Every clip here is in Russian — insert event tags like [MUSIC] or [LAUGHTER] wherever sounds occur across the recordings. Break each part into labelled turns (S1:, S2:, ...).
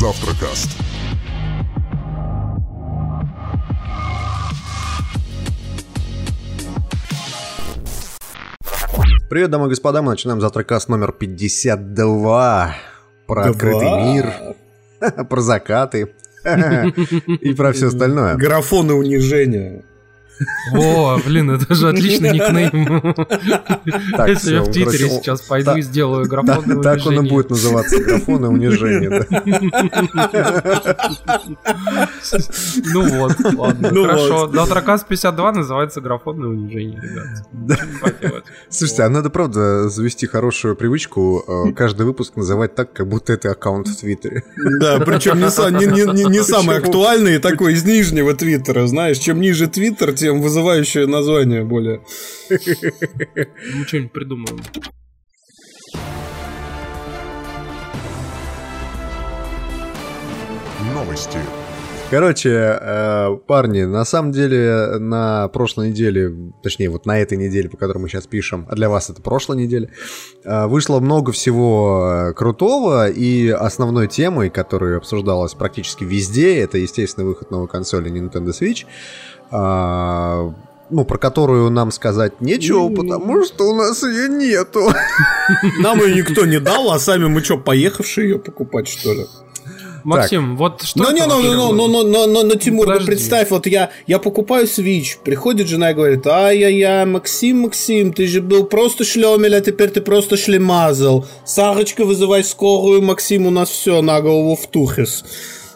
S1: Завтракаст.
S2: Привет, дамы и господа, мы начинаем завтракаст номер 52 про открытый мир, [LAUGHS] про закаты [LAUGHS] и про все остальное.
S3: Графоны унижения.
S4: О, блин, это же отличный [LAUGHS] никнейм. Если я в Твиттере сейчас пойду и сделаю графон
S2: Так он и будет называться, графон и унижение. [LAUGHS]
S4: Ну вот, ладно, ну хорошо. Завтракас 52 называется графон и унижение, ребят.
S2: Слушайте, а надо, правда, завести хорошую привычку э, каждый выпуск называть так, как будто это аккаунт в Твиттере.
S3: Да, причем не самый актуальный, такой из нижнего Твиттера, знаешь, чем ниже Твиттер, тем чем вызывающее название более.
S4: Мы что-нибудь придумаем.
S1: Новости.
S2: Короче, э, парни, на самом деле на прошлой неделе, точнее вот на этой неделе, по которой мы сейчас пишем, а для вас это прошлая неделя, э, вышло много всего э, крутого, и основной темой, которая обсуждалась практически везде, это, естественно, выход новой консоли Nintendo Switch. А, ну, про которую нам сказать нечего, потому что у нас ее нету. [LAUGHS]
S3: Нам ее никто не дал, а сами мы что, поехавшие ее покупать, что ли?
S4: Максим, так. вот что
S3: Ну, не, ну, ну, ну, ну, ну, ну, ну, Тимур, ну, представь, вот я, я покупаю Switch, приходит жена и говорит, ай-яй-яй, Максим, Максим, ты же был просто шлемель, а теперь ты просто шлемазал. Сарочка, вызывай скорую, Максим, у нас все на голову втухис.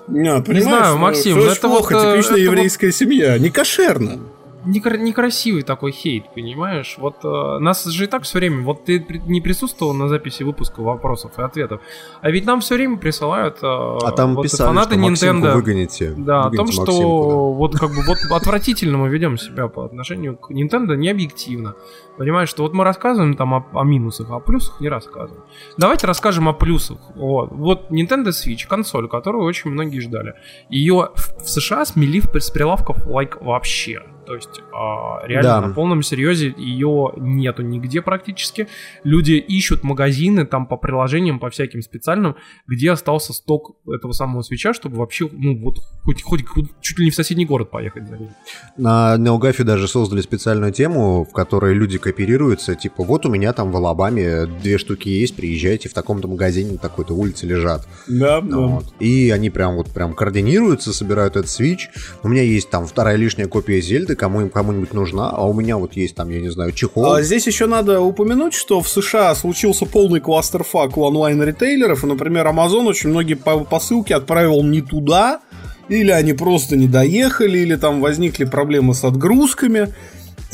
S4: Не, не знаю, Максим,
S3: это плохо, вот, типичная это еврейская семья, не кошерно
S4: некрасивый такой хейт, понимаешь? Вот э, нас же и так все время, вот ты не присутствовал на записи выпуска вопросов и ответов, а ведь нам все время присылают э,
S2: а там вот писали, фанаты что Nintendo. выгоните.
S4: Да, выгоните о том, что Максимку, да. вот как бы вот отвратительно мы ведем себя по отношению к Nintendo не объективно. Понимаешь, что вот мы рассказываем там о, о минусах, а о плюсах не рассказываем. Давайте расскажем о плюсах. Вот, вот Nintendo Switch, консоль, которую очень многие ждали. Ее в США смели с прилавков лайк like, вообще. То есть э, реально да. на полном серьезе ее нету нигде практически. Люди ищут магазины там по приложениям, по всяким специальным, где остался сток этого самого свеча, чтобы вообще, ну вот, хоть, хоть, хоть чуть ли не в соседний город поехать за ним.
S2: На NeoGAF даже создали специальную тему, в которой люди кооперируются. Типа, вот у меня там в Алабаме две штуки есть, приезжайте, в таком-то магазине на такой-то улице лежат.
S3: Да, вот.
S2: да. И они прям вот прям координируются, собирают этот свич. У меня есть там вторая лишняя копия Зельды, ты кому, кому-нибудь нужна, а у меня вот есть там, я не знаю, чехол.
S3: А здесь еще надо упомянуть, что в США случился полный кластерфак у онлайн-ритейлеров, и, например, Amazon очень многие посылки отправил не туда, или они просто не доехали, или там возникли проблемы с отгрузками.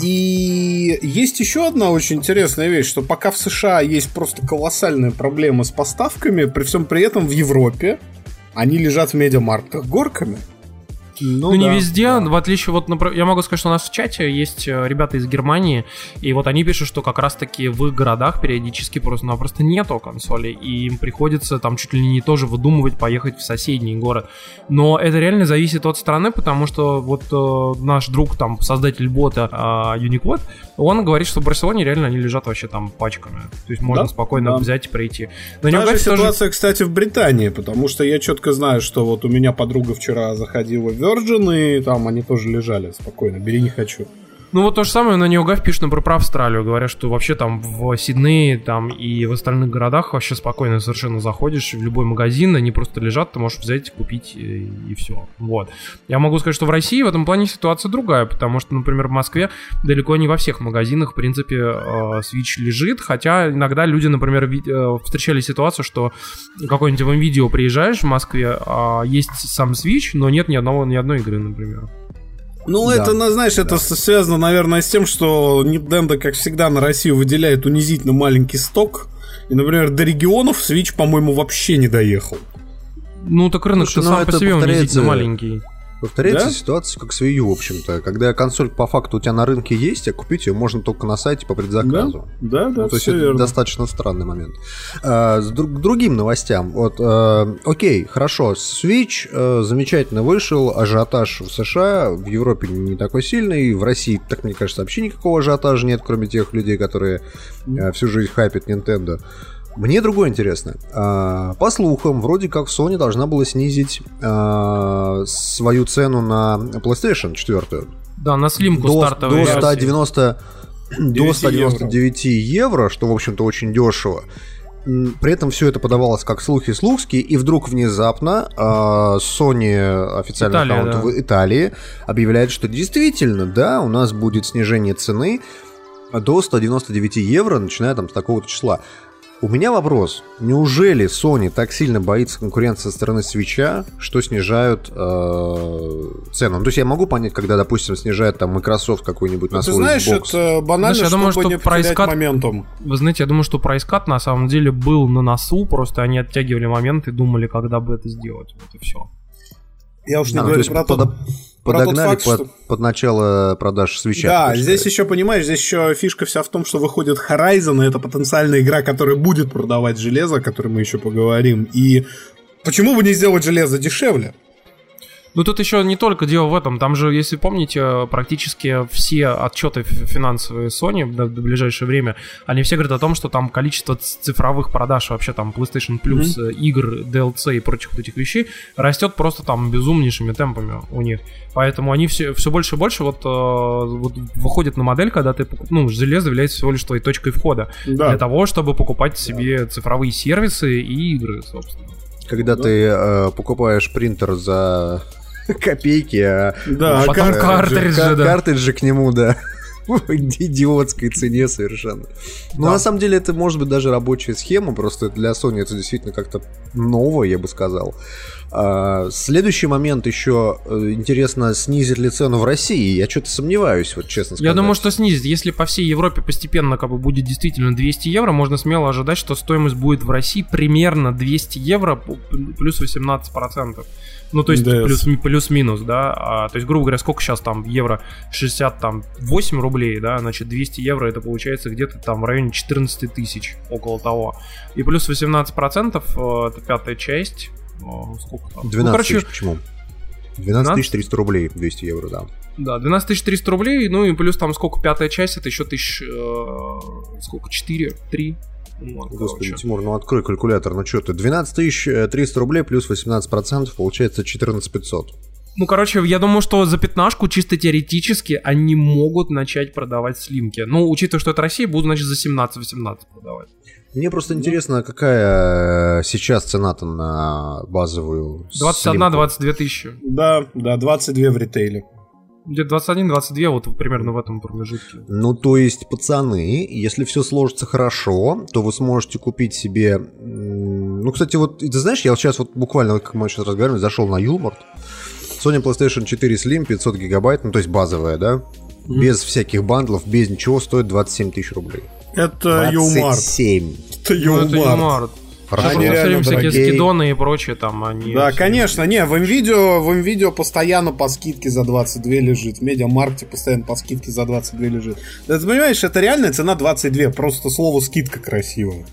S3: И есть еще одна очень интересная вещь, что пока в США есть просто колоссальная проблема с поставками, при всем при этом в Европе они лежат в медиамарктах горками.
S4: Ну, ну да, не везде, да. в отличие вот, например, я могу сказать, что у нас в чате есть э, ребята из Германии, и вот они пишут, что как раз-таки в их городах периодически просто-напросто нету консоли, и им приходится там чуть ли не тоже выдумывать поехать в соседний город. Но это реально зависит от страны, потому что вот э, наш друг, там, создатель бота э, Unicode, он говорит, что в Барселоне реально они лежат вообще там пачками. То есть можно да? спокойно да. взять и пройти.
S3: Но Та же ситуация, тоже... кстати, в Британии, потому что я четко знаю, что вот у меня подруга вчера заходила в Virgin, и там они тоже лежали спокойно. Бери, не хочу.
S4: Ну вот то же самое на NeoGAF пишут, например, про Австралию. Говорят, что вообще там в Сиднее там и в остальных городах вообще спокойно совершенно заходишь в любой магазин, они просто лежат, ты можешь взять, купить и, и все. Вот. Я могу сказать, что в России в этом плане ситуация другая, потому что, например, в Москве далеко не во всех магазинах, в принципе, э, Switch лежит, хотя иногда люди, например, э, встречали ситуацию, что какое-нибудь видео приезжаешь в Москве, а есть сам Switch, но нет ни одного ни одной игры, например.
S3: Ну, да. это, ну, знаешь, это связано, наверное, с тем, что Nintendo, как всегда, на Россию выделяет унизительно маленький сток. И, например, до регионов Switch, по-моему, вообще не доехал.
S4: Ну, так рынок-то ну, сам по себе унизительно маленький.
S2: Повторяется да? ситуация, как с Wii U, в общем-то. Когда консоль по факту у тебя на рынке есть, а купить ее можно только на сайте по предзаказу.
S3: Да, да, да.
S2: Ну, то есть это верно. достаточно странный момент. А, с друг, к другим новостям. Вот, а, окей, хорошо. Switch а, замечательно вышел. Ажиотаж в США, в Европе не такой сильный. В России, так мне кажется, вообще никакого ажиотажа нет, кроме тех людей, которые а, всю жизнь хайпят Nintendo. Мне другое интересно. А, по слухам, вроде как Sony должна была снизить а, свою цену на PlayStation 4.
S4: Да, на слимку
S2: до,
S4: стартовой
S2: до
S4: версии.
S2: 190 до
S3: 9
S2: 199 евро. что, в общем-то, очень дешево. При этом все это подавалось как слухи-слухски, и вдруг внезапно а, Sony, официальный
S4: Италия,
S2: аккаунт
S4: да.
S2: в Италии, объявляет, что действительно, да, у нас будет снижение цены до 199 евро, начиная там с такого-то числа. У меня вопрос. Неужели Sony так сильно боится конкуренции со стороны свеча, что снижают э, цену? Ну, то есть я могу понять, когда, допустим, снижает там Microsoft какой-нибудь на
S3: Ты
S2: свой
S3: знаешь,
S2: Xbox.
S3: это банально,
S4: Знаешь, я думаю,
S3: чтобы
S4: что
S3: не
S4: прайс
S3: потерять
S4: кат-
S3: моментом.
S4: Вы знаете, я думаю, что прайскат на самом деле был на носу, просто они оттягивали момент и думали, когда бы это сделать. Вот и все.
S3: Я уж не
S2: А,
S3: говорю про
S2: подо-
S3: то,
S2: подогнали
S3: факт,
S2: под,
S3: что-
S2: под начало продаж свеча.
S3: Да, здесь
S2: сказать.
S3: еще, понимаешь, здесь еще фишка вся в том, что выходит Horizon, и это потенциальная игра, которая будет продавать железо, о которой мы еще поговорим. И почему бы не сделать железо дешевле?
S4: Ну тут еще не только дело в этом, там же, если помните, практически все отчеты финансовые Sony в ближайшее время, они все говорят о том, что там количество цифровых продаж вообще там PlayStation Plus, э, игр, DLC и прочих вот этих вещей растет просто там безумнейшими темпами у них. Поэтому они все, все больше и больше вот, э, вот выходят на модель, когда ты, ну, железо является всего лишь твоей точкой входа для того, чтобы покупать себе цифровые сервисы и игры, собственно.
S2: Когда ты э, покупаешь принтер за [LAUGHS] копейки, а
S3: Да,
S4: А потом
S3: картриджи.
S4: картриджи,
S2: Кар-
S4: да.
S2: Картриджи к нему, да. [LAUGHS] Идиотской цене совершенно. Но
S4: Да.
S2: на самом деле это может быть даже рабочая схема, просто для Sony это действительно как-то новое, я бы сказал. А, следующий момент еще э, интересно, снизит ли цену в России? Я что-то сомневаюсь, вот честно сказать.
S4: Я думаю, что снизит. Если по всей Европе постепенно как бы будет действительно 200 евро, можно смело ожидать, что стоимость будет в России примерно 200 евро плюс 18%. Ну, то есть
S3: Да.
S4: плюс, плюс-минус, да. А, то есть, грубо говоря, сколько сейчас там евро? 68 рублей, да, значит 200 евро это получается где-то там в районе 14 тысяч, около того. И плюс 18% э, это пятая часть. Э, Сколько там?
S2: 12
S4: ну, короче,
S2: тысяч, почему? 12 тысяч 300 рублей, 200 евро, да.
S4: да, 12 300 рублей, ну и плюс там сколько, пятая часть, это еще тысяч, э, сколько, 4, 3? Вот,
S2: Господи,
S4: короче.
S2: Тимур, ну открой калькулятор, ну что ты, 12 тысяч 300 рублей плюс 18%, получается 14 500.
S4: Ну, короче, я думаю, что за пятнашку чисто теоретически они могут начать продавать слимки. Ну, учитывая, что это Россия, будут, значит, за 17-18 продавать.
S2: Мне просто интересно, какая э, сейчас цена-то на базовую слимку?
S4: 21-22 тысячи.
S3: Да, да, 22 в ритейле.
S4: Где-то 21-22, вот примерно в этом промежутке.
S2: Ну, то есть, пацаны, если все сложится хорошо, то вы сможете купить себе... Ну, кстати, вот, ты знаешь, я вот сейчас вот буквально, как мы сейчас разговариваем, зашел на Юлмарт. Sony PlayStation 4 Slim 500 гигабайт, ну, то есть базовая, да? Без всяких бандлов, без ничего, стоит 27 тысяч рублей.
S3: Это Юмарт.
S2: 27.
S3: Это
S4: Ну, это
S3: Юмарт.
S4: Все время
S3: реально
S4: всякие
S2: дорогие.
S4: скидоны и прочее там, они...
S3: Да,
S4: все-
S3: конечно, не, в видео, в видео постоянно по скидке за 22 лежит. В медиамаркте постоянно по скидке за 22 лежит. Да, ты понимаешь, это реальная цена 22, просто слово скидка красивое.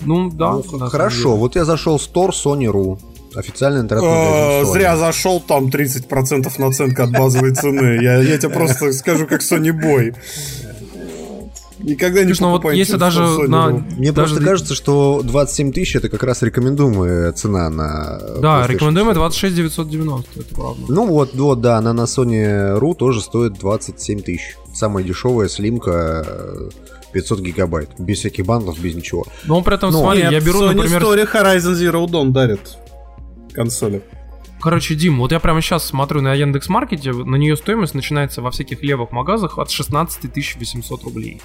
S4: Ну, да.
S2: Ну, хорошо,
S4: деле.
S2: вот я зашел в Store Sony.ru. Официальный
S3: Э,
S2: интернет-магазин Sony.
S3: Зря зашел, там 30% наценка от базовой цены. Я, я тебе просто скажу, как Sony Boy. Никогда не
S4: Слушай, ну вот
S3: покупай
S4: если даже
S3: Sony
S4: на...
S3: .ru.
S2: Мне
S4: даже
S2: просто кажется, что 27 тысяч это как раз рекомендуемая цена на
S4: Да, рекомендуемая
S2: 4.
S4: 26 990, это правда.
S2: Ну вот, вот, да, она на Sony.ru тоже стоит 27 тысяч. Самая дешевая слимка э, 500 гигабайт. Без всяких бандлов, без ничего.
S4: Но при этом,
S2: Ну,
S4: смотри,
S3: Нет,
S4: я беру,
S3: Sony
S4: например,
S3: Story Horizon Zero Dawn дарит консоли.
S4: Короче, Дим, вот я прямо сейчас смотрю на Яндекс Маркете, на нее стоимость начинается во всяких левых магазах от 16 800 рублей.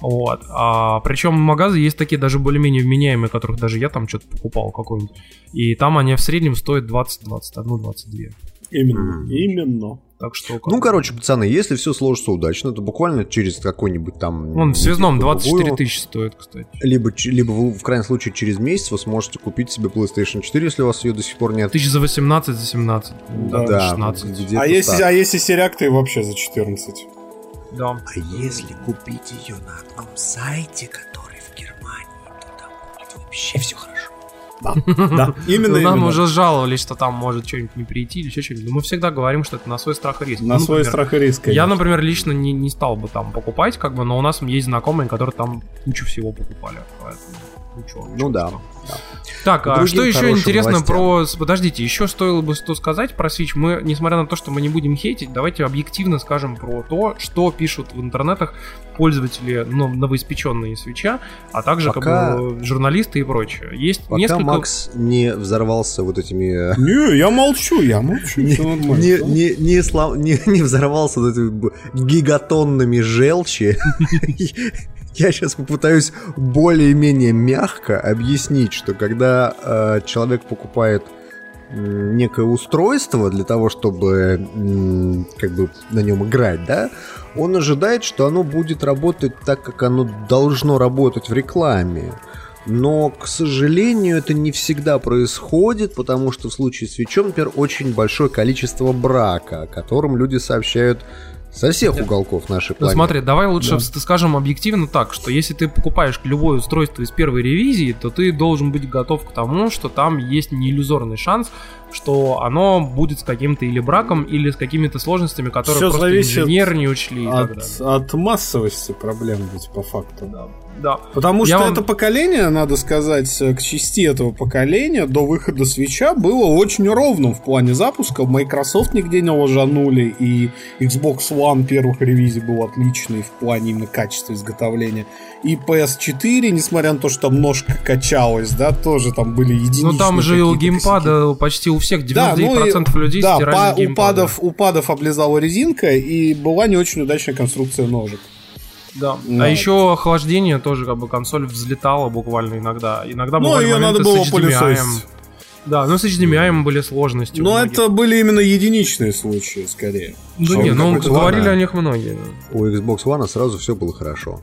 S4: Вот. А, причем магазы есть такие даже более-менее вменяемые, которых даже я там что-то покупал какой-нибудь. И там они в среднем стоят 20, 21, 22.
S3: Именно.
S2: Мгм.
S3: Именно.
S4: Так что...
S2: Ну, короче, пацаны, если все сложится удачно, то буквально через какой-нибудь там...
S4: Вон, в связном
S2: недельку
S4: 24
S2: другую,
S4: тысячи стоит, кстати.
S2: Либо, либо вы, в крайнем случае через месяц вы сможете купить себе PlayStation 4, если у вас ее до сих пор нет.
S4: Тысяч за 18, за 17. Да,
S2: Да,
S4: 16.
S2: где-то
S3: А если,
S2: так.
S3: а если серяк, то и вообще за 14.
S4: Да.
S1: А если купить ее на одном сайте, который в Германии, то там будет вообще все хорошо. [LAUGHS]
S3: Да, именно,
S4: Ну, нам
S3: именно.
S4: уже жаловались, что там может что-нибудь не прийти или еще что-нибудь. Но мы всегда говорим, что это на свой страх и риск.
S3: На
S4: Ну,
S3: свой
S4: например,
S3: страх и риск.
S4: Я,
S3: конечно.
S4: например, лично не, не стал бы там покупать, как бы, но у нас есть знакомые, которые там кучу всего покупали. Поэтому... Ну, чё,
S2: Ну да.
S4: сказал. Так, а что еще интересно
S2: новостям.
S4: про... с- Подождите, еще стоило бы что сказать про Switch. Мы, несмотря на то, что мы не будем хейтить, давайте объективно скажем про то, что пишут в интернетах пользователи ну, новоиспеченные свеча, а также
S2: Пока-
S4: как бы журналисты и прочее. Есть
S2: Пока
S4: несколько...
S2: Макс не взорвался вот этими... э, [LAUGHS]
S3: Не, я молчу, я молчу,
S2: Не, не,
S3: да?
S2: не, не, слав- не- не взорвался вот этими гигатоннами желчи. [LAUGHS] Я сейчас попытаюсь более-менее мягко объяснить, что когда э, человек покупает некое устройство для того, чтобы как бы на нем играть, да, он ожидает, что оно будет работать так, как оно должно работать в рекламе. Но, к сожалению, это не всегда происходит, потому что в случае с Свечом, например, очень большое количество брака, о котором люди сообщают со всех уголков нашей
S4: Ну,
S2: планеты.
S4: смотри, давай лучше
S3: Да.
S4: скажем объективно так, что если ты покупаешь любое устройство из первой ревизии, то ты должен быть готов к тому, что там есть не иллюзорный шанс, что оно будет с каким-то или браком, или с какими-то сложностями, которые
S3: Всё
S4: просто инженеры не учли
S3: От, от массовости проблем ведь по факту.
S4: Да.
S3: Потому
S4: Я
S3: что
S4: вам-
S3: это поколение, надо сказать, э, к части этого поколения до выхода свеча было очень ровным в плане запуска. Microsoft нигде не ложанули, и Xbox One первых ревизий был отличный в плане именно качества изготовления. И PS4, несмотря на то, что там ножка качалась, да, тоже там были единичные
S4: Ну там же и у геймпада почти у всех 99%
S3: Да, ну и-
S4: людей
S3: да,
S4: стирали геймпада.
S3: упадов, упадов облизала резинка, и была не очень удачная конструкция ножек.
S4: Да.
S3: Ну.
S4: А еще охлаждение тоже, как бы консоль взлетала буквально иногда. Иногда
S3: Ну, ее надо было пылесосить.
S4: Да, ну с HDMI были сложности.
S3: Но
S4: многих.
S3: это были именно единичные случаи, скорее.
S4: Да
S3: Что
S4: не,
S3: он
S4: ну говорили
S2: ладно.
S4: о них многие. да.
S2: У Xbox One сразу все было хорошо.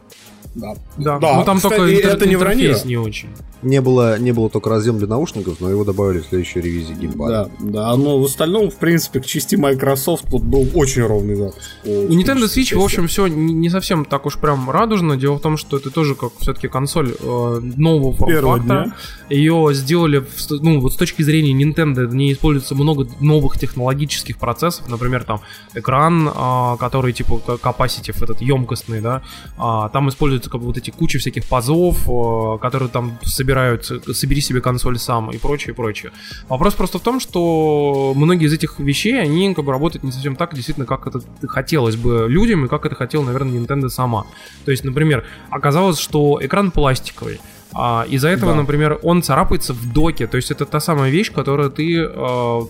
S3: Да.
S4: Да,
S3: Да,
S4: ну там
S3: кстати,
S4: только интер-
S3: это не вранье.
S4: не очень.
S2: Не было, не было только разъем для наушников, но его добавили в следующей ревизии геймпада.
S3: Да, да, но в остальном, в принципе, к части Microsoft тут был очень ровный запуск.
S4: У Nintendo Switch, в общем, все не совсем так уж прям радужно. Дело в том, что это тоже как все-таки консоль э, нового
S3: Первого
S4: форм-фактора.
S3: дня.
S4: Ее сделали, в ну, вот с точки зрения Nintendo, в ней используется много новых технологических процессов. Например, там экран, а, который типа capacitive, этот емкостный, да. А, там используются как бы вот эти куча всяких пазов, э, которые там собирают, собери себе консоль сам и прочее, прочее. Вопрос просто в том, что многие из этих вещей, они как бы работают не совсем так, действительно, как это хотелось бы людям, и как это хотела, наверное, Nintendo сама. То есть, например, оказалось, что экран пластиковый, а, из-за этого,
S3: Да.
S4: например, он царапается в доке. То есть это та самая вещь, которую ты, э,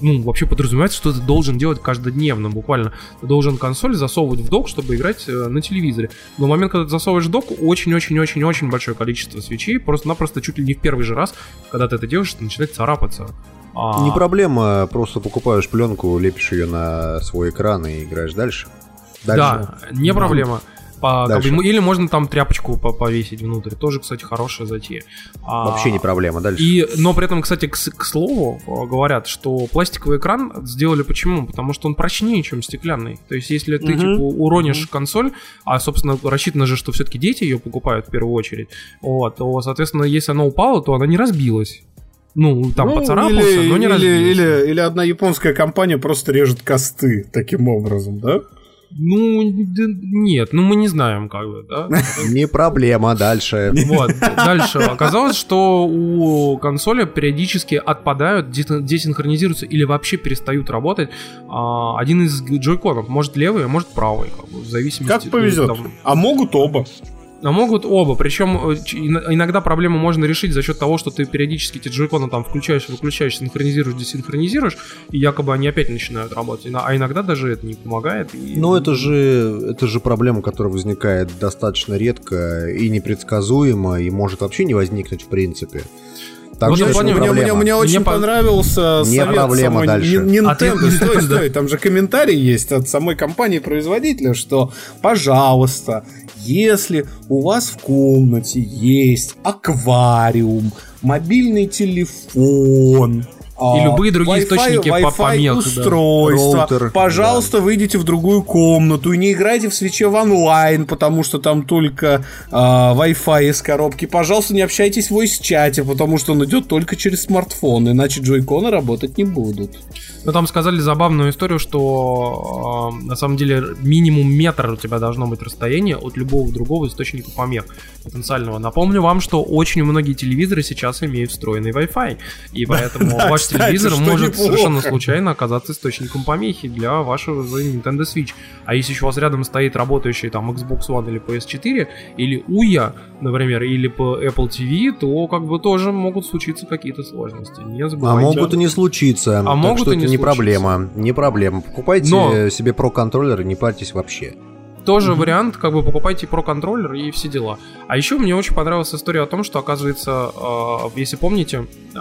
S4: ну, вообще подразумевается, что ты должен делать каждодневно, буквально. Ты должен консоль засовывать в док, чтобы играть э, на телевизоре. Но в момент, когда ты засовываешь в док, очень-очень-очень-очень большое количество свечей, просто-напросто чуть ли не в первый же раз, когда ты это делаешь, начинает царапаться. А,
S2: Не проблема, просто покупаешь пленку, лепишь ее на свой экран и играешь дальше. Дальше.
S4: Да, не проблема. По- как
S2: Дальше.
S4: бы, или можно там тряпочку по- повесить внутрь. Тоже, кстати, хорошая затея. А,
S2: Вообще не проблема. Дальше.
S4: И, но при этом, кстати, к, к слову, э, говорят, что пластиковый экран сделали почему? Потому что он прочнее, чем стеклянный. То есть, если ты,
S3: Мгм.
S4: типа, уронишь консоль, а, собственно, рассчитано же, что все-таки дети ее покупают в первую очередь, вот, то, соответственно, если она упала, то она не разбилась. Ну, там
S3: Ну,
S4: поцарапался,
S3: или,
S4: но не
S3: или,
S4: разбился.
S3: или, или одна японская компания просто режет косты таким образом, да?
S4: Ну, нет, ну мы не знаем, как бы, да? [LAUGHS]
S2: Не проблема. Дальше.
S4: Вот, дальше. Оказалось, что у консоли периодически отпадают, десин- десинхронизируются или вообще перестают работать а, один из джойконов. Может левый, а может правый, как бы, в зависимости
S3: Как повезет. А могут оба.
S4: А могут оба, причем э, иногда проблему можно решить за счет того, что ты периодически эти джойконы там включаешь, выключаешь, синхронизируешь, десинхронизируешь, и якобы они опять начинают работать. А иногда даже это не помогает. и-
S2: Но это же, это же проблема, которая возникает достаточно редко и непредсказуемо, и может вообще не возникнуть в принципе. Так
S4: Вот
S2: что это не
S3: Мне, мне- мне очень
S4: Мне по-
S3: понравился
S2: Не
S3: совет
S2: проблема
S3: самой
S2: дальше.
S3: Ни-
S4: Ответ
S3: Nintendo. Стой,
S4: Nintendo.
S3: стой, там же комментарий есть от самой компании-производителя, что, пожалуйста, если у вас в комнате есть аквариум, мобильный телефон,
S4: И любые другие источники по- помех, да.
S3: устройства.
S2: Роутер,
S3: Пожалуйста, выйдите в другую комнату и не играйте в свече в онлайн, потому что там только а, Wi-Fi из коробки. Пожалуйста, не общайтесь в voice-чате, потому что он идет только через смартфон, иначе джойконы работать не будут.
S4: Но там сказали забавную историю, что э, на самом деле минимум метр у тебя должно быть расстояние от любого другого источника помех потенциального. Напомню вам, что очень многие телевизоры сейчас имеют встроенный Wi-Fi, и поэтому [LAUGHS]
S3: да,
S4: ваш
S3: кстати,
S4: телевизор может
S3: неплохо.
S4: совершенно случайно оказаться источником помехи для вашего Nintendo Switch. А если еще у вас рядом стоит работающий там Xbox One или PS4, или Uya, например, или по Apple TV, то как бы тоже могут случиться какие-то сложности. Не
S2: А
S4: забывайте.
S2: могут и не случиться.
S4: А
S2: так
S4: могут
S2: что
S4: и не
S2: не проблема. Не проблема. Покупайте
S4: Но-
S2: себе про-контроллер и не парьтесь вообще.
S4: Тоже вариант, как бы покупайте про контроллер и все дела. А еще мне очень понравилась история о том, что, оказывается, э, если помните, э,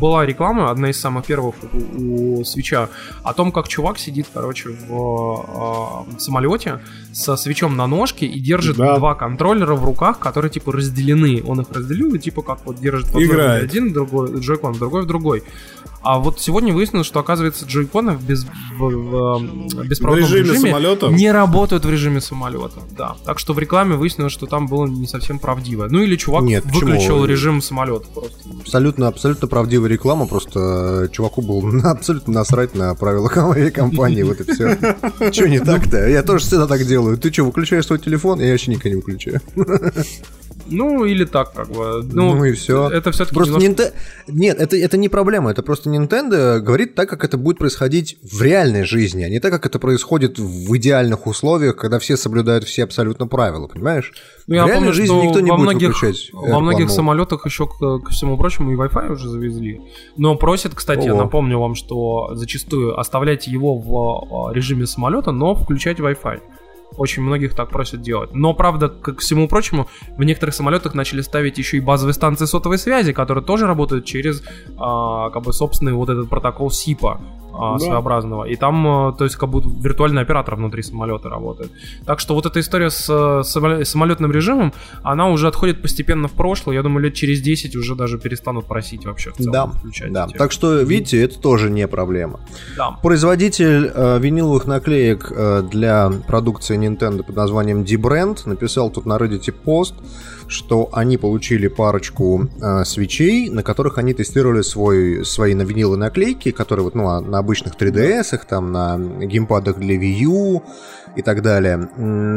S4: была реклама, одна из самых первых у, у свеча, о том, как чувак сидит, короче, в э, самолете со свечом на ножке и держит
S3: Да.
S4: два контроллера в руках, которые типа разделены. Он их разделил и типа как вот держит
S3: Играет.
S4: один, другой джойкон, другой в другой. А вот сегодня выяснилось, что оказывается джойконы в, без, в, в, э,
S3: В
S4: беспроводном
S3: режиме
S4: режиме
S3: самолета.
S4: не работают в режиме самолета, да. Так что в рекламе выяснилось, что там было не совсем правдиво. Ну или чувак
S2: Нет, почему?
S4: выключил режим самолета просто.
S2: Абсолютно, абсолютно правдивая реклама, просто э, чуваку был [LAUGHS] абсолютно насрать на правила авиакомпании, [LAUGHS] вот и все. [LAUGHS] Че не так-то? Я тоже всегда так делаю. Ты что, выключаешь свой телефон? Я вообще никогда не выключаю.
S4: Ну или так как бы. Ну,
S2: Ну и всё.
S4: Это все-таки
S2: Просто Ninte- Нет, это, это не проблема, это просто Nintendo говорит так, как это будет происходить в реальной жизни, а не так, как это происходит в идеальных условиях, когда все соблюдают все абсолютно правила, понимаешь?
S4: Ну, я
S2: в реальной
S4: помню,
S2: жизни никто не
S4: во
S2: будет
S4: многих,
S2: выключать
S4: во многих самолетах еще, к, ко всему прочему, и Wi-Fi уже завезли. Но просят, кстати, я
S2: О.
S4: напомню вам, что зачастую оставляйте его в а, режиме самолета, но включать Wi-Fi. Очень многих так просят делать. Но, правда, к, ко всему прочему, в некоторых самолетах начали ставить еще и базовые станции сотовой связи, которые тоже работают через, а, как бы, собственный вот этот протокол СИПа
S3: Да.
S4: своеобразного. И там, а, то есть, как будто виртуальный оператор внутри самолета работает. Так что вот эта история с э, самоле- самолетным режимом, она уже отходит постепенно в прошлое. Я думаю, лет через 10 уже даже перестанут просить вообще в целом
S2: Да,
S4: включать.
S2: да.
S4: эти-
S2: Так что, видите, это тоже не проблема.
S4: Да.
S2: Производитель э, виниловых наклеек э, для продукции Nintendo под названием D-Brand написал тут на Reddit пост, что они получили парочку э, свечей, на которых они тестировали свой, свои на виниловые наклейки, которые вот, ну, а, на обычных 3DS, там, на геймпадах для Wii U и так далее.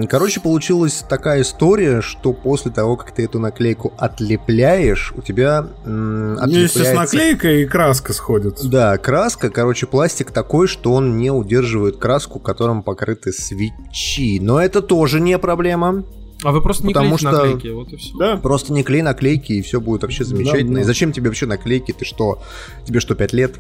S2: Короче, получилась такая история, что после того, как ты эту наклейку отлепляешь, у тебя м, отлепляется-
S3: наклейкой и краска сходит.
S2: да, краска, короче, пластик такой, что он не удерживает краску, которым покрыты свечи. Но это тоже не проблема.
S4: А вы просто не
S2: Потому
S4: клеите
S2: что-
S4: наклейки, вот и все.
S3: Да.
S2: Просто не клей наклейки, и все будет вообще замечательно.
S3: да.
S2: И зачем тебе вообще наклейки? Ты что? Тебе что, 5 лет?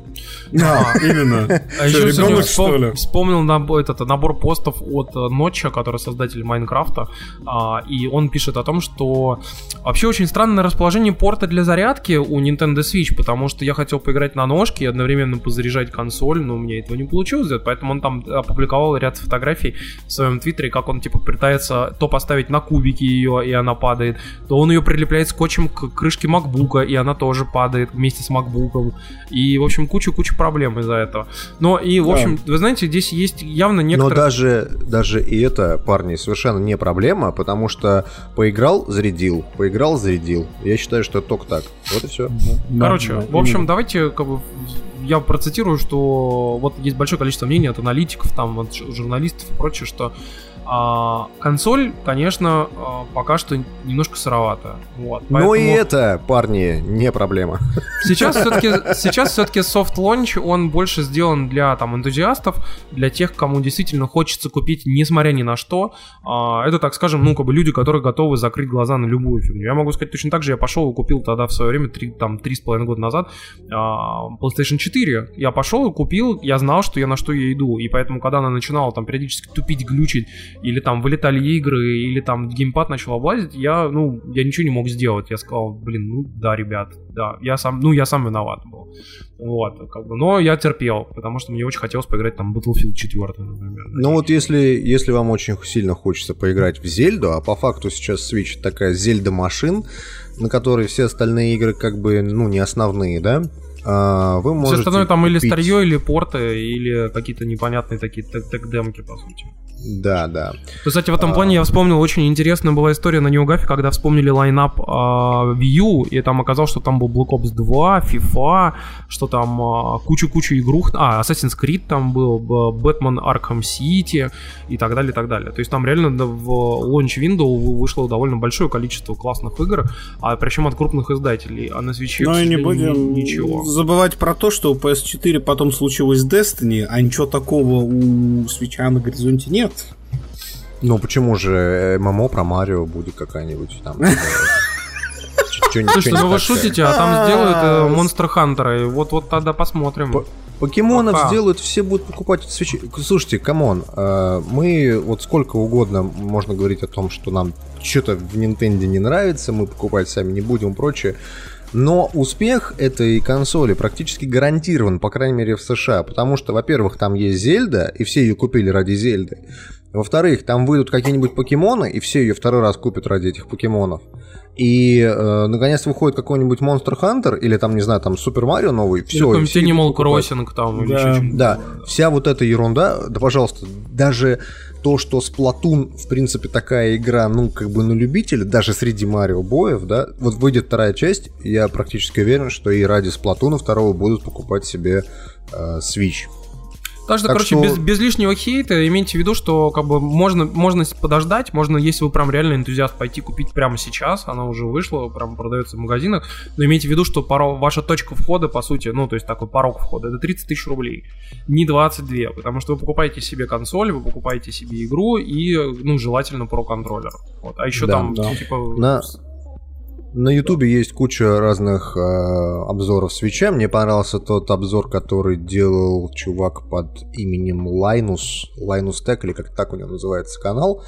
S3: Да, [LAUGHS] именно.
S4: А еще сегодня
S3: ребенок, что
S4: вспом-
S3: ли?
S4: вспомнил набор, этот, набор постов от э, Нотча, который создатель Майнкрафта, а, и он пишет о том, что вообще очень странное расположение порта для зарядки у Nintendo Switch, потому что я хотел поиграть на ножке и одновременно позаряжать консоль, но у меня этого не получилось сделать, поэтому он там опубликовал ряд фотографий в своем твиттере, как он типа пытается то поставить на кубики ее, и она падает, то он ее прилепляет скотчем к крышке макбука, и она тоже падает вместе с макбуком, и, в общем, куча-куча проблем из-за этого. Но и, в
S3: Да.
S4: общем, вы знаете, здесь есть явно
S2: Но
S4: некоторые...
S2: даже, даже и это, парни, совершенно не проблема, потому что поиграл, зарядил, поиграл, зарядил. Я считаю, что это только так. Вот и все.
S4: Короче,
S3: Да,
S4: в общем, давайте как бы я процитирую, что вот есть большое количество мнений от аналитиков, там, от журналистов и прочее, что а, консоль, конечно, а, пока что немножко сыровата. Вот,
S2: Но и
S4: поэтому
S2: это, парни, не проблема.
S4: Сейчас [LAUGHS] все-таки сейчас все-таки soft launch он больше сделан для там энтузиастов, для тех, кому действительно хочется купить, несмотря ни на что. А, это, так скажем, ну как бы люди, которые готовы закрыть глаза на любую фигню. Я могу сказать точно так же. Я пошел и купил тогда в свое время три там три с половиной года назад а, PlayStation 4. Я пошел и купил. Я знал, что я на что я иду, и поэтому, когда она начинала там периодически тупить, глючить, или там вылетали игры, или там геймпад начал облазить, я, ну, я ничего не мог сделать. Я сказал, блин, ну да, ребят, да, я сам, ну, я сам виноват был. Вот, как бы, но я терпел, потому что мне очень хотелось поиграть там Battlefield 4, например.
S2: Ну вот если, если вам очень сильно хочется поиграть в Зельду, а по факту сейчас Switch такая Зельда машин, на которой все остальные игры как бы, ну, не основные, да? А, вы
S4: Все
S2: можете
S4: остальное там или
S2: купить-
S4: старье, или порты, или какие-то непонятные такие тег- тег-демки, по сути.
S2: Да, да.
S4: Кстати, в этом
S2: А.
S4: плане я вспомнил, очень интересная была история на NeoGAF, когда вспомнили лайнап а, U, и там оказалось, что там был Black Ops 2, FIFA, что там а, куча-куча игрух, а, Assassin's Creed там был, Batman Arkham City и так далее, и так далее. То есть там реально в launch window вышло довольно большое количество классных игр, а причем от крупных издателей, а на к
S3: Ну и не будем
S4: ничего.
S3: Забывать про то, что у PS4 потом случилось Destiny, а ничего такого у Switch а на горизонте нет.
S2: Ну почему же MMO про Марио будет какая-нибудь там? [LAUGHS] э, не
S4: ну вы шутите, а там сделают э, Monster Hunter, и вот-вот тогда посмотрим.
S2: По- Покемонов
S4: Пока.
S2: сделают, все будут покупать Switch и. Слушайте, come on, э, мы вот сколько угодно можно говорить о том, что нам что-то в Nintendo не нравится, мы покупать сами не будем и прочее. Но успех этой консоли практически гарантирован, по крайней мере в США, потому что, во-первых, там есть Зельда, и все ее купили ради Зельды. Во-вторых, там выйдут какие-нибудь покемоны, и все ее второй раз купят ради этих покемонов. И, э, наконец, выходит какой-нибудь Monster Hunter, или там, не знаю, там Супер Марио новый,
S4: Или
S2: все.
S4: Animal Crossing там, или
S3: Да.
S4: что-нибудь.
S2: Да, вся вот эта ерунда, да, пожалуйста, даже то, что Splatoon, в принципе, такая игра, ну, как бы на любителя, даже среди Марио боев, да, вот выйдет вторая часть, я практически уверен, что и ради Сплатуна второго будут покупать себе э, Switch.
S4: Так что,
S2: Так
S4: короче,
S2: что-
S4: без, без лишнего хейта имейте в виду, что как бы можно, можно подождать, можно, если вы прям реально энтузиаст, пойти купить прямо сейчас, она уже вышла, прям продается в магазинах, но имейте в виду, что порог, ваша точка входа, по сути, ну, то есть такой порог входа, это 30 тысяч рублей, не 22, потому что вы покупаете себе консоль, вы покупаете себе игру и, ну, желательно про контроллер. Вот. А еще
S2: Да,
S4: там,
S3: да.
S4: ну, типа...
S2: На- На Ютубе есть куча разных э, обзоров свеча. Мне понравился тот обзор, который делал чувак под именем Linus, Linus Tech, или как так у него называется канал.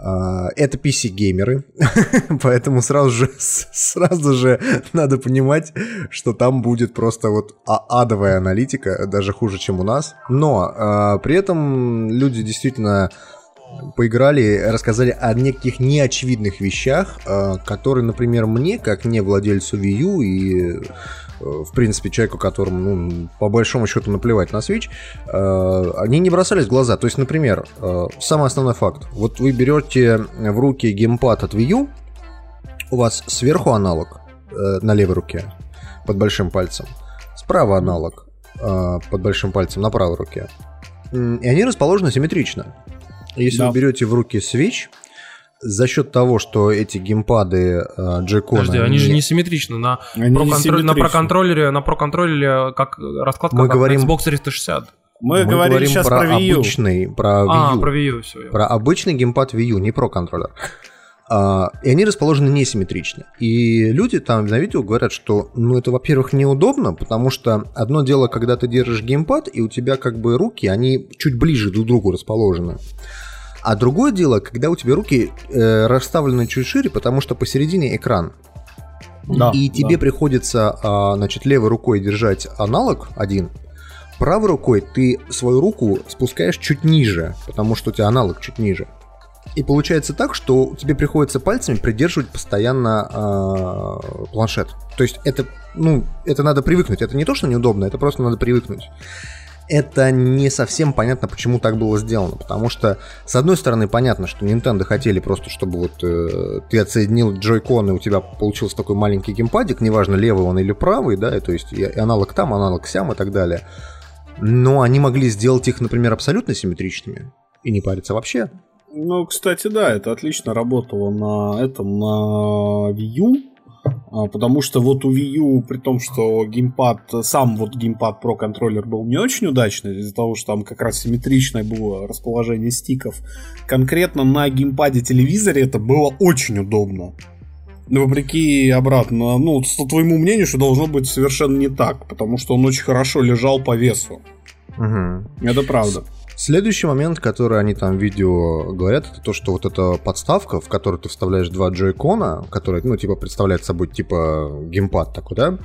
S2: Э, это PC-геймеры, [LAUGHS] поэтому сразу же, сразу же надо понимать, что там будет просто вот а- адовая аналитика, даже хуже, чем у нас. Но э, при этом люди действительно поиграли, рассказали о неких неочевидных вещах, э, которые, например, мне, как не владельцу Wii U и, э, в принципе, человеку, которому, ну, по большому счету, наплевать на Switch, э, они не бросались в глаза. То есть, например, э, самый основной факт. Вот вы берете в руки геймпад от Wii U, у вас сверху аналог э, на левой руке под большим пальцем, справа аналог под большим пальцем на правой руке. И они расположены симметрично. Если
S3: Да.
S2: вы берете в руки Switch, за счет того, что эти геймпады э, джекона...
S4: Подожди, они же не симметричны. На,
S3: Они
S4: про
S3: не
S4: на проконтроллере, на проконтроллере как раскладка
S2: Мы
S4: как
S2: говорим-
S4: на Xbox 360.
S3: Мы, говорили сейчас
S2: про,
S3: про Wii U.
S2: обычный, про Wii
S4: А,
S2: U.
S4: про Wii U, все.
S2: Про обычный геймпад Wii U, не про контроллер. А, и они расположены несимметрично. И люди там на видео говорят, что, ну, это, во-первых, неудобно, потому что одно дело, когда ты держишь геймпад, и у тебя как бы руки, они чуть ближе друг к другу расположены. А другое дело, когда у тебя руки э, расставлены чуть шире, потому что посередине экран.
S3: Да,
S2: и тебе
S3: да.
S2: приходится, а, значит, левой рукой держать аналог один, правой рукой ты свою руку спускаешь чуть ниже, потому что у тебя аналог чуть ниже. И получается так, что тебе приходится пальцами придерживать постоянно а, планшет. То есть это, ну, это надо привыкнуть. Это не то, что неудобно, это просто надо привыкнуть. Это не совсем понятно, почему так было сделано. Потому что, с одной стороны, понятно, что Nintendo хотели просто, чтобы вот э, ты отсоединил джойкон, и у тебя получился такой маленький геймпадик, неважно, левый он или правый, да, то есть и аналог там, аналог сям и так далее. Но они могли сделать их, например, абсолютно симметричными и не париться вообще.
S3: Ну, кстати, да, это отлично работало на этом, на Wii U. А, Потому что вот у Wii U, при том, что геймпад, сам вот геймпад Pro контроллер был не очень удачный, из-за того, что там как раз симметричное было расположение стиков, конкретно на геймпаде телевизоре это было очень удобно. Но вопреки обратно, ну, по твоему мнению, что должно быть совершенно не так, потому что он очень хорошо лежал по весу.
S2: Мгм.
S3: Это правда.
S2: Следующий момент, который они там в видео говорят, это то, что вот эта подставка, в которую ты вставляешь два джойкона, которая, ну, типа, представляет собой, типа, геймпад такой, да?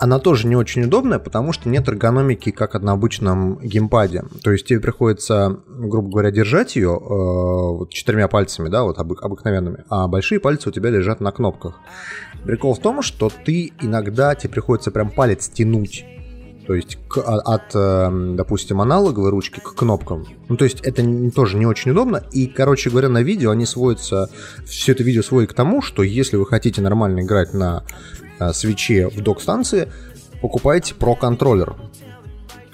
S2: она тоже не очень удобная, потому что нет эргономики, как на обычном геймпаде. То есть тебе приходится, грубо говоря, держать ее э, вот четырьмя пальцами, да, вот обы- обыкновенными, а большие пальцы у тебя лежат на кнопках. Прикол в том, что ты иногда тебе приходится прям палец тянуть то есть к, а, от, эм, допустим, аналоговой ручки к кнопкам. Ну, то есть это тоже не очень удобно. И, короче говоря, на видео они сводятся, все это видео сводит к тому, что если вы хотите нормально играть на э, свече в док-станции, покупайте Pro контроллер.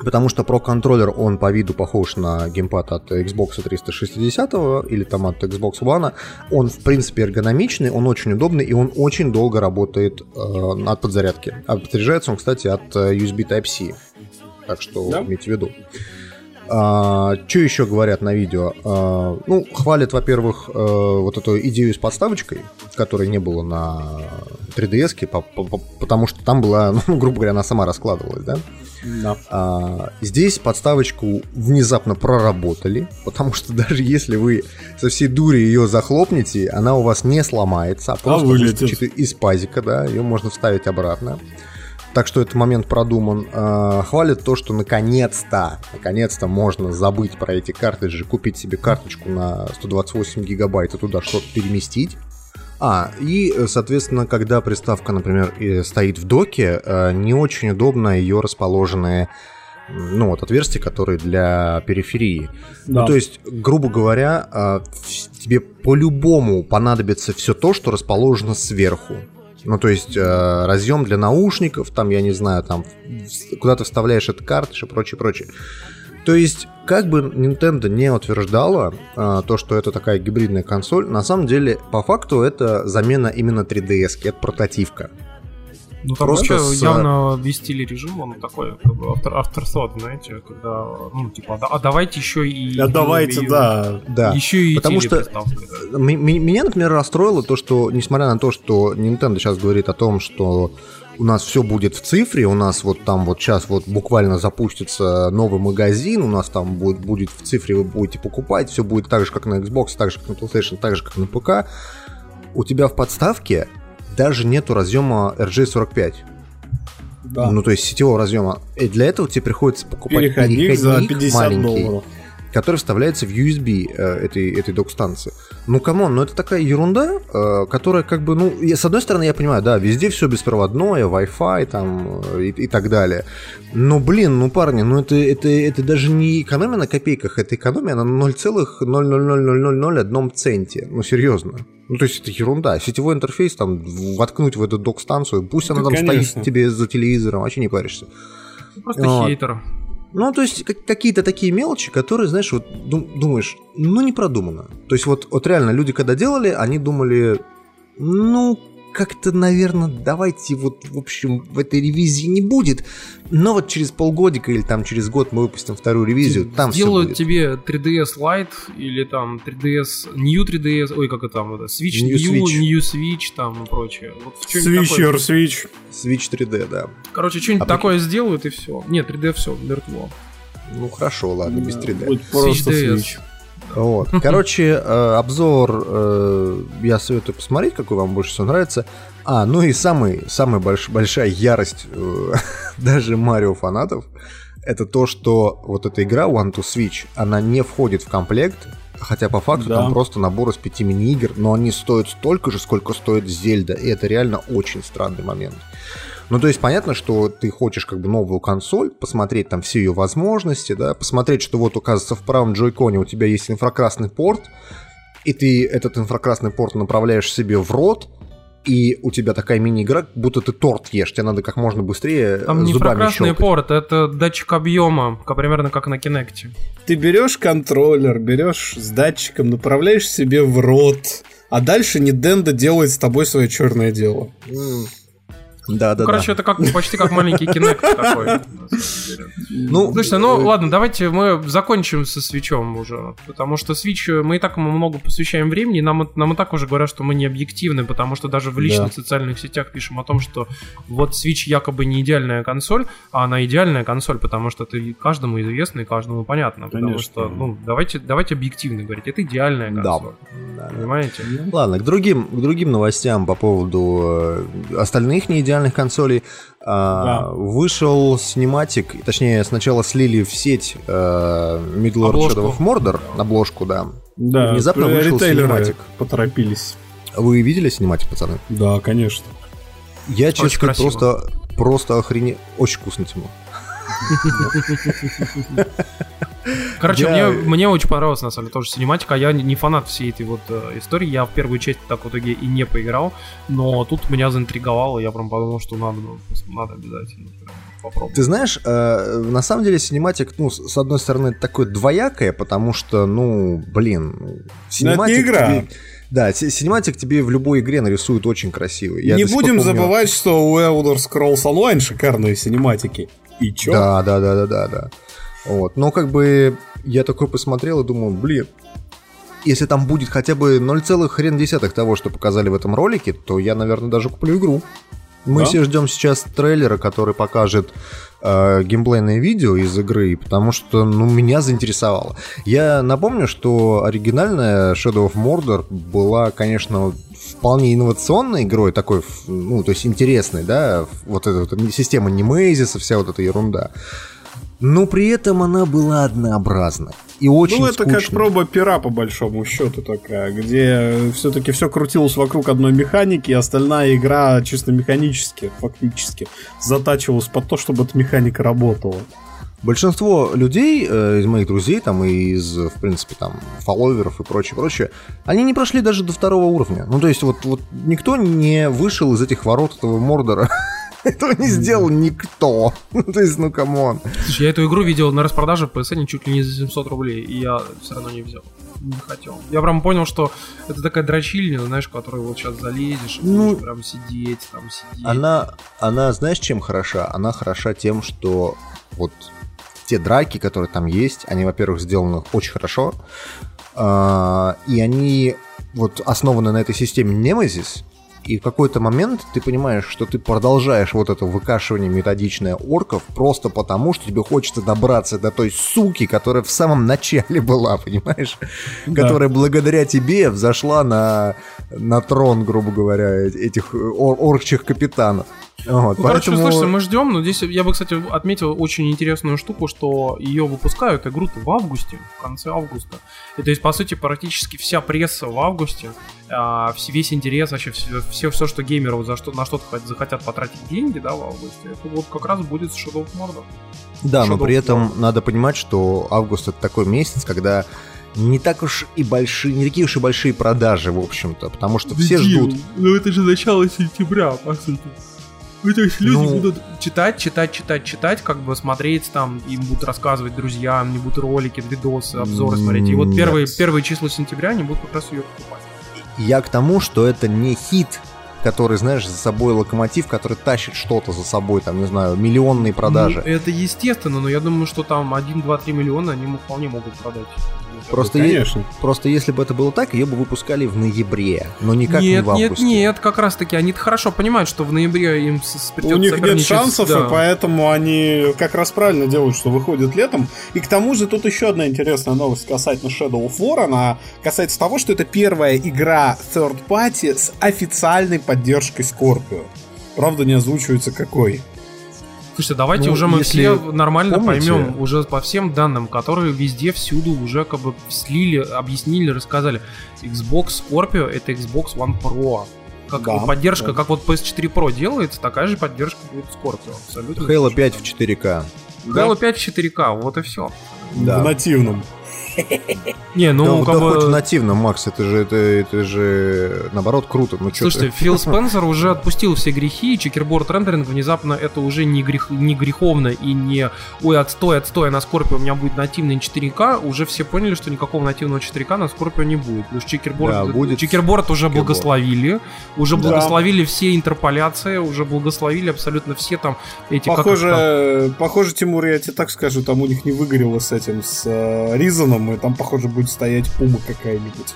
S2: Потому что Pro контроллер, он по виду похож на геймпад от Xbox 360 или там от Xbox One. Он, в принципе, эргономичный, он очень удобный, и он очень долго работает э, от подзарядки. А подзаряжается он, кстати, от э, USB Type-C. Так что да? имейте в виду. А, что еще говорят на видео? А, ну, хвалят, во-первых, а, вот эту идею с подставочкой, которой не было на 3DS, по, по, потому что там была, [LAUGHS] ну, грубо говоря, она сама раскладывалась, да? Да. А, здесь подставочку внезапно проработали, потому что [LAUGHS] даже если вы со всей дури ее захлопнете, она у вас не сломается, а, а просто выскочит из пазика, да, ее можно вставить обратно. Так что этот момент продуман. А, хвалит то, что наконец-то, наконец-то можно забыть про эти картриджи, купить себе карточку на 128 гигабайт и туда что-то переместить. А, и, соответственно, когда приставка, например, стоит в доке, э, не очень удобно ее расположенные ну, вот отверстия, которые для периферии. Да. Ну, то есть, грубо говоря, э, тебе по-любому понадобится все то, что расположено сверху. Ну, то есть, э, разъем для наушников, там, я не знаю, там, куда ты вставляешь этот картридж и прочее, прочее. То есть, как бы Nintendo не утверждала а, то, что это такая гибридная консоль, на самом деле, по факту, это замена именно 3DS, это портативка.
S4: Ну, там Просто вообще с... явно ввестили режим, он такой, как бы, автор, авторсот, знаете, когда, ну, типа, а, а давайте еще и...
S3: А давайте, и, да.
S2: да.
S4: Еще и
S2: Потому что меня, например, расстроило то, что, несмотря на то, что Nintendo сейчас говорит о том, что у нас все будет в цифре, у нас вот там вот сейчас вот буквально запустится новый магазин, у нас там будет, будет в цифре, вы будете покупать, все будет так же, как на Xbox, так же, как на PlayStation, так же, как на ПК. У тебя в подставке даже нету разъема RJ45. Да. Ну, то есть сетевого разъема. И для этого тебе приходится покупать
S3: переходник, переходник за 50
S2: маленький. Долларов который вставляется в USB э, этой, этой док-станции. Ну, come on, ну это такая ерунда, э, которая как бы, ну, я, с одной стороны, я понимаю, да, везде все беспроводное, Wi-Fi там э, и, и так далее. Но, блин, ну, парни, ну это, это, это даже не экономия на копейках, это экономия на 0,0000001 центе. Ну, серьезно. Ну, то есть это ерунда. Сетевой интерфейс там воткнуть в эту док-станцию, пусть она да, там конечно. стоит тебе за телевизором, вообще не паришься.
S4: Просто вот. хейтер.
S2: Ну, то есть какие-то такие мелочи, которые, знаешь, вот думаешь, ну, не продумано. То есть вот, вот реально люди, когда делали, они думали, ну, как-то, наверное, давайте вот, в общем, в этой ревизии не будет. Но вот через полгодика или там через год мы выпустим вторую ревизию, там
S4: Делают тебе 3DS Lite или там 3DS, New 3DS, ой, как это там, это, Switch New, New Switch, New Switch там и прочее. Вот
S3: Switcher, Switch.
S2: Switch 3D, да.
S4: Короче, что-нибудь а такое сделают и все. Нет, 3D все, мертво.
S2: Ну хорошо, ладно, без 3D.
S3: Будет просто Switch. Switch.
S2: Вот. [LAUGHS] Короче, э, обзор э, я советую посмотреть, какой вам больше всего нравится. А, ну и самый, самая больш, большая ярость э, [LAUGHS] даже Марио фанатов это то, что вот эта игра One to Switch, она не входит в комплект, хотя по факту да. там просто набор из пяти мини-игр, но они стоят столько же, сколько стоит Зельда, и это реально очень странный момент. Ну, то есть понятно, что ты хочешь как бы новую консоль, посмотреть там все ее возможности, да, посмотреть, что вот, оказывается, в правом джойконе у тебя есть инфракрасный порт, и ты этот инфракрасный порт направляешь себе в рот, и у тебя такая мини-игра, будто ты торт ешь, тебе надо как можно быстрее
S4: Там не инфракрасный порт, это датчик объема, примерно как на Кинекте.
S3: Ты берешь контроллер, берешь с датчиком, направляешь себе в рот, а дальше Nintendo делает с тобой свое черное дело.
S2: Да, да,
S4: ну, короче,
S2: да.
S4: это как почти как маленький кинект такой. Ну, слушайте, ну э, ладно, давайте мы закончим со свечом уже, потому что свич мы и так ему много посвящаем времени, нам нам и так уже говорят, что мы не объективны, потому что даже в личных социальных сетях пишем о том, что вот свич якобы не идеальная консоль, а она идеальная консоль, потому что это каждому известно и каждому понятно, потому что ну давайте давайте объективно говорить, это идеальная консоль, да. понимаете?
S2: Ладно, к другим к другим новостям по поводу э, остальных не идеальных оригинальных консолей. А, Вышел синематик, точнее, сначала слили в сеть э, Middle Earth
S4: Обложку.
S2: Shadow of Mordor, обложку, да.
S3: Да,
S2: Внезапно вышел
S3: ритейлеры
S2: синематик.
S3: поторопились.
S2: Вы видели синематик, пацаны?
S3: Да, конечно.
S2: Я, честно
S4: Очень красиво.
S2: просто, просто охренел. Очень вкусно, Тимур.
S4: Короче,
S2: Я-
S4: мне, мне очень понравилась, на самом деле, тоже синематика. Я не- фанат всей этой вот э, истории. Я в первую часть так в итоге и не поиграл. Но тут меня заинтриговало. Я прям подумал, что надо, ну, надо обязательно прям попробовать.
S2: Ты знаешь, э, на самом деле синематик, ну, с одной стороны, такое двоякое, потому что, ну, блин, ну,
S3: Но это
S2: синематик
S3: не игра.
S2: тебе- да, си- синематик тебе в любой игре нарисует очень красивый. Я
S3: не будем
S2: помню-
S3: забывать, что у Elder Scrolls Online шикарные синематики. И чё?
S2: Да, да, да, да, да, да. Вот. Но как бы я такой посмотрел и думаю, блин, если там будет хотя бы 0, хрен десятых того, что показали в этом ролике, то я, наверное, даже куплю игру. Мы
S3: Да?
S2: все ждем сейчас трейлера, который покажет э, геймплейное видео из игры, потому что, ну, меня заинтересовало. Я напомню, что оригинальная Shadow of Mordor была, конечно, вполне инновационной игрой, такой, ну, то есть интересной, да, вот эта вот система Немезиса, вся вот эта ерунда. Но при этом она была однообразной и очень
S3: Ну, это как
S2: скучной.
S3: проба пера, по большому счету, такая, где все-таки все крутилось вокруг одной механики, и остальная игра чисто механически, фактически, затачивалась под то, чтобы эта механика работала.
S2: Большинство людей э, из моих друзей, там, и из, в принципе, там, фолловеров и прочее, прочее, они не прошли даже до второго уровня. Ну, то есть, вот, вот никто не вышел из этих ворот этого Мордора. [LAUGHS] Этого не сделал никто. [LAUGHS] Ну, то есть, ну, come on.
S4: Слушай, я эту игру видел на распродаже в PSN чуть ли не за 700 рублей, и я все равно не взял. Не хотел. Я прям понял, что это такая дрочильня, знаешь, в которую вот сейчас залезешь, и
S2: Ну,
S4: прям сидеть, там сидеть.
S2: Она, она, знаешь, чем хороша? Она хороша тем, что вот те драки, которые там есть, они, во-первых, сделаны очень хорошо, а, и они вот основаны на этой системе Nemesis, и в какой-то момент ты понимаешь, что ты продолжаешь вот это выкашивание методичное орков просто потому, что тебе хочется добраться до той суки, которая в самом начале была, [LAUGHS] понимаешь?
S3: Да.
S2: Которая благодаря тебе взошла на, на трон, грубо говоря, э- этих ор- оркчих капитанов. Вот,
S4: Ну, короче,
S2: поэтому-
S4: слушайте, мы ждем, но здесь я бы, кстати, отметил очень интересную штуку, что ее выпускают игру в августе, в конце августа. И то есть, по сути, практически вся пресса в августе, вс- весь интерес, вообще все, все, все, что геймеры за что, на что-то хот- захотят потратить деньги, да, в августе, это вот как раз будет с Shadow of Mordor.
S2: Да, но
S4: Shadow
S2: при
S4: of
S2: этом
S4: War.
S2: надо понимать, что август это такой месяц, когда не так уж и большие, не такие уж и большие продажи, в общем-то, потому что все ждут.
S4: Ну это же начало сентября, по сути. Ну, то есть
S2: люди Ну.
S4: будут читать, читать, читать, читать, как бы смотреть там, им будут рассказывать друзьям, не будут ролики, видосы, обзоры смотреть. И вот
S2: Нет.
S4: первые, первые числа сентября они будут как раз ее покупать.
S2: Я к тому, что это не хит, который, знаешь, за собой локомотив, который тащит что-то за собой, там, не знаю, миллионные продажи.
S4: Ну, это естественно, но я думаю, что там 1, 2, 3 миллиона они вполне могут продать.
S2: Просто,
S3: Ну,
S2: е-
S3: конечно.
S2: просто если бы это было так, ее бы выпускали в ноябре, но никак не
S4: нет,
S2: в
S4: нет,
S2: августе.
S4: нет, как раз таки они хорошо понимают, что в ноябре им с- с-
S3: У
S4: придется
S3: них нет шансов,
S4: да.
S3: и поэтому они как раз правильно делают, что выходят летом. И к тому же тут еще одна интересная новость касательно Shadow of War. Она касается того, что это первая игра third party с официальной поддержкой Scorpio. Правда, не озвучивается какой.
S4: Слушайте, давайте
S2: Ну,
S4: уже мы все нормально
S2: помните-
S4: поймем уже по всем данным, которые везде, всюду уже как бы слили, объяснили, рассказали. Xbox Scorpio это Xbox One Pro. Как
S3: Да,
S4: поддержка,
S3: да.
S4: как вот PS4 Pro делается, такая же поддержка будет Scorpio. Абсолютно.
S2: Halo 5 в 4К.
S4: Halo 5 4K, вот и все.
S2: Да.
S3: В нативном.
S4: Не, ну
S2: да,
S4: как
S2: да
S4: бы...
S2: хоть в нативном, Макс, это же, это, это же наоборот круто. Ну,
S4: Слушайте,
S2: ты?
S4: Фил [LAUGHS] Спенсер уже отпустил все грехи, и checkerboard рендеринг внезапно это уже не, грех, не греховно и не «Ой, отстой, отстой, на Скорпио у меня будет нативный 4К», уже все поняли, что никакого нативного 4К на Скорпио не будет. Потому что checkerboard,
S2: Да, будет
S4: checkerboard уже
S2: checkerboard.
S4: благословили, уже
S3: Да.
S4: благословили все интерполяции, уже благословили абсолютно все там эти... как
S3: Похоже, похоже, Тимур, я тебе так скажу, там у них не выгорело с этим, с э, Ризаном, и там, похоже, будет стоять пума какая-нибудь.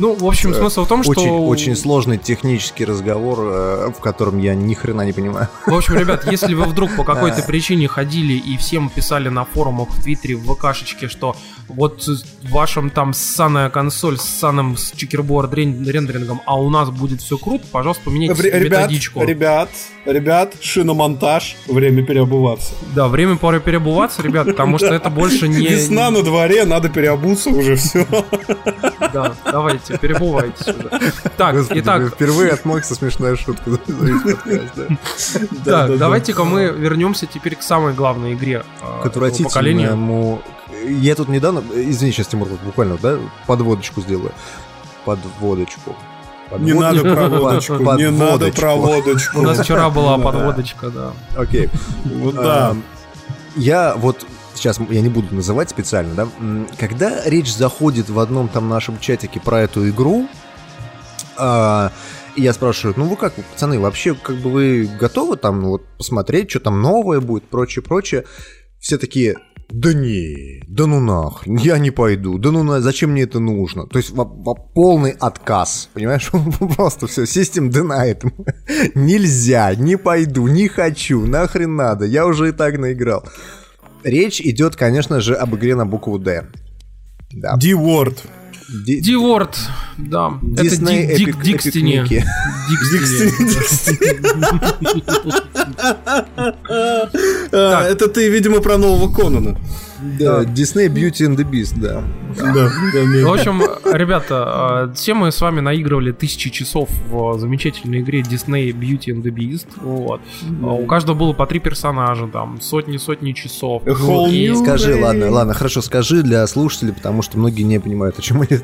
S4: Ну, в общем, смысл в том, что...
S2: Очень, очень сложный технический разговор, э, в котором я ни хрена не понимаю.
S4: В общем, ребят, если вы вдруг по [LAUGHS] какой-то причине ходили и всем писали на форумах, в Твиттере, в ВКшечке, что вот в вашем там ссаная консоль с ссаным с чекерборд рендерингом, а у нас будет все круто, пожалуйста, поменяйте себе
S3: Ребят,
S4: методичку.
S3: ребят, ребят, шиномонтаж, время переобуваться.
S4: Да, время пора переобуваться, ребят, потому что [LAUGHS] это больше не...
S3: Весна на дворе, надо переобуться уже все.
S4: Да, давайте, перебывайтесь уже. Так,
S2: Господи,
S4: итак,
S2: впервые от Макса смешная шутка. да.
S4: так, давайте-ка мы вернемся теперь к самой главной игре
S2: К
S4: э, поколения.
S2: Я тут недавно... Извини, сейчас, Тимур, буквально, да, подводочку сделаю. Подводочку.
S3: Не надо проводочку,
S2: Под-
S3: не надо проводочку.
S4: У нас вчера была [LAUGHS]
S3: Да.
S4: подводочка, да.
S2: Окей.
S3: Вот да.
S2: А, Я вот сейчас я не буду называть специально, да. Когда речь заходит в одном там нашем чатике про эту игру, а, и я спрашиваю, ну вы как, пацаны, вообще как бы вы готовы там вот посмотреть, что там новое будет, прочее, прочее. Все такие, да не, да ну нах, я не пойду, да ну на, зачем мне это нужно? То есть во- во- полный отказ, понимаешь? [LAUGHS] Просто все, систем denied. [LAUGHS] Нельзя, не пойду, не хочу, нахрен надо, я уже и так наиграл. Речь идет, конечно же, об игре на букву D. Да.
S3: D-Word.
S4: Диворд, да.
S2: Disney
S4: это Дик, Дикстини.
S2: Mickey. [LAUGHS]
S3: А, Это ты, видимо, про нового Конана.
S2: Да, Disney Beauty and the Beast, да.
S3: Да,
S4: В общем, ребята, э, все мы с вами наигрывали тысячи часов в замечательной игре Disney Beauty and the Beast. Вот. А У каждого было по три персонажа, там, сотни-сотни часов.
S2: Скажи, ладно, ладно, хорошо, скажи для слушателей, потому что многие не понимают, о чем речь.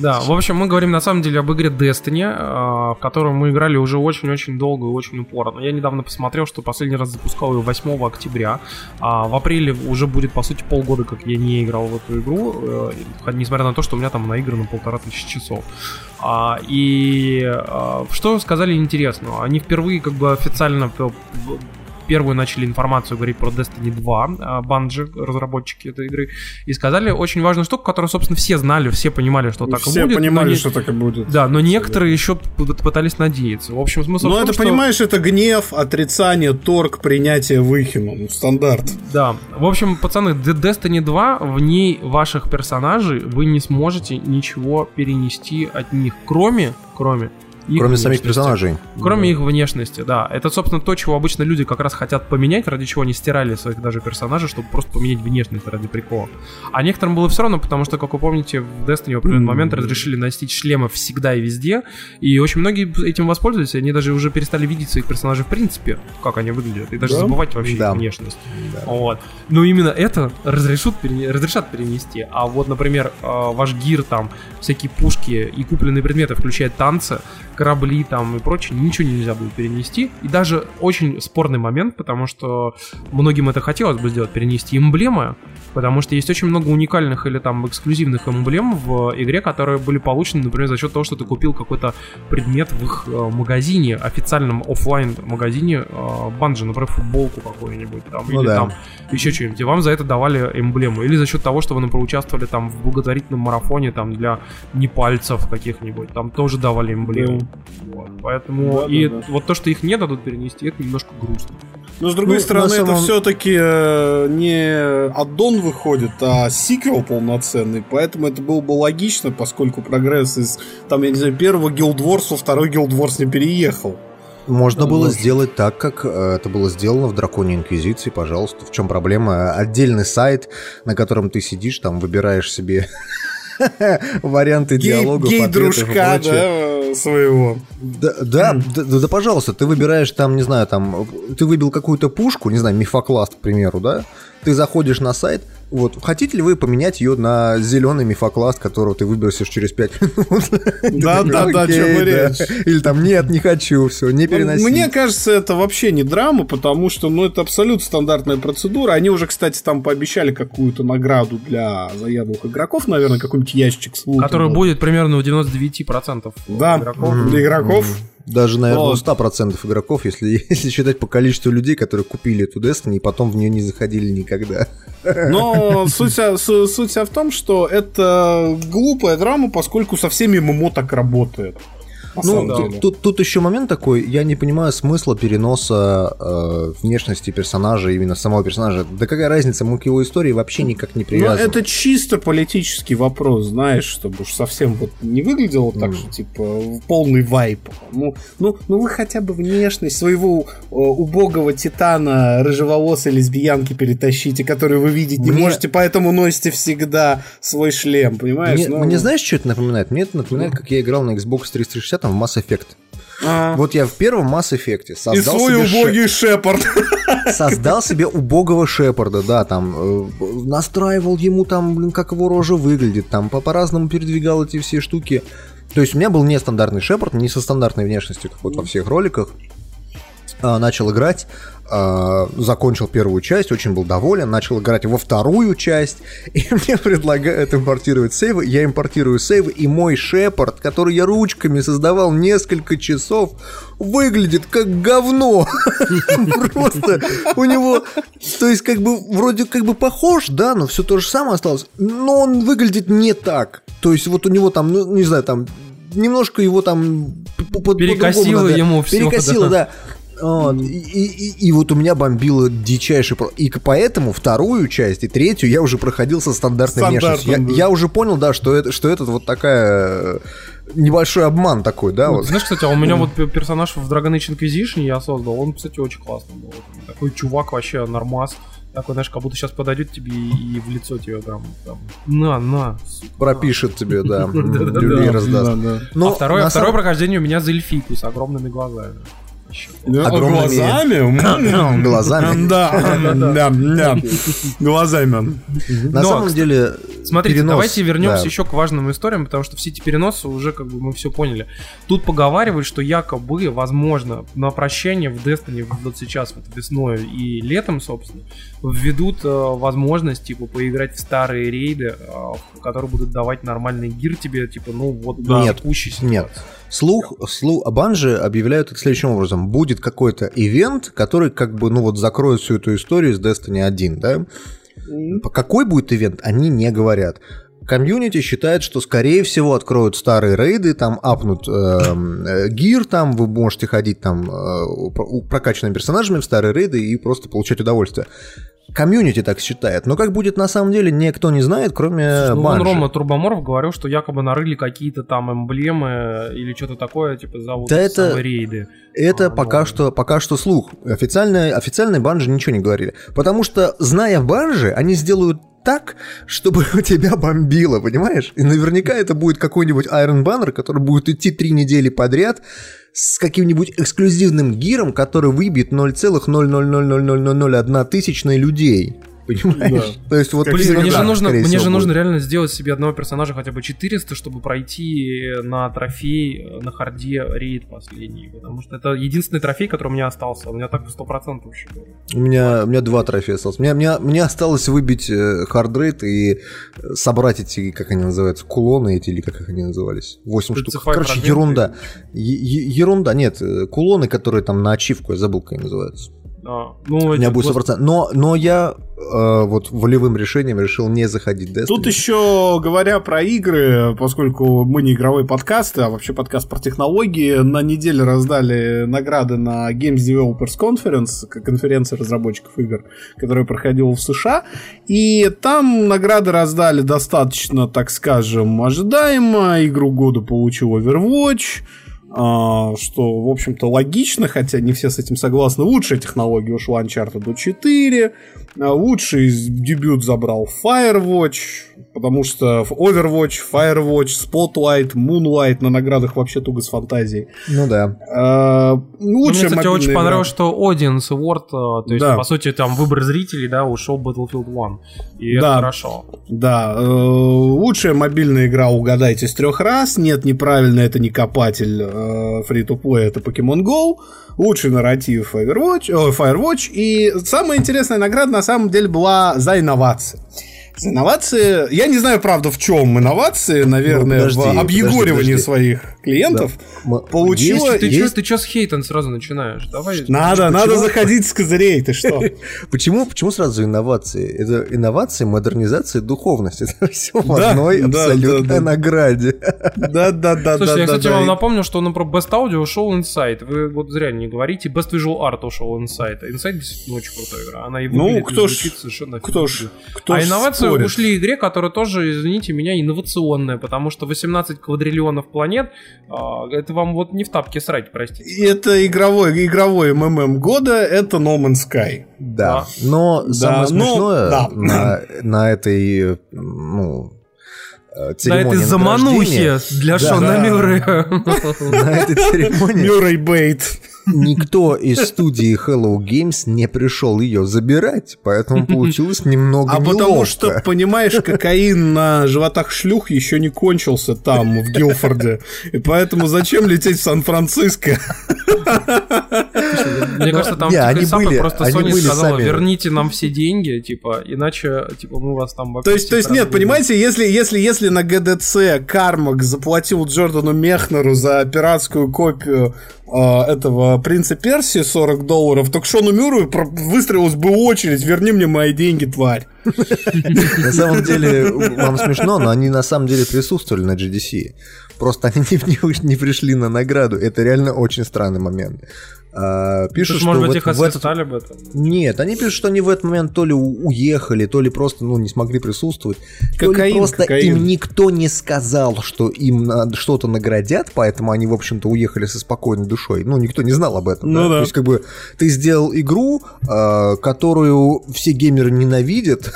S4: Да, в общем, мы говорим на самом деле об игре Destiny, э, в которую мы играли уже очень-очень долго и очень упорно. Я недавно посмотрел, что последний раз запускал ее 8 октября, а в апреле уже будет, по сути, полгода, как я не играл в эту игру, э, несмотря на то, что у меня там наиграно полтора тысячи часов. А, и а, что сказали интересного? Они впервые как бы официально первую начали информацию говорить про Destiny 2, а, Bungie, разработчики этой игры, и сказали очень важную штуку, которую, собственно, все знали, все понимали, что так и
S3: Все
S4: будет. но
S3: понимали,
S4: не-
S3: что так и будет.
S4: Да, но некоторые еще п- пытались надеяться. В общем, смысл
S3: Ну, это,
S4: что-
S3: понимаешь, это гнев, отрицание, торг, принятие выкину. Ну, стандарт.
S4: Да. В общем, пацаны, Destiny 2, в ней ваших персонажей вы не сможете ничего перенести от них, кроме, кроме их
S2: Кроме самих
S4: внешности.
S2: персонажей.
S4: Кроме их внешности, да. Это, собственно, то, чего обычно люди как раз хотят поменять, ради чего они стирали своих даже персонажей, чтобы просто поменять внешность ради прикола. А некоторым было все равно, потому что, как вы помните, в Destiny в определенный
S3: Мгм.
S4: момент разрешили носить шлемы всегда и везде, и очень многие этим воспользовались, они даже уже перестали видеть своих персонажей в принципе, как они выглядят, и даже
S3: Да?
S4: забывать вообще
S2: Да.
S4: их внешность. Вот. Но именно это разрешат, перене- разрешат перенести. А вот, например, э, ваш гир, там, всякие пушки и купленные предметы, включая танцы, корабли там и прочее, ничего нельзя будет перенести. И даже очень спорный момент, потому что многим это хотелось бы сделать, перенести эмблемы, потому что есть очень много уникальных или там эксклюзивных эмблем в игре, которые были получены, например, за счет того, что ты купил какой-то предмет в их э, магазине, официальном оффлайн магазине Банжи, например, футболку какую-нибудь там,
S2: Ну
S4: или
S2: да.
S4: там еще что-нибудь, и вам за это давали эмблему. Или за счет того, что вы, например, участвовали там в благотворительном марафоне там для непальцев каких-нибудь, там тоже давали эмблему. Вот. Поэтому
S3: Да, да,
S4: и
S3: да.
S4: вот то, что их не дадут перенести, это немножко грустно.
S3: Но с другой
S2: Ну,
S3: стороны,
S2: на
S3: это
S2: самом-
S3: все-таки не аддон выходит, а сиквел полноценный. Поэтому это было бы логично, поскольку прогресс из, там, я не знаю, первого Guild Wars во второй Guild Wars не переехал.
S2: Можно
S3: Ну,
S2: было
S3: вот.
S2: сделать так, как э, это было сделано в Драконе Инквизиции, пожалуйста. В чем проблема? Отдельный сайт, на котором ты сидишь, там выбираешь себе [LAUGHS] варианты диалогов, и
S3: Гей-дружка, да, своего.
S2: Да, да, да, да, пожалуйста, ты выбираешь там, не знаю, там, ты выбил какую-то пушку, не знаю, мифокласт, к примеру, да? Ты заходишь на сайт, вот, хотите ли вы поменять ее на зеленый мифокласт, которого ты выбросишь через 5 минут? [LAUGHS]
S3: Да, да, да, чем
S2: да.
S3: речь.
S2: Или там, нет, не хочу, все, не переноси.
S3: Мне кажется, это вообще не драма, потому что, ну, это абсолютно стандартная процедура. Они уже, кстати, там пообещали какую-то награду для заядлых игроков, наверное, какой-нибудь ящик с.
S4: Который будет примерно у 99%
S3: Да,
S4: игроков.
S3: для игроков.
S2: Даже, наверное,
S3: Вот.
S2: у 100% игроков, если, [LAUGHS] если считать по количеству людей, которые купили эту Destiny и потом в нее не заходили никогда.
S3: Но суть, суть в том, что это глупая драма, поскольку со всеми ММО так работает. На
S2: Ну, тут, тут, тут еще момент такой, я не понимаю смысла переноса э, внешности персонажа, именно самого персонажа. Да какая разница, мы к его истории вообще никак не
S3: Но
S2: привязаны.
S3: Ну, это чисто политический вопрос, знаешь, чтобы уж совсем вот не выглядело так,
S2: Мгм.
S3: что типа полный вайп. Ну, ну, ну вы хотя бы внешность своего э, убогого титана рыжеволосой лесбиянки перетащите, которую вы видеть не
S2: Мне-
S3: можете, поэтому носите всегда свой шлем, понимаешь?
S2: Мне,
S3: Ну,
S2: мне знаешь, что это напоминает? Мне это напоминает, как я играл на Xbox 360 в Mass Effect.
S3: а.
S2: Вот я в первом Mass Effect
S3: И
S2: создал
S3: свой
S2: себе
S3: убогий шепард. [LAUGHS]
S2: создал себе убогого Шепарда, да, там э, настраивал ему там, блин, как его рожа выглядит, там по- по-разному передвигал эти все штуки. То есть у меня был нестандартный Шепард, не со стандартной внешностью, как вот во всех роликах. А, начал играть, а, закончил первую часть, очень был доволен, начал играть во вторую часть, [LAUGHS] и мне предлагают импортировать сейвы, я импортирую сейвы, и мой Шепард, который я ручками создавал несколько часов, выглядит как говно. [LAUGHS] Просто у него, то есть как бы вроде как бы похож, да, но все то же самое осталось, но он выглядит не так. То есть вот у него там, ну, не знаю, там немножко его там по-
S4: Перекосило ему всё,
S2: Перекосило,
S4: да.
S2: да. Вот, и, и- и- и вот у меня бомбило дичайший... И поэтому вторую часть и третью я уже проходил со стандартной внешностью.
S3: да.
S2: Я, я уже понял, да, что это, что это вот такая... э, Небольшой обман такой, да,
S4: Вот,
S2: вот.
S4: Знаешь, кстати, а у меня вот пе- персонаж в Dragon Age Inquisition я создал, он, кстати, очень классный был. Такой чувак вообще нормас. Такой, знаешь, как будто сейчас подойдет тебе и, в лицо тебе прям, там, на, на.
S2: Пропишет тебе, да, [LAUGHS] люлей раздаст.
S4: А второе, прохождение у меня за эльфику с огромными глазами.
S3: Да.
S2: Огромными-
S3: Глазами? [COUGHS]
S2: Глазами.
S3: Да, да, да. Глазами.
S2: На самом деле,
S4: Смотрите, давайте вернемся
S2: да.
S4: еще к важным историям, потому что все эти переносы уже как бы мы все поняли. Тут поговаривают, что якобы, возможно, на прощание в Destiny вот сейчас, вот весной и летом, собственно, введут э, возможность, типа, поиграть в старые рейды, э, которые будут давать нормальный гир тебе, типа, ну, вот до
S2: Нет, нет. Слух, слух, Банжи объявляют это следующим образом. Будет какой-то ивент, который как бы, ну вот, закроет всю эту историю с Destiny 1, да? По Какой будет ивент, они не говорят. Комьюнити считает, что скорее всего откроют старые рейды, там апнут эм, э, gear, там вы можете ходить там э, прокачанными персонажами в старые рейды и просто получать удовольствие. Комьюнити так считает, но как будет на самом деле, никто не знает, кроме
S4: Ну, вон
S2: Bungie.
S4: Рома Турбоморов говорил, что якобы нарыли какие-то там эмблемы или что-то такое, типа, зовут
S2: Да это-
S4: рейды.
S2: Это пока что, пока что слух. Официальные, официальные Bungie ничего не говорили. Потому что, зная Bungie, они сделают так, чтобы у [LAUGHS] тебя бомбило, понимаешь? И наверняка это будет какой-нибудь Iron Banner, который будет идти три недели подряд с каким-нибудь эксклюзивным гиром, который выбьет 0,0000001 тысячной людей. Понимаешь? То есть вот
S4: Блин, мне же нужно, мне же нужно реально сделать себе одного персонажа хотя бы 400, чтобы пройти на трофей э, на харде рейд последний. Потому что это единственный трофей, который у меня остался. У меня так 100% вообще было.
S2: У меня, у меня два трофея осталось. Мне, мне, мне осталось выбить э, хардрейд и э, собрать эти, как они называются, кулоны эти, или как их они назывались? 8 штук.
S4: Специфай
S2: Короче, ерунда. Е- е- ерунда, нет, э, кулоны, которые там на ачивку, я забыл, как они называются.
S4: А, ну,
S2: У меня будет
S4: господи,
S2: 100%. Но, но я э, вот волевым решением решил не заходить в Destiny.
S3: Тут еще, говоря про игры, поскольку мы не игровой подкаст, а вообще подкаст про технологии, на неделе раздали награды на Games Developers Conference, конференция разработчиков игр, которая проходила в США. И там награды раздали достаточно, так скажем, ожидаемо. Игру года получил Overwatch. А, что, в общем-то, логично, хотя не все с этим согласны. Лучшая технология ушла Uncharted 4, а, лучший дебют забрал Firewatch, потому что в Overwatch, Firewatch, Spotlight, Moonlight на наградах вообще туго с фантазией.
S2: Ну да.
S3: А,
S4: Ну, мне,
S3: лучшая
S4: кстати,
S3: мобильная
S4: очень
S3: игра.
S4: понравилось, что Audience Award, э, то есть,
S3: Да.
S4: по сути, там выбор зрителей, да, ушел Battlefield 1. И
S3: Да.
S4: это хорошо.
S3: Да, э, лучшая мобильная игра угадайте с трех раз. Нет, неправильно, это не копатель э, free-to-play, это Pokemon Go. Лучший нарратив Overwatch, Firewatch. И самая интересная награда на самом деле была за инновации. Инновации, я не знаю, правда, в чем инновации, наверное,
S2: Ну, подожди,
S3: в объегоривании
S2: подожди, подожди.
S3: своих клиентов
S2: М-
S3: получила-
S2: есть-
S4: Ты,
S2: есть-
S4: чё, ты чё с хейтом сразу начинаешь? Давай.
S3: Надо,
S2: Почему?
S3: надо заходить с козырей, ты что? [LAUGHS]
S2: Почему, почему сразу инновации? Это инновации, модернизация, духовность. [LAUGHS] Это все в
S3: Да,
S2: одной
S3: да,
S2: абсолютной
S3: да, да.
S2: награде.
S3: Да, да, да,
S4: Слушайте,
S3: да,
S4: я,
S3: да,
S4: кстати,
S3: да.
S4: вам напомню, что, например, Best Audio ушел Insight. Вы вот зря не говорите. Best Visual Art ушел Insight. Insight действительно очень крутая игра. Она и
S3: Ну,
S4: выглядит, и
S3: кто ж-
S4: звучит совершенно
S3: Кто ж, кто
S4: а
S3: ж спорит?
S4: ушли игре, которая тоже, извините меня, инновационная, потому что 18 квадриллионов планет, а, это вам вот не в тапке срать, простите.
S3: Это игровой, игровой МММ года, это No Man's Sky.
S2: Да. Но самое
S3: но-
S2: смешное
S3: да.
S2: на, на этой, ну, э,
S4: На
S2: церемонии
S4: этой заманухе для
S2: Да.
S4: Шона
S3: Да.
S4: Мюррея.
S2: На этой церемонии
S3: Мюррей Бейт.
S2: Никто из студии Hello Games не пришел ее забирать, поэтому получилось немного
S3: А потому
S2: неловко.
S3: что, понимаешь, кокаин на животах шлюх еще не кончился там, в Гилфорде. И поэтому зачем лететь в Сан-Франциско?
S4: Мне кажется, там
S2: они были-
S4: просто Sony сказала, верните нам все деньги, типа, иначе, типа, мы вас там вообще
S3: То есть, то есть нет,
S4: разбудим».
S3: понимаете, если, если, если на ГДЦ Кармак заплатил Джордану Мехнеру за пиратскую копию этого принца Персии 40 долларов, то к Шону Мюру выстроилась бы очередь, верни мне мои деньги, тварь.
S2: На самом деле, вам смешно, но они на самом деле присутствовали на GDC. Просто они [LAUGHS] не пришли на награду. Это реально очень странный момент. А,
S4: Слушай,
S2: пишут, что
S4: может быть, их
S2: в этот...
S4: об этом.
S2: Нет, они пишут, что они в этот момент то ли уехали, то ли просто ну, не смогли присутствовать. то ли
S3: Кокаин,
S2: просто
S3: кокаин.
S2: им никто не сказал, что им что-то наградят, поэтому они, в общем-то, уехали со спокойной душой. Ну, никто не знал об этом.
S3: Ну да.
S2: То есть, как бы, ты сделал игру, а, которую все геймеры ненавидят,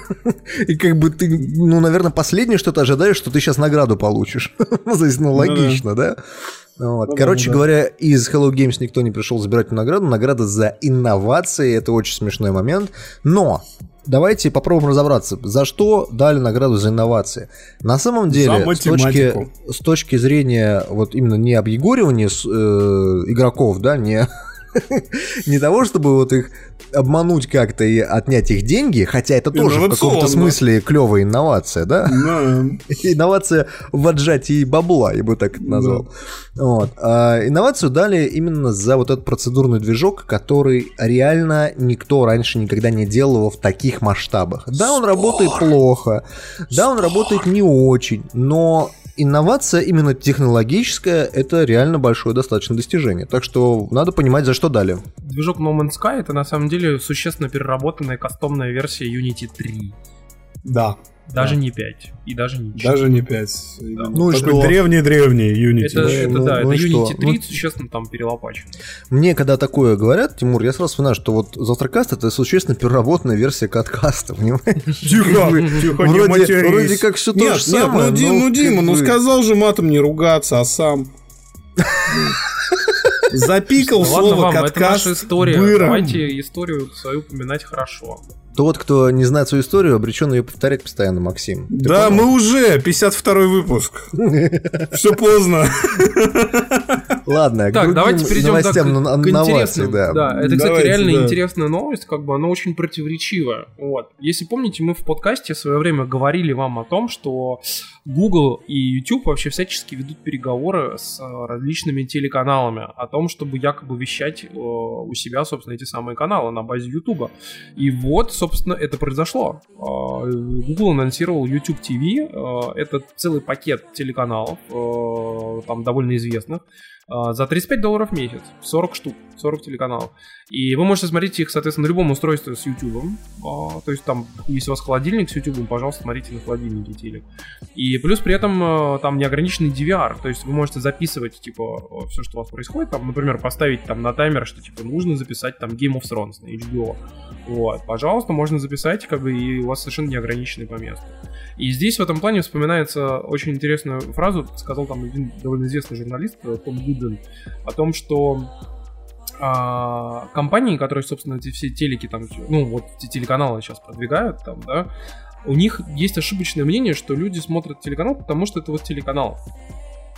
S2: [LAUGHS] и как бы ты, ну, наверное, последнее, что ты ожидаешь, что ты сейчас награду получишь. [LAUGHS] Ну, ну, логично, да? Вот. Короче
S3: да.
S2: говоря, из Hello Games никто не пришел забирать награду. Награда за инновации. Это очень смешной момент. Но давайте попробуем разобраться, за что дали награду за инновации. На самом деле, с точки, с точки зрения вот именно не объегоривания э, игроков, да, не, [LAUGHS] не того, чтобы вот их обмануть как-то и отнять их деньги, хотя это тоже в каком-то смысле клевая инновация, да?
S3: Да. [LAUGHS]
S2: Инновация в отжатии бабла, я бы так это назвал. Вот. А инновацию дали именно за вот этот процедурный движок, который реально никто раньше никогда не делал его в таких масштабах. Да, он работает плохо, да, он работает не очень, но инновация именно технологическая, это реально большое достаточно достижение. Так что надо понимать, за что дали.
S4: Движок No Man's Sky это на самом деле существенно переработанная кастомная версия Unity 3.
S3: Да.
S4: Даже
S3: Да.
S4: не 5. И даже не 4.
S3: Даже не 5.
S2: Ну и
S3: Такой
S2: что?
S3: древний-древний Unity.
S4: Это,
S2: Ну,
S4: это
S2: ну,
S4: да,
S2: ну
S4: это Unity
S2: что?
S4: 3
S2: Ну-
S4: существенно там перелопачено.
S2: Мне, когда такое говорят, Тимур, я сразу вспоминаю, что вот Завтракаст это существенно переработанная версия каткаста, [LAUGHS] понимаешь?
S3: Тихо, тихо, не
S2: вроде,
S3: матерись.
S2: вроде как все то
S3: Нет,
S2: же
S3: нет,
S2: самое.
S3: ну, ну, Дима, ну сказал же матом не ругаться, а сам [LAUGHS] запикал
S4: Ладно
S3: слово
S4: вам, это
S3: каткаст
S4: наша история.
S3: быром.
S4: Давайте историю свою упоминать хорошо.
S2: Тот, кто не знает свою историю, обречен ее повторять постоянно, Максим. Ты
S3: Да,
S2: понял?
S3: мы уже, 52 выпуск. [LAUGHS] Все поздно.
S2: Ладно,
S4: Так, давайте перейдем да, к,
S2: на-
S4: к интересным.
S2: да.
S4: Да, это, кстати,
S3: Давайте,
S4: реально
S3: да.
S4: интересная новость, как бы она очень противоречивая. Вот. Если помните, мы в подкасте в свое время говорили вам о том, что Google и YouTube вообще всячески ведут переговоры с э, различными телеканалами о том, чтобы якобы вещать э, у себя, собственно, эти самые каналы на базе YouTube. И вот, собственно, это произошло. Э, Google анонсировал YouTube TV. э, Это целый пакет телеканалов, э, там довольно известных, за 35 долларов в месяц. 40 штук, 40 телеканалов. И вы можете смотреть их, соответственно, на любом устройстве с YouTube. А, То есть там, если у вас холодильник с YouTube, пожалуйста, смотрите на холодильнике телек. И плюс при этом э, там неограниченный DVR. То есть вы можете записывать, типа, все, что у вас происходит. Там, например, поставить там на таймер, что, типа, нужно записать там Game of Thrones на HBO. Вот, пожалуйста, можно записать, как бы, и у вас совершенно неограниченный по месту. И здесь в этом плане вспоминается очень интересную фразу, сказал там один довольно известный журналист, э, Том Гуден, о том, что а, компании, которые, собственно, эти все телеки там, ну, вот телеканалы сейчас продвигают там, да, у них есть ошибочное мнение, что люди смотрят телеканал, потому что это вот телеканал.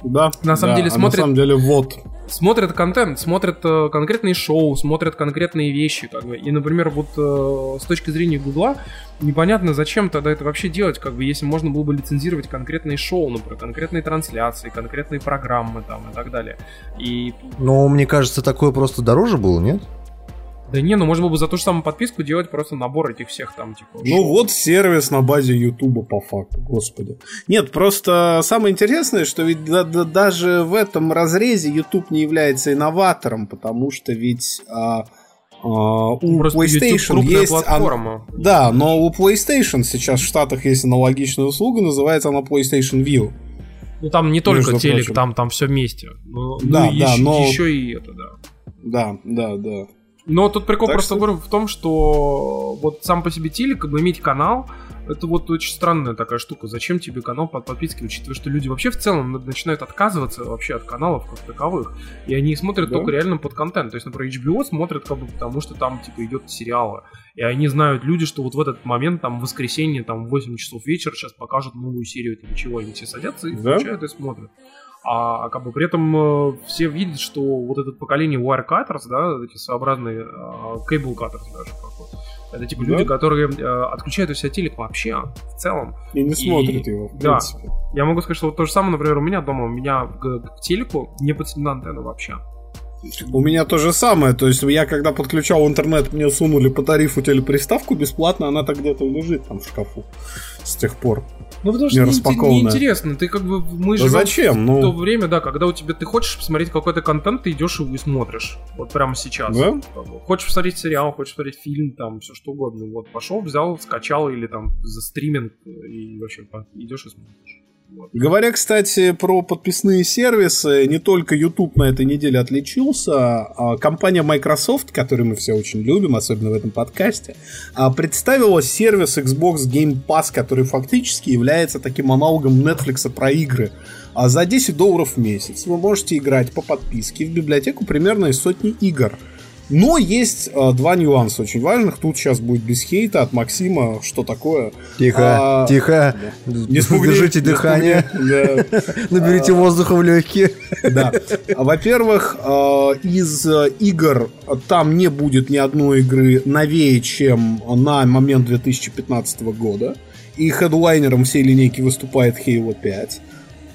S3: Да.
S4: На самом
S3: да,
S4: деле
S3: а
S4: смотрят-
S3: На самом деле вот.
S4: смотрят контент, смотрят э, конкретные шоу, смотрят конкретные вещи, как бы. И, например, вот э, с точки зрения Гугла, непонятно, зачем тогда это вообще делать, как бы, если можно было бы лицензировать конкретные шоу, например, конкретные трансляции, конкретные программы там и так далее. И
S2: Но мне кажется, такое просто дороже было, нет?
S4: Да не, ну можно было бы за ту же самую подписку делать просто набор этих всех там, типа.
S3: Ну
S4: шоу.
S3: вот сервис на базе Ютуба по факту, господи. Нет, просто самое интересное, что ведь да- да- даже в этом разрезе YouTube не является инноватором, потому что ведь а, а, у
S4: Просто YouTube
S3: PlayStation есть... ан-
S4: платформа.
S3: Да, но у PlayStation сейчас в Штатах есть аналогичная услуга, называется она PlayStation View.
S4: Ну там не только телек,
S3: прочим.
S4: там, там все вместе. Ну,
S3: Да,
S4: ну,
S3: да,
S4: еще,
S3: но-
S4: еще и это, да.
S3: Да, да, да.
S4: Но тут прикол
S3: Так
S4: просто
S3: что-
S4: в том, что вот сам по себе телек, как бы иметь канал, это вот очень странная такая штука. Зачем тебе канал под подпиской, учитывая, что люди вообще в целом на- начинают отказываться вообще от каналов как таковых. И они смотрят
S3: Да.
S4: только реально под контент. То есть, например, HBO смотрят как бы потому, что там типа идет сериалы. И они знают люди, что вот в этот момент, там, в воскресенье, там, в 8 часов вечера сейчас покажут новую серию этого чего. Они все садятся и
S3: Да.
S4: включают и смотрят. А как бы при этом э, все видят, что вот это поколение Wirecutters, да, эти своеобразные э, cable cutters даже, как вот, это типа
S3: Да.
S4: люди, которые э, отключают у себя телек вообще в целом.
S3: И не
S4: И-
S3: смотрит его, в
S4: да.
S3: принципе.
S4: Я могу сказать, что вот то же самое, например, у меня дома, у меня к, к телеку не подсоединена антенна вообще.
S3: У меня то же самое, то есть я когда подключал интернет, мне сунули по тарифу телеприставку бесплатно, она так где-то лежит там в шкафу с тех пор.
S4: Ну потому
S3: что Не
S4: неинтересно, ты как бы, мы
S3: Да
S4: живем
S3: зачем?
S4: в то
S3: Ну,
S4: время, да, когда у тебя ты хочешь посмотреть какой-то контент, ты идешь его и смотришь. Вот прямо сейчас.
S3: Да?
S4: Бы. Хочешь посмотреть сериал, хочешь посмотреть фильм, там, все что угодно. Вот, пошел, взял, скачал или там за стриминг и вообще идешь и смотришь.
S3: Говоря, кстати, про подписные сервисы, не только YouTube на этой неделе отличился, а компания Microsoft, которую мы все очень любим, особенно в этом подкасте, а, представила сервис Xbox Game Pass, который фактически является таким аналогом Netflix про игры. А за 10 долларов в месяц вы можете играть по подписке в библиотеку примерно из сотни игр. Но есть а, два нюанса очень важных. Тут сейчас будет без хейта от Максима. Что такое?
S2: Тихо,
S3: А,
S2: тихо.
S3: Не спугни,
S2: Держите
S3: не
S2: дыхание.
S3: спугни. Да. [LAUGHS]
S2: Наберите воздуха в легкие.
S3: Да. А, Во-первых, э, из э, игр там не будет ни одной игры новее, чем на момент 2015 года. И хедлайнером всей линейки выступает Halo 5.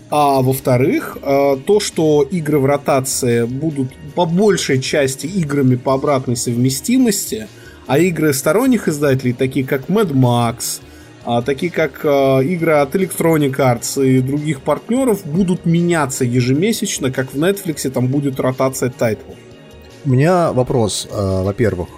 S3: А во-вторых, э, то, что игры в ротации будут по большей части играми по обратной совместимости, а игры сторонних издателей, такие как Mad Max, а, такие как э, игры от Electronic Arts и других партнеров, будут меняться ежемесячно, как в Netflix там будет ротация тайтлов.
S2: У меня вопрос, э, во-первых.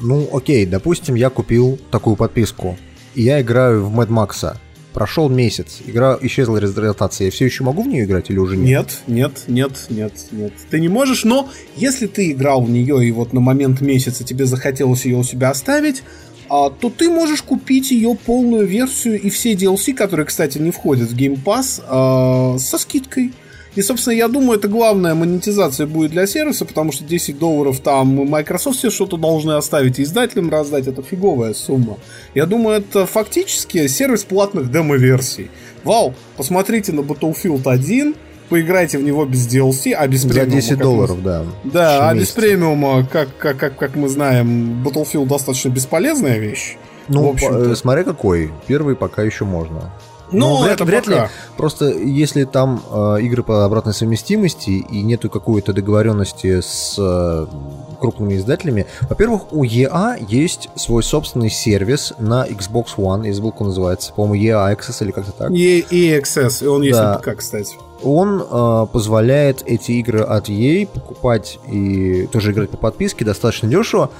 S2: Ну, окей, допустим, я купил такую подписку, и я играю в Mad Max. Прошел месяц, игра исчезла из ротации. Я все еще могу в нее играть или уже нет?
S3: Нет, нет, нет, нет, нет. Ты не можешь, но если ты играл в нее и вот на момент месяца тебе захотелось ее у себя оставить, а, то ты можешь купить ее полную версию и все DLC, которые, кстати, не входят в Game Pass, а, со скидкой. И, собственно, я думаю, это главная монетизация будет для сервиса, потому что 10 долларов там Microsoft все что-то должны оставить и издателям раздать, это фиговая сумма. Я думаю, это фактически сервис платных демо-версий. Вау, посмотрите на Battlefield 1, поиграйте в него без DLC, а без
S2: За
S3: премиума,
S2: 10
S3: как мы-
S2: долларов, да.
S3: Да, а без премиума, как, как, как, как мы знаем, Battlefield достаточно бесполезная вещь.
S2: Ну, э, смотря какой. Первый пока еще можно.
S3: Ну,
S2: Но вряд,
S3: это
S2: вряд
S3: пока.
S2: ли. Просто если там э, игры по обратной совместимости и нету какой-то договоренности с э, крупными издателями, во-первых, у EA есть свой собственный сервис на Xbox One, я забыл, как он называется, по-моему, EA Access или как-то так.
S3: И XS, и он есть
S2: Да.
S3: на ПК, кстати.
S2: Он э, позволяет эти игры от EA покупать и тоже играть по подписке достаточно дешево.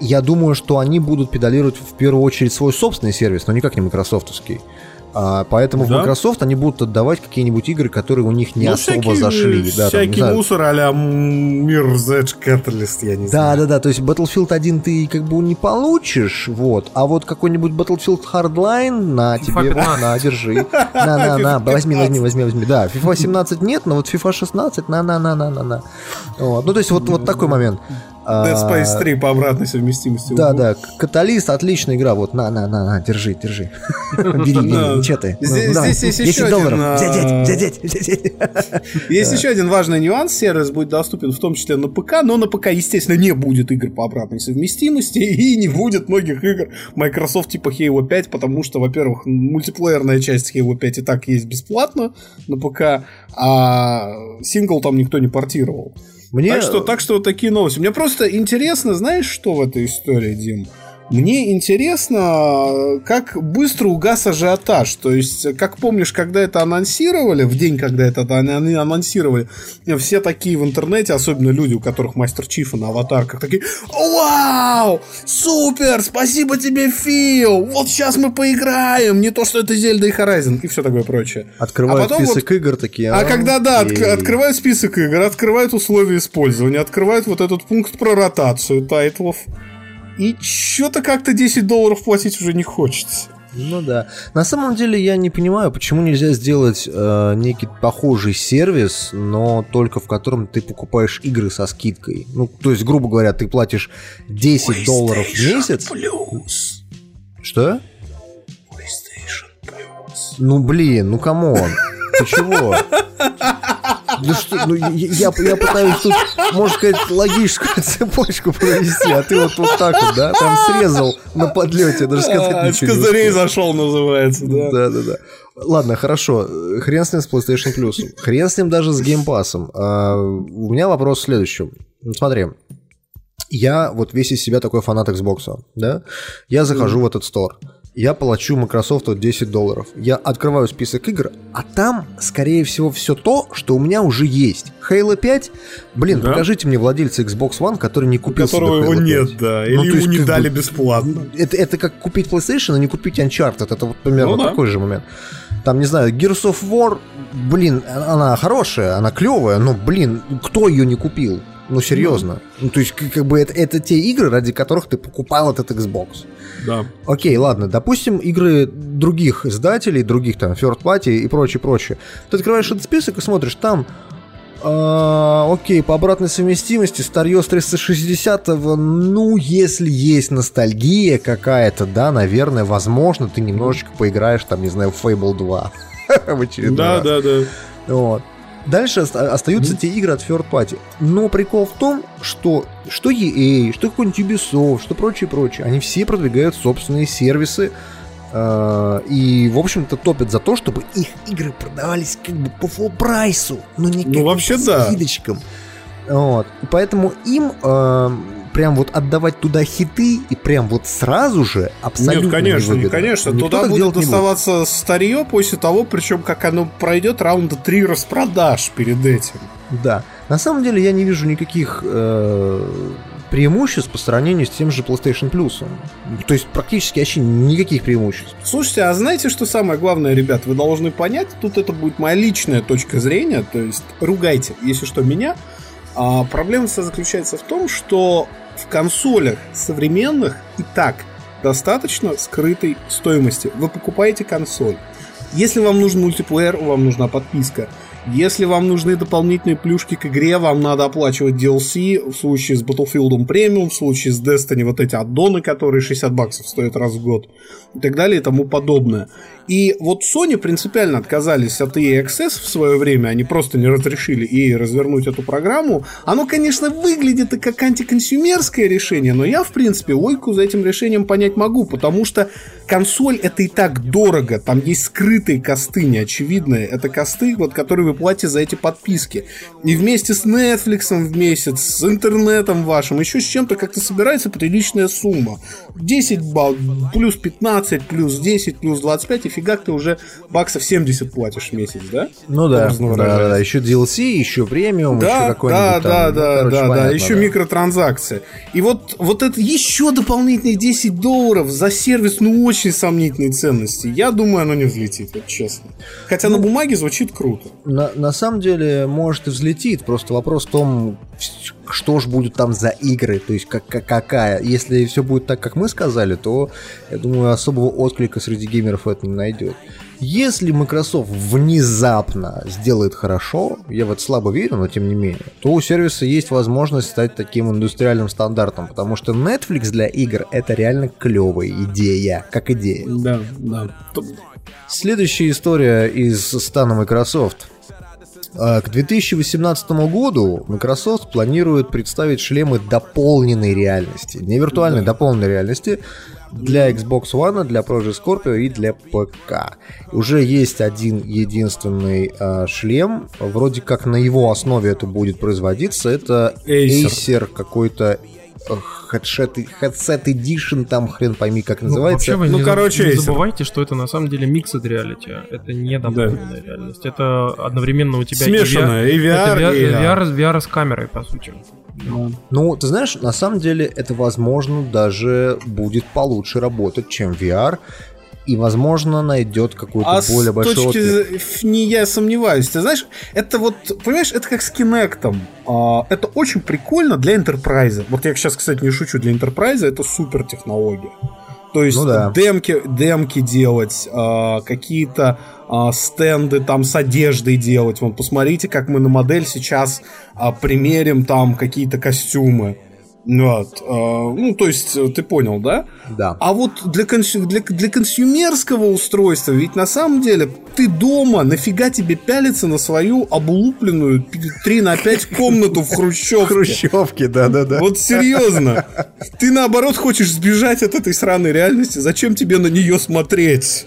S2: Я думаю, что они будут педалировать в первую очередь свой собственный сервис, но никак не майкрософтовский. А, поэтому в
S3: Да?
S2: Microsoft они будут отдавать какие-нибудь игры, которые у них не
S3: Ну,
S2: особо
S3: всякий-
S2: зашли. Да, там,
S3: всякий
S2: знаю.
S3: мусор а-ля Mirror's Edge Catalyst, я не
S2: Да,
S3: знаю.
S2: да, да, то есть Battlefield 1 ты как бы не получишь, вот, а вот какой-нибудь Battlefield Hardline, на тебе, вот,
S4: 15.
S2: на, держи, [LAUGHS] на, на, на,
S3: FIFA
S2: возьми, возьми,
S3: 15.
S2: возьми, возьми, да, FIFA 17 нет, но вот FIFA 16, на, на, на, на, на, на, вот, ну, то есть вот, вот такой момент.
S3: Dead Space 3 по обратной совместимости.
S2: Да, да, Каталист, отличная игра. Вот, на, на, на, на, держи, держи. [LAUGHS] Бери, бери, что ты?
S3: Здесь, здесь есть еще один...
S2: Взять. [LAUGHS]
S3: Есть еще один важный нюанс. Сервис будет доступен в том числе на ПК, но на ПК, естественно, не будет игр по обратной совместимости [LAUGHS] и не будет многих игр Microsoft типа Halo 5, потому что, во-первых, мультиплеерная часть Halo 5 и так есть бесплатно на ПК, а сингл там никто не портировал. Мне... Так, что, так что вот такие новости. Мне просто интересно, знаешь, что в этой истории, Дим? Мне интересно, как быстро угас ажиотаж. То есть, как помнишь, когда это анонсировали, в день, когда это они анонсировали, все такие в интернете, особенно люди, у которых мастер Чифа на аватарках, такие «Вау! Супер! Спасибо тебе, Фил! Вот сейчас мы поиграем! Не то, что это Зельда и Horizon!» И все такое прочее.
S2: Открывают а список вот, игр такие.
S3: А, а когда, да, от, открывают список игр, открывают условия использования, открывают вот этот пункт про ротацию тайтлов. И что-то как-то 10 долларов платить уже не хочется.
S2: Ну да. На самом деле я не понимаю, почему нельзя сделать э, некий похожий сервис, но только в котором ты покупаешь игры со скидкой. Ну, то есть, грубо говоря, ты платишь 10 долларов в месяц. Plus. Что? PlayStation Plus. Ну блин, ну come on. Ты чего? Ну что, ну я, я пытаюсь тут, можно сказать, логическую цепочку провести, а ты вот, вот так вот, да, там срезал на подлете, даже сказать а,
S3: ничего С козырей зашел, называется, да.
S2: Да, да, да. Ладно, хорошо, хрен с ним с PlayStation Plus, хрен с ним даже с Game Pass. А, у меня вопрос в следующем. Ну, смотри, я вот весь из себя такой фанат Xbox, да, я захожу mm. в этот стор, я плачу Microsoft 10 долларов. Я открываю список игр, а там, скорее всего, все то, что у меня уже есть. Halo 5, блин, да? покажите мне владельца Xbox One, который не купил
S3: У которого
S2: себе
S3: Halo его 5. нет, да, или ну, ему есть, не дали бы, бесплатно.
S2: Это, это как купить PlayStation, а не купить Uncharted, это вот примерно ну, да. такой же момент. Там, не знаю, Gears of War, блин, она хорошая, она клевая, но, блин, кто ее не купил? Ну, серьезно. Ну, то есть, как бы это, это те игры, ради которых ты покупал этот Xbox.
S3: Да.
S2: Окей, ладно, допустим, игры других издателей, других там, third party и прочее, прочее. Ты открываешь этот список и смотришь, там а, окей, по обратной совместимости старье с 360 ну, если есть ностальгия какая-то, да, наверное, возможно, ты немножечко поиграешь, там, не знаю, в Fable 2 [LAUGHS] в очередной
S3: Да,
S2: раз.
S3: да, да.
S2: Вот. Дальше остаются mm-hmm. те игры от third party. Но прикол в том, что что EA, что какой-нибудь Ubisoft, что прочее, прочее, они все продвигают собственные сервисы э, и, в общем-то, топят за то, чтобы их игры продавались как бы по full прайсу, но не ну, вообще, по да. скидочкам. Вот. Поэтому им э, прям вот отдавать туда хиты и прям вот сразу же абсолютно
S3: Нет, конечно,
S2: невыгодно.
S3: конечно. Никто туда будет доставаться будет. старье после того, причем как оно пройдет раунда три распродаж перед этим.
S2: Да. На самом деле я не вижу никаких э, преимуществ по сравнению с тем же PlayStation Plus. То есть практически вообще никаких преимуществ.
S3: Слушайте, а знаете, что самое главное, ребят, вы должны понять, тут это будет моя личная точка зрения, то есть ругайте, если что, меня. А проблема заключается в том, что в консолях современных и так достаточно скрытой стоимости. Вы покупаете консоль. Если вам нужен мультиплеер, вам нужна подписка. Если вам нужны дополнительные плюшки к игре, вам надо оплачивать DLC, в случае с Battlefield Premium, в случае с Destiny вот эти аддоны, которые 60 баксов стоят раз в год, и так далее и тому подобное. И вот Sony принципиально отказались от EA Access в свое время, они просто не разрешили EA развернуть эту программу. Оно, конечно, выглядит и как антиконсюмерское решение, но я, в принципе, логику за этим решением понять могу, потому что консоль это и так дорого, там есть скрытые косты неочевидные, это косты, вот, которые вы платите за эти подписки. И вместе с Netflix в месяц, с интернетом вашим, еще с чем-то как-то собирается приличная сумма. 10 балл, плюс 15, плюс 10, плюс 25 и фига ты уже баксов 70 платишь в месяц, да?
S2: Ну да, да, да, да, еще DLC, еще премиум, да, еще какой-нибудь
S3: да, там, да, ну, да, короче, да, понятно, да, еще да. микротранзакции. И вот, вот это еще дополнительные 10 долларов за сервис, ну, очень сомнительной ценности. Я думаю, оно не взлетит, вот честно. Хотя ну, на бумаге звучит круто.
S2: На, на самом деле, может и взлетит, просто вопрос в том, что ж будет там за игры, то есть как, как, какая. Если все будет так, как мы сказали, то, я думаю, особого отклика среди геймеров это не найдет. Если Microsoft внезапно сделает хорошо, я в это слабо верю, но тем не менее, то у сервиса есть возможность стать таким индустриальным стандартом, потому что Netflix для игр это реально клевая идея, как идея.
S3: Да, да.
S2: Следующая история из стана Microsoft. А, К 2018 году Microsoft планирует представить шлемы дополненной реальности, не виртуальной, дополненной реальности. Для Xbox One, для Project Scorpio и для ПК. Уже есть один единственный а, шлем, вроде как на его основе это будет производиться, это
S3: Acer.
S2: Acer какой-то э, Headset, headset Edition, там хрен пойми как
S4: Ну,
S2: называется.
S4: вообще вы
S3: Ну,
S4: не,
S3: короче,
S4: не забывайте, что это на самом деле mixed reality. Это не дополненная реальность. Это одновременно у тебя и
S3: Смешанная, и VR,
S4: это
S3: и
S4: VR,
S3: AR.
S4: VR, с камерой, по сути.
S2: Ну, ты знаешь, на самом деле это, возможно, даже будет получше работать, чем VR. И, возможно, найдет какой-то
S3: А
S2: более
S3: с
S2: большой
S3: точки
S2: отклик.
S3: не я сомневаюсь. Ты знаешь, это вот, понимаешь, это как с Kinect. А, это очень прикольно для Enterprise. Вот я сейчас, кстати, не шучу, для Enterprise это супер технология. То есть
S2: Ну да.
S3: демки, демки делать, а, какие-то а, стенды там с одеждой делать. Вон, посмотрите, как мы на модель сейчас а, примерим там какие-то костюмы. Вот. а, ну, то есть, э, ты понял, да?
S2: Да.
S3: А вот для, консю- для, для консюмерского устройства, ведь на самом деле ты дома, нафига тебе пялиться на свою облупленную 3 на 5 комнату в хрущевке?
S2: Хрущевки, да-да-да.
S3: Вот серьезно. Ты наоборот хочешь сбежать от этой сраной реальности. Зачем тебе на нее смотреть?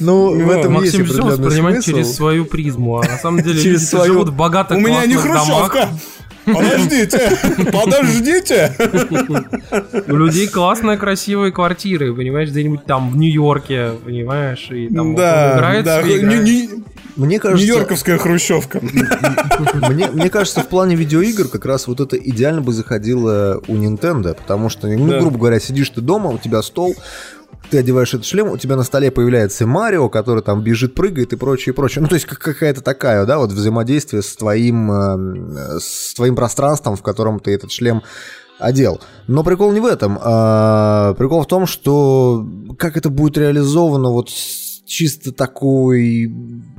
S2: Ну, в
S3: Ну,
S2: этом есть
S4: Максим все воспринимает
S2: смысл.
S4: через свою призму, а на самом [LAUGHS] деле
S2: Через свою-
S4: богатых
S3: У меня не
S4: классных домах.
S3: Подождите, [LAUGHS] подождите.
S4: У людей классные, красивые квартиры, понимаешь, где-нибудь там в Нью-Йорке, понимаешь, и там
S3: Да,
S4: играет
S3: да,
S2: Мне кажется,
S3: Нью-Йорковская хрущевка.
S2: мне, мне кажется, в плане видеоигр как раз вот это идеально бы заходило у Nintendo, потому что, ну,
S3: Да.
S2: грубо говоря, сидишь ты дома, у тебя стол, ты одеваешь этот шлем, у тебя на столе появляется Марио, который там бежит, прыгает и прочее, и прочее. Ну, то есть как- какая-то такая, да, вот взаимодействие с твоим, э, с твоим пространством, в котором ты этот шлем одел. Но прикол не в этом. а прикол в том, что как это будет реализовано вот чисто такой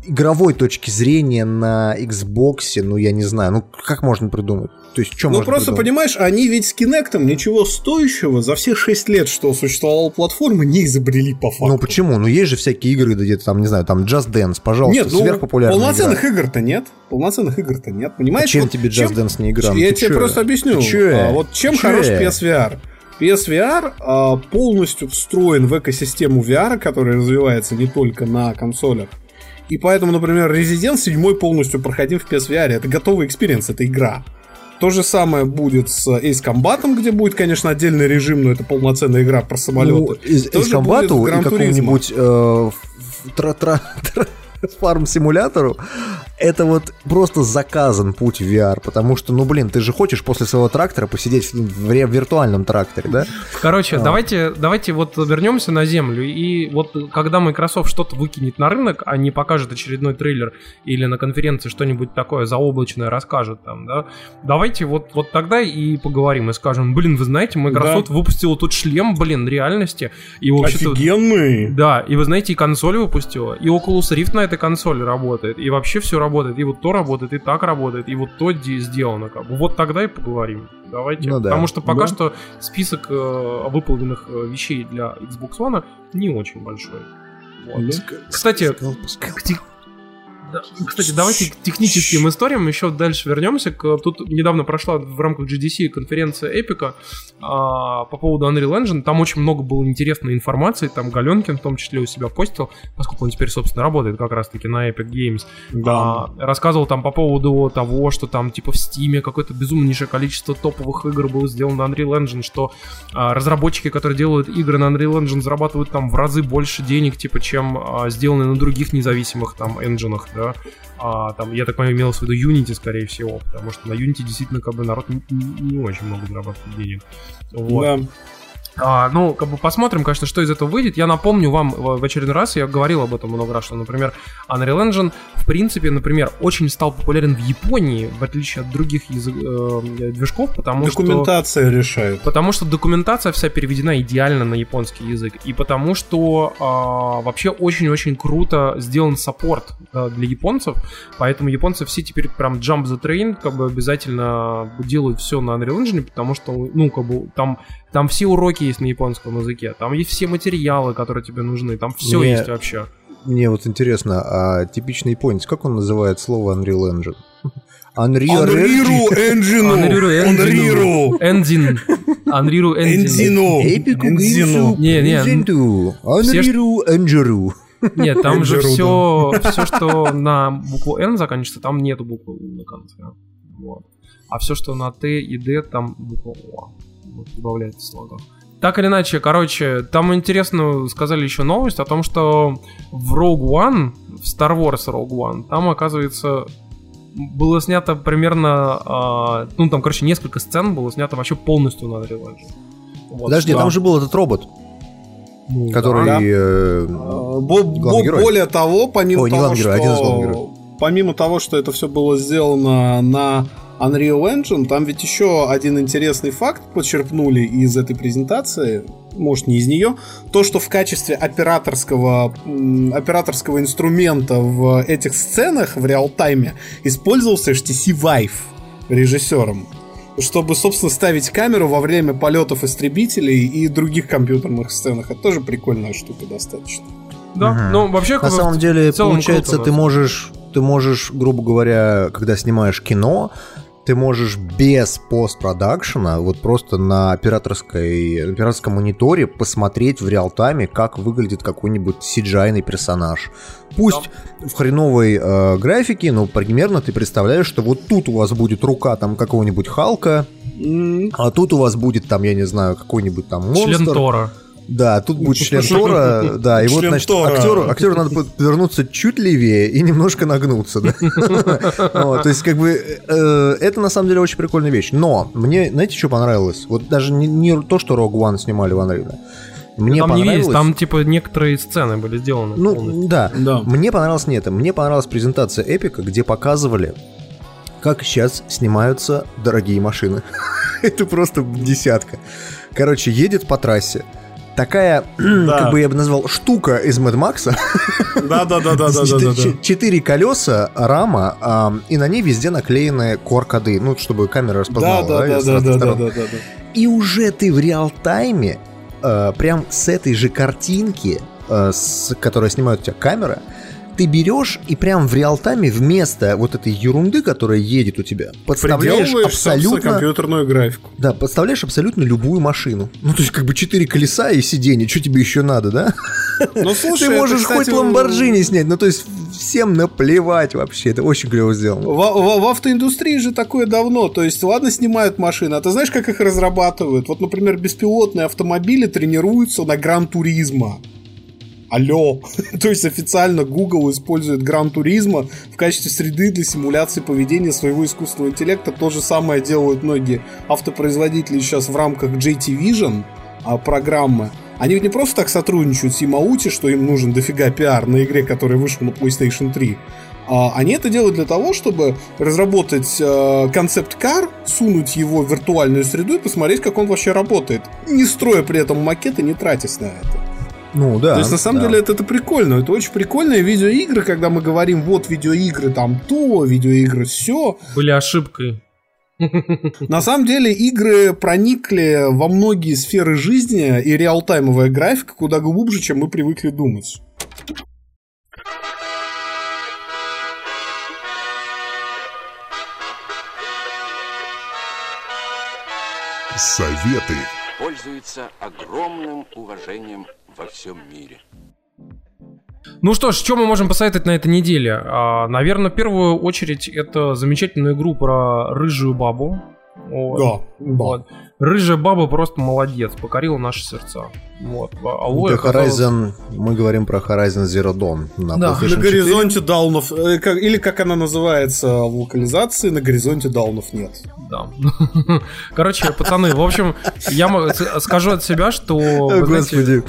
S2: игровой точки зрения на Xbox, ну, я не знаю, ну, как можно придумать? То есть, что
S3: Ну
S2: можно
S3: просто,
S2: придумать?
S3: понимаешь, они ведь с Кинектом ничего стоящего за все 6 лет, что существовала платформа, не изобрели по факту.
S2: Ну почему? Ну есть же всякие игры, где-то там, не знаю, там Just Dance, пожалуйста,
S3: Нет, ну,
S2: сверхпопулярная
S3: полноценных игр-то нет. Полноценных игр-то нет. Понимаешь?
S2: А чем
S3: вот
S2: тебе Just Dance не игра? Ну
S3: Я
S2: ты
S3: тебе
S2: чё?
S3: просто объясню.
S2: Ты чё?
S3: А, вот чем
S2: Чё?
S3: хорош PSVR? PSVR а, полностью встроен в экосистему VR, которая развивается не только на консолях. И поэтому, например, Resident 7 полностью проходим в PSVR. Это готовый experience, это игра. То же самое будет с Ace Combat, где будет, конечно, отдельный режим, но это полноценная игра про
S2: Ну,
S3: самолеты.
S2: комбату
S3: будет в
S2: и какому-нибудь э, ф- тра- тра- [LAUGHS] тра- фарм-симулятору, это вот просто заказан путь в VR, потому что, ну, блин, ты же хочешь после своего трактора посидеть в, виртуальном тракторе, да?
S4: Короче,
S2: А.
S4: давайте, давайте вот вернемся на землю. И вот когда Microsoft что-то выкинет на рынок, а не покажет очередной трейлер или на конференции что-нибудь такое заоблачное расскажет там, да, давайте вот, вот тогда и поговорим и скажем, блин, вы знаете, Microsoft выпустила тут шлем, блин, реальности. И вообще-то...
S3: Офигенный!
S4: Да, и вы знаете, и консоль выпустила, и Oculus Rift на этой консоли работает, и вообще все работает, и вот то работает, и так работает, и вот то де- сделано. Как бы. Вот тогда и поговорим. Давайте.
S2: Ну да.
S4: Потому что пока
S2: Да.
S4: что список э, выполненных э, вещей для Xbox One не очень большой. Вот. Кстати, к те- да, Кстати, давайте к техническим историям еще дальше вернемся. Тут недавно прошла в рамках GDC конференция Эпика по поводу Unreal Engine. Там очень много было интересной информации. Там Галенкин в том числе у себя постил, поскольку он теперь, собственно, работает как раз-таки на Epic Games. А, рассказывал там по поводу того, что там типа в Steam какое-то безумнейшее количество топовых игр было сделано на Unreal Engine, что а, разработчики, которые делают игры на Unreal Engine, зарабатывают там в разы больше денег, типа, чем а, сделанные на других независимых там энджинах, да. А, там, я так понимаю, имелось в виду Unity, скорее всего, потому что на Unity действительно как бы народ не- не очень много зарабатывает денег. Вот.
S3: Да.
S4: А, ну, как бы посмотрим, конечно, что из этого выйдет. Я напомню вам в, в очередной раз, я говорил об этом много раз, что, например, Unreal Engine, в принципе, например, очень стал популярен в Японии, в отличие от других язык, э, движков, потому
S3: Документация
S4: что...
S3: решает.
S4: Потому что документация вся переведена идеально на японский язык. И потому что э, вообще очень-очень круто сделан саппорт э, для японцев, поэтому японцы все теперь прям jump the train, как бы обязательно делают все на Unreal Engine, потому что, ну, как бы там там все уроки есть на японском языке, там есть все материалы, которые тебе нужны, там все
S2: Мне-
S4: есть вообще.
S2: Мне вот интересно, а типичный японец, как он называет слово Unreal Engine? [LAUGHS] Unreal
S3: Unreal Engine!
S4: Unreal Engine.
S3: Unreal!
S4: Engine. Unreal Engine.
S3: Энзину!
S2: Эпику!
S4: Не, не,
S2: Unreal Engine.
S4: Нет, там же все, все, что на букву N заканчивается, там нету буквы У на конце. Вот. А все, что на Т и Д, там буква О. Вот, добавляется слога. Так или иначе, короче, там интересно сказали еще новость о том, что в Rogue One, в Star Wars Rogue One, там, оказывается, было снято примерно, а, ну, там, короче, несколько сцен было снято вообще полностью на Unreal. Вот,
S2: Подожди,
S4: что-
S2: там же был этот робот,
S4: Ну,
S2: который...
S3: да.
S2: э,
S3: А, бо-
S2: Главный
S3: бо-
S2: герой.
S3: Более того, помимо
S2: Ой, не
S3: того,
S2: главный герой, один из главных
S3: что... Помимо того, что это все было сделано на Unreal Engine, там ведь еще один интересный факт почерпнули из этой презентации, может не из нее, то, что в качестве операторского, операторского инструмента в этих сценах в реал-тайме использовался HTC Vive режиссером чтобы, собственно, ставить камеру во время полетов истребителей и других компьютерных сценах. Это тоже прикольная штука достаточно.
S4: Да,
S2: Мгм.
S4: ну вообще...
S2: На самом деле, получается,
S4: круто,
S2: ты
S4: самом
S2: можешь, ты можешь, грубо говоря, когда снимаешь кино, ты можешь без постпродакшена, вот просто на операторской, на операторском мониторе посмотреть в реал-тайме, как выглядит какой-нибудь cgi персонаж. Пусть в хреновой э, графике, но примерно ты представляешь, что вот тут у вас будет рука там какого-нибудь Халка, а тут у вас будет там, я не знаю, какой-нибудь там монстр.
S4: Член Тора.
S2: Да, тут будет член Тора, да, и вот, значит, актеру, актеру надо будет повернуться чуть левее и немножко нагнуться, да. [LAUGHS] Вот, То есть, как бы, э, это на самом деле очень прикольная вещь. Но мне, знаете, что понравилось? Вот даже не, не то, что Rogue One снимали в Unreal. Мне
S4: там не
S2: понравилось...
S4: весь, там типа некоторые сцены были сделаны
S2: Ну,
S4: полностью.
S2: да.
S3: Да.
S2: Мне понравилось не это. Мне понравилась презентация Эпика, где показывали, как сейчас снимаются дорогие машины. [LAUGHS] это просто десятка. Короче, едет по трассе. Такая, [CLEARS THROAT] как бы я бы назвал, штука из Mad Max.
S3: Да, да, да, да, да, да, да, да.
S2: Четыре колеса, рама, ам, и на ней везде наклеены QR-коды, ну, чтобы камера
S3: Да,
S2: распознала.
S3: да,
S2: да,
S3: да,
S2: с
S3: да,
S2: разных
S3: да, да,
S2: сторон.
S3: да, да, да.
S2: И уже ты в реал-тайме, э, прям с этой же картинки, э, с, которая снимает у тебя камера, ты берешь и прям в реал-тайме вместо вот этой ерунды, которая едет у тебя, подставляешь абсолютно...
S3: компьютерную графику.
S2: Да, подставляешь абсолютно любую машину. Ну, то есть, как бы четыре колеса и сиденье, что тебе еще надо, да?
S3: Ну, слушай,
S2: Ты
S3: это,
S2: можешь
S3: кстати,
S2: хоть Ламборджини снять, ну, то есть, всем наплевать вообще, это очень клево сделано.
S3: В, в- в автоиндустрии же такое давно. То есть, ладно, снимают машины, а ты знаешь, как их разрабатывают? Вот, например, беспилотные автомобили тренируются на Гран-туризма. Алло. [LAUGHS] То есть официально Google использует Гран-туризма в качестве среды для симуляции поведения своего искусственного интеллекта. То же самое делают многие автопроизводители сейчас в рамках JT Vision а, программы. Они ведь не просто так сотрудничают с Ямаути, что им нужен дофига пиар на игре, которая вышла на PlayStation 3. А, Они это делают для того, чтобы разработать э, концепт-кар, сунуть его в виртуальную среду и посмотреть, как он вообще работает, не строя при этом макеты, не тратясь на это.
S2: Ну, да.
S3: То есть, на самом
S2: да.
S3: деле, это, это прикольно. Это очень прикольные видеоигры, когда мы говорим, вот видеоигры там то, видеоигры все.
S4: Были ошибкой.
S3: На самом деле, игры проникли во многие сферы жизни, и реалтаймовая графика куда глубже, чем мы привыкли думать.
S5: Советы.
S6: пользуется огромным уважением во всем мире.
S4: Ну что ж, что мы можем посоветовать на этой неделе? А, наверное, в первую очередь это замечательную игру про рыжую бабу. Вот.
S3: Да, да.
S4: Вот. Рыжая баба просто молодец, покорила наши сердца. Вот. А Алоэ
S2: Это Horizon, мы говорим про Horizon Zero Dawn на
S4: Да.
S3: На
S2: 4.
S3: горизонте даунов, э, или как она называется в локализации, на горизонте даунов нет.
S4: Да. [LAUGHS] Короче, пацаны, в общем, я скажу от себя, что... Вы знаете,
S2: Господи.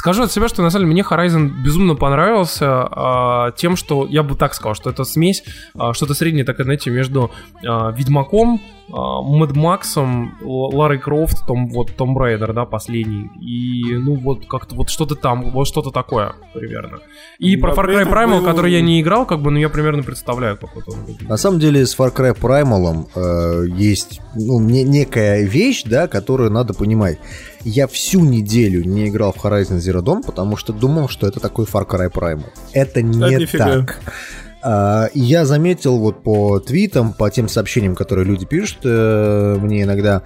S4: Скажу от себя, что на самом деле мне Horizon безумно понравился а, тем, что я бы так сказал, что это смесь, а, что-то среднее, так знаете, между а, Ведьмаком, а, Мэд Максом, Ларой Крофт, Том, вот Том Брайдер, да, последний. И, ну, вот как-то вот что-то там, вот что-то такое примерно. И
S3: Да,
S4: про Far
S3: при
S4: Cry Primal,
S3: был-
S4: который я не играл, как бы, но я примерно представляю, как вот он выглядит.
S2: На самом деле с Far Cry Primal э, есть ну, не- некая вещь, да, которую надо понимать. Я всю неделю не играл в Horizon Zero Dawn, потому что думал, что это такой Far Cry Primal. Это не так. А, и я заметил вот по твитам, по тем сообщениям, которые люди пишут э, мне иногда,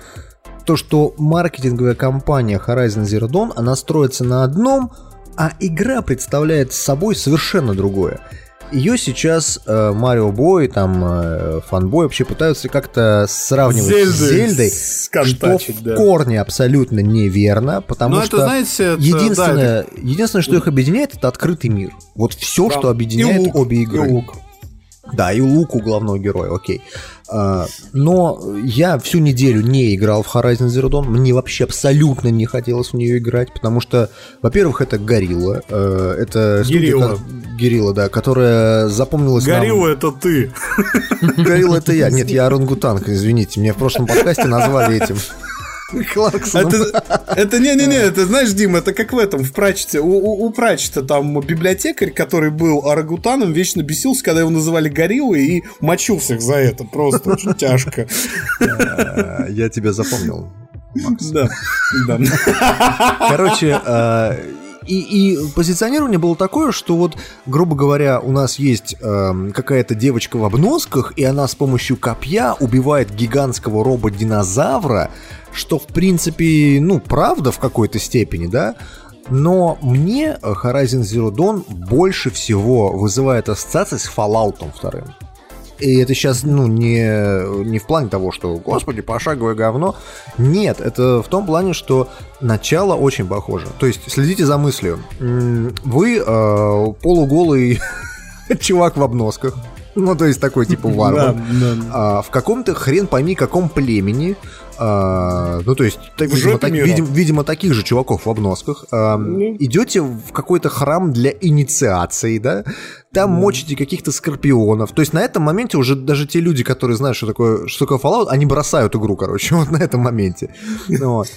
S2: то, что маркетинговая компания Horizon Zero Dawn, она строится на одном, а игра представляет собой совершенно другое. Ее сейчас э, Марио Бой, там, э, фанбой вообще пытаются как-то сравнивать с Зельдой, что в
S3: да.
S2: корне абсолютно неверно, потому
S3: Ну, это,
S2: что
S3: знаете, это-
S2: единственное,
S3: да,
S2: единственное, что их объединяет, это открытый мир. Вот все,
S3: Да.
S2: что объединяет
S3: И лук,
S2: обе
S3: и
S2: игры.
S3: лук.
S2: Да, и лук у главного героя, окей. А, но я всю неделю не играл в Horizon Zero Dawn. Мне вообще абсолютно не хотелось в нее играть, потому что, во-первых, это Горилла. э, это ко- Герилла, да, которая запомнилась нам-
S3: Горилла это ты.
S2: Горилла это я. Нет, я орангутанг, извините. Меня в прошлом подкасте назвали этим. [LAUGHS] Кларксоном.
S3: Это, не-не-не, это знаешь, Дим, это как в этом, в Прачете. У, у, у Прачета там библиотекарь, который был орангутаном, вечно бесился, когда его называли гориллой и мочил всех за это. Просто очень [LAUGHS] тяжко.
S2: А, Я тебя запомнил.
S3: Да, да.
S2: Короче, э, и, и позиционирование было такое, что вот, грубо говоря, у нас есть эм, какая-то девочка в обносках, и она с помощью копья убивает гигантского робот-динозавра, что, в принципе, ну, правда в какой-то степени, да? Но мне э, Horizon Zero Dawn больше всего вызывает ассоциации с Fallout 2. И это сейчас, ну, не, не в плане того, что, господи, пошаговое говно. Нет, это в том плане, что начало очень похоже. То есть, следите за мыслью. Вы э, полуголый [LAUGHS] чувак в обносках. Ну, то есть такой типа [LAUGHS] варвар.
S3: Да, да.
S2: А, в каком-то хрен пойми каком племени, а, ну то есть, так, видимо, так- видим- видимо, таких же чуваков в обносках, а,
S3: Ну.
S2: идете в какой-то храм для инициации, да, там мочите каких-то скорпионов, то есть на этом моменте уже даже те люди, которые знают, что такое, что такое Fallout, они бросают игру, короче, [LAUGHS] вот на этом моменте. Вот.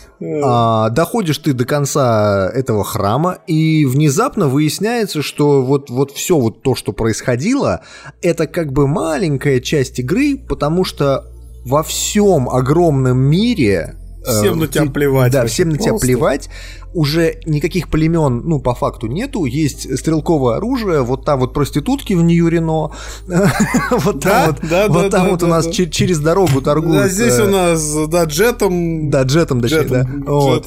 S2: А, доходишь ты до конца этого храма, и внезапно выясняется, что вот, вот все вот то, что происходило, это как бы маленькая часть игры, потому что во всем огромном мире... э,
S3: Всем на тебя
S2: ты-
S3: плевать
S2: Да, всем на тебя
S3: просто.
S2: плевать. Уже никаких племен, ну, по факту нету. Есть стрелковое оружие, вот там вот проститутки в Нью-Рено. [LAUGHS] Вот там вот, там у нас через дорогу торгуют.
S3: Да, здесь
S2: э,
S3: у нас, да, джетом.
S2: да, джетом, точнее, да.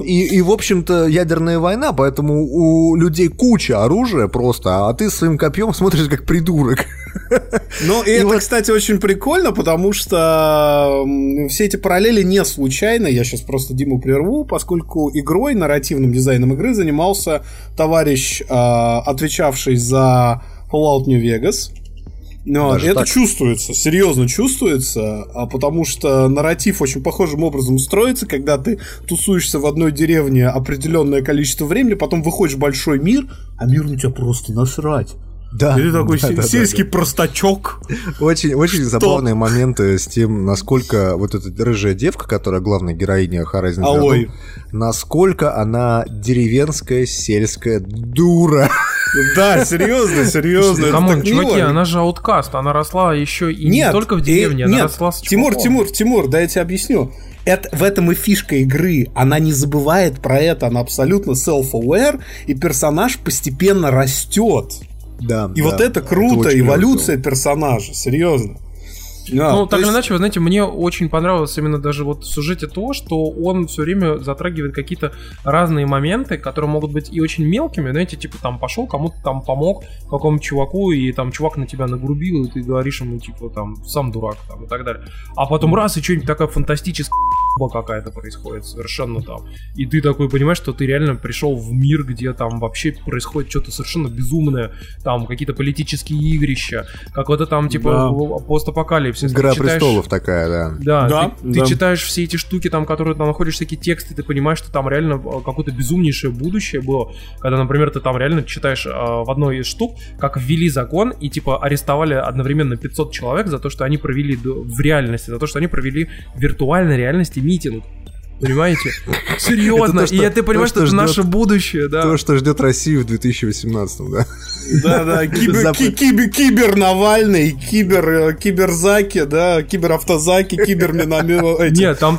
S2: И, в общем-то, ядерная война, поэтому у людей куча оружия просто, а ты своим копьем смотришь как придурок. [LAUGHS]
S3: Ну, и,
S2: И
S3: это,
S2: вот-
S3: кстати, очень прикольно, потому что все эти параллели не случайны. Я сейчас просто Диму прерву, поскольку игрой, нарративным дизайном игры занимался товарищ, а, отвечавший за Fallout New Vegas. Ну,
S2: Даже
S3: это
S2: так?
S3: чувствуется, серьезно чувствуется, а потому что нарратив очень похожим образом строится, когда ты тусуешься в одной деревне определенное количество времени, потом выходишь в большой мир, а мир на тебя просто насрать.
S2: Да.
S3: И ты такой
S2: да, [LAUGHS] да, да,
S3: сельский простачок.
S2: Очень, очень забавные моменты с тем, насколько вот эта рыжая девка, которая главная героиня Horizon Zero насколько она деревенская сельская дура.
S3: Да, серьезно, серьезно. так
S4: чуваки,
S3: мило.
S4: она же ауткаст, она росла еще и
S3: Нет,
S4: не только в
S3: и-
S4: деревне, она
S3: нет,
S4: росла с
S3: Тимур. Тимур, Тимур, да я тебе объясню. Это, в этом и фишка игры. Она не забывает про это, она абсолютно self-aware, и персонаж постепенно растет.
S2: Да.
S3: И вот это круто,
S2: очень
S3: эволюция
S2: круто.
S3: персонажа, серьезно. Да,
S4: ну, так или
S3: есть-
S4: иначе, вы знаете, мне очень понравилось именно даже вот в сюжете то, что он все время затрагивает какие-то разные моменты, которые могут быть и очень мелкими, знаете, типа там пошел, кому-то там помог, какому-то чуваку, и там чувак на тебя нагрубил, и ты говоришь ему, типа, там, сам дурак, там, и так далее. А потом раз, и что-нибудь такая фантастическая какая-то происходит совершенно там. И ты такой понимаешь, что ты реально пришел в мир, где там вообще происходит что-то совершенно безумное, там какие-то политические игрища, какой-то там типа постапокалипсис.
S2: Игра
S4: Ты читаешь-
S2: престолов такая, да.
S4: Да,
S3: Да,
S4: ты, ты
S3: да.
S4: читаешь все эти штуки, там, которые там находишь всякие тексты, ты понимаешь, что там реально э, какое-то безумнейшее будущее было, когда, например, ты там реально читаешь э, в одной из штук, как ввели закон и типа арестовали одновременно 500 человек за то, что они провели в реальности, за то, что они провели в виртуальной реальности митинг. Понимаете? [LAUGHS] Серьезно. И ты понимаешь,
S2: то,
S4: что это наше будущее, да.
S2: То, что ждет Россию в 2018, да.
S3: Да, да, [LAUGHS] кибер, кибер, кибер Навальный, кибер, э, киберзаки, да, киберавтозаки, [LAUGHS] эти
S4: Нет, там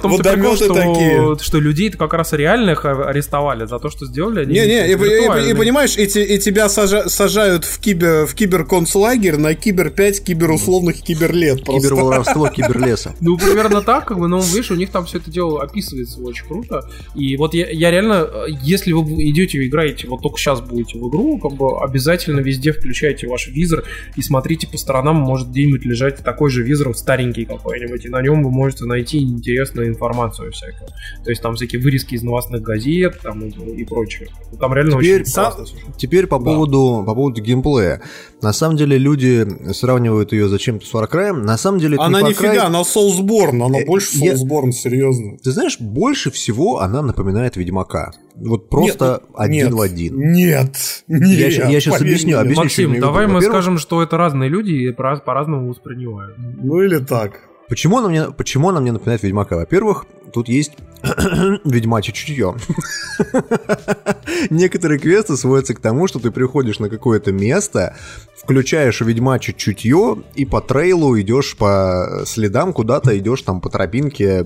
S4: что,
S3: такие.
S4: что людей как раз реальных а- арестовали за то, что сделали они
S3: Не, не, и, понимаешь, и, те- и тебя сажа- сажают в, кибер, в киберконцлагерь на кибер 5 киберусловных киберлет. Просто.
S2: Киберворовство, киберлеса.
S4: Ну, примерно так, как бы, но, видишь, у них там все это дело описывается очень круто. И вот я, я реально, если вы идете и играете, вот только сейчас будете в игру, как бы обязательно везде включайте ваш визор и смотрите по сторонам, может где-нибудь лежать такой же визор старенький какой-нибудь, и на нем вы можете найти интересную информацию всякую. То есть там всякие вырезки из новостных газет там, и, и прочее. Там реально
S2: Теперь
S4: очень
S3: сам-.
S2: Теперь по поводу, по поводу геймплея. На самом деле люди сравнивают ее зачем-то с Far Cry. На самом деле это
S3: Она
S2: не Far
S3: нифига,
S2: Cry.
S3: она Soulsborne, она
S2: Э,
S3: больше
S2: я-
S3: Soulsborne, серьезно.
S2: Ты знаешь, больше всего она напоминает Ведьмака. Вот просто
S3: Нет,
S2: один
S3: нет,
S2: в один.
S3: Нет, нет.
S2: Я ща- я
S3: поверь
S2: объясню, объясню.
S4: Максим, давай мы скажем, что это разные люди и по- по-разному воспринимают.
S3: Ну или так.
S2: Почему она мне, почему она мне напоминает Ведьмака? Во-первых, тут есть [CLEARS THROAT] ведьмачье чутье. [LAUGHS] Некоторые квесты сводятся к тому, что ты приходишь на какое-то место, включаешь ведьмачье чутье и по трейлу идешь по следам куда-то, идешь там по тропинке,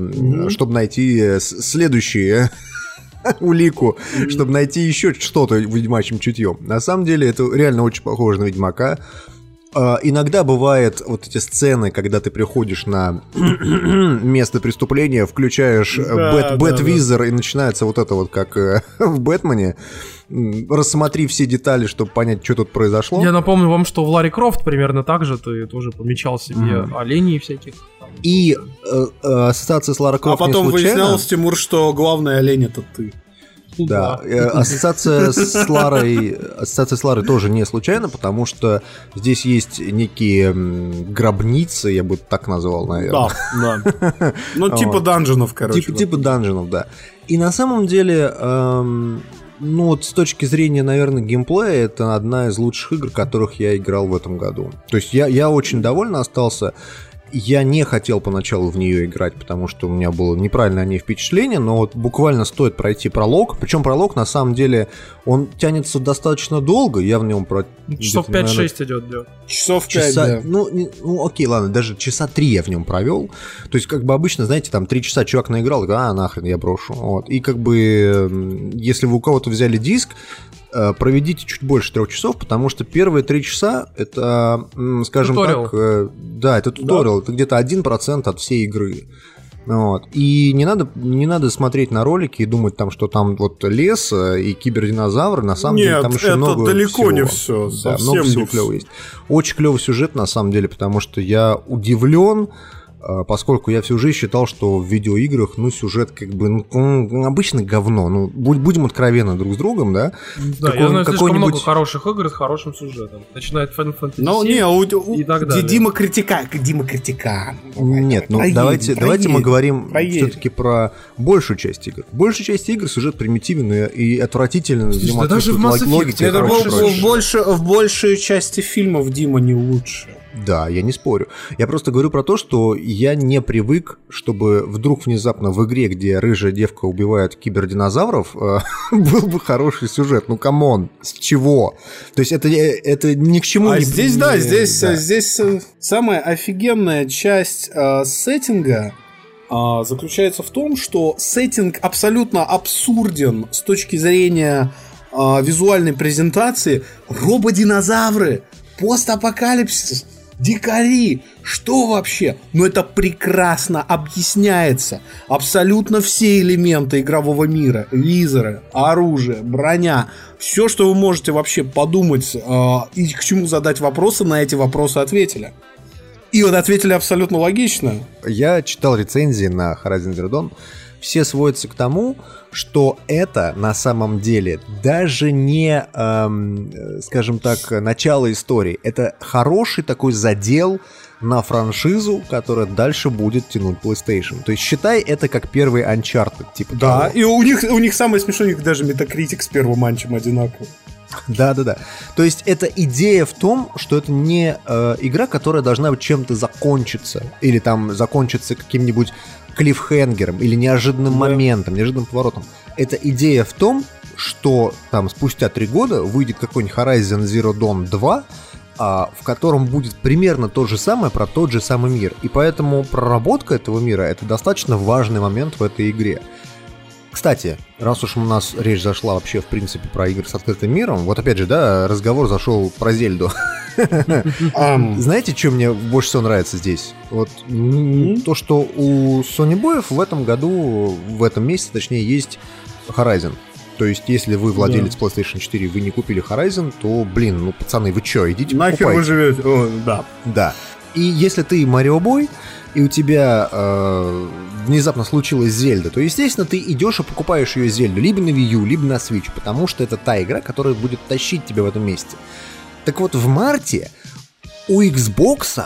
S2: чтобы найти э, следующие [LAUGHS] улику, чтобы найти еще что-то ведьмачьим чутьем. На самом деле это реально очень похоже на Ведьмака. А, Иногда бывает вот эти сцены, когда ты приходишь на [CLEARS THROAT] место преступления, включаешь э,
S3: Да,
S2: бэт,
S3: да,
S2: бэт-визор, и начинается вот это вот, как э, [LAUGHS] в Бэтмене. Рассмотри все детали, чтобы понять, что тут произошло.
S4: Я напомню вам, что в Лара Крофт примерно так же ты тоже помечал себе
S2: Мгм.
S4: оленей всяких. там.
S2: И э, э, ассоциация с Лара
S3: А
S2: Крофт не
S3: потом выяснялось, Тимур, что главный олень это ты.
S2: Да, э, ассоциация с Ларой, ассоциация с Ларой тоже не случайно, потому что здесь есть некие гробницы, я бы так назвал, наверное.
S3: Да, да. Ну, [LAUGHS] типа данженов, короче.
S2: Типа, типа данженов, да. И на самом деле, эм, ну вот с точки зрения, наверное, геймплея, это одна из лучших игр, которых я играл в этом году. То есть я, я очень доволен остался. Я не хотел поначалу в нее играть, потому что у меня было неправильное о ней впечатление, но вот буквально стоит пройти пролог. Причем пролог, на самом деле, он тянется достаточно долго. Я в нем про...
S4: Часов
S2: где-то, наверное,
S4: 5-6 идет, да.
S3: Часов пять,
S2: Часа,
S3: да.
S2: ну, не- ну, окей, ладно, даже часа три я в нем провел. То есть, как бы обычно, знаете, там три часа чувак наиграл, а, нахрен, я брошу. Вот. И как бы, если вы у кого-то взяли диск, проведите чуть больше трех часов, потому что первые три часа это, скажем
S4: Туториал.
S2: так, э, да, это туториал, это где-то 1% от всей игры. Вот. И не надо, не надо смотреть на ролики и думать там, что там вот лес э, и кибердинозавры, на самом деле
S3: Нет,
S2: там еще
S3: это
S2: много
S3: далеко
S2: всего.
S3: не все.
S2: Да, много всего клевого есть. Очень клевый сюжет, на самом деле, потому что я удивлен, э, поскольку я всю жизнь считал, что в видеоиграх, ну, сюжет как бы, ну, обычно говно. Ну, будь- будем откровенны друг с другом, да?
S4: Да, я
S2: Какой-
S4: знаю слишком
S2: какой-нибудь-
S4: много хороших игр с хорошим сюжетом. Начиная от Final Fantasy
S3: Ну,
S4: 7.
S3: не, у, у-
S4: и так далее.
S3: Дима Критикан. Дима Критикан.
S2: Нет, ну
S3: Проедем,
S2: давайте, давайте мы
S3: проедем,
S2: говорим
S3: проедем.
S2: все-таки про большую часть игр. Большую часть игр сюжет примитивен и, отвратительно
S4: Слушай, да даже в Mass
S2: лог-
S4: Effect
S2: логику и
S3: Это был
S2: прочее.
S3: больше, в большей части фильмов Дима не лучше.
S2: Да, я не спорю. Я просто говорю про то, что я не привык, чтобы вдруг внезапно в игре, где рыжая девка убивает кибердинозавров, э, [LAUGHS] был бы хороший сюжет. Ну, come on, с чего? То есть это, э, это ни к чему
S3: А
S2: не...
S3: здесь, да, здесь,
S2: да.
S3: здесь э, самая офигенная часть э, сеттинга а, заключается в том, что сеттинг абсолютно абсурден с точки зрения а, визуальной презентации. Рободинозавры, постапокалипсис. Дикари! Что вообще? Но это прекрасно объясняется. Абсолютно все элементы игрового мира. Визоры, оружие, броня. Все, что вы можете вообще подумать э, и к чему задать вопросы, на эти вопросы ответили. И вот ответили абсолютно логично.
S2: Я читал рецензии на Horizon Zero Dawn. Все сводятся к тому, что это на самом деле даже не, эм, скажем так, начало истории. Это хороший такой задел на франшизу, которая дальше будет тянуть PlayStation. То есть считай это как первый Uncharted, типа
S3: Да,
S2: того.
S3: и у них, у них самое смешное, у них даже Metacritic с первым матчем одинаковый.
S2: Да, да, да. То есть это идея в том, что это не э, игра, которая должна чем-то закончиться. Или там закончиться каким-нибудь клиффхенгером или неожиданным
S3: Да.
S2: моментом, неожиданным поворотом. Эта идея в том, что там спустя три года выйдет какой-нибудь Horizon Zero Dawn 2, а, в котором будет примерно то же самое про тот же самый мир. И поэтому проработка этого мира это достаточно важный момент в этой игре. Кстати, раз уж у нас речь зашла вообще, в принципе, про игры с открытым миром, вот опять же, да, разговор зашел про Зельду. [LAUGHS] Знаете, что мне больше всего нравится здесь? Вот то, что у Sony Boy в этом году, в этом месяце, точнее, есть Horizon. То есть, если вы владелец PlayStation 4 и вы не купили Horizon, то, блин, ну, пацаны, вы чё, идите
S3: Нахер вы
S2: покупайте.
S3: живете? О, да.
S2: Да. И если ты Марио Бой, и у тебя э, внезапно случилась Зельда, то, естественно, ты идешь и покупаешь ее Зельду либо на Wii U, либо на Switch, потому что это та игра, которая будет тащить тебя в этом месяце. Так вот, в марте у Xbox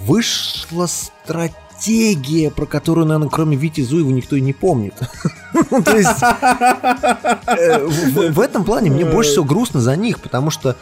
S2: вышла стратегия, про которую, наверное, кроме Вити Зуева никто и не помнит. [LAUGHS] То есть, э, в этом плане мне больше всего грустно за них, потому что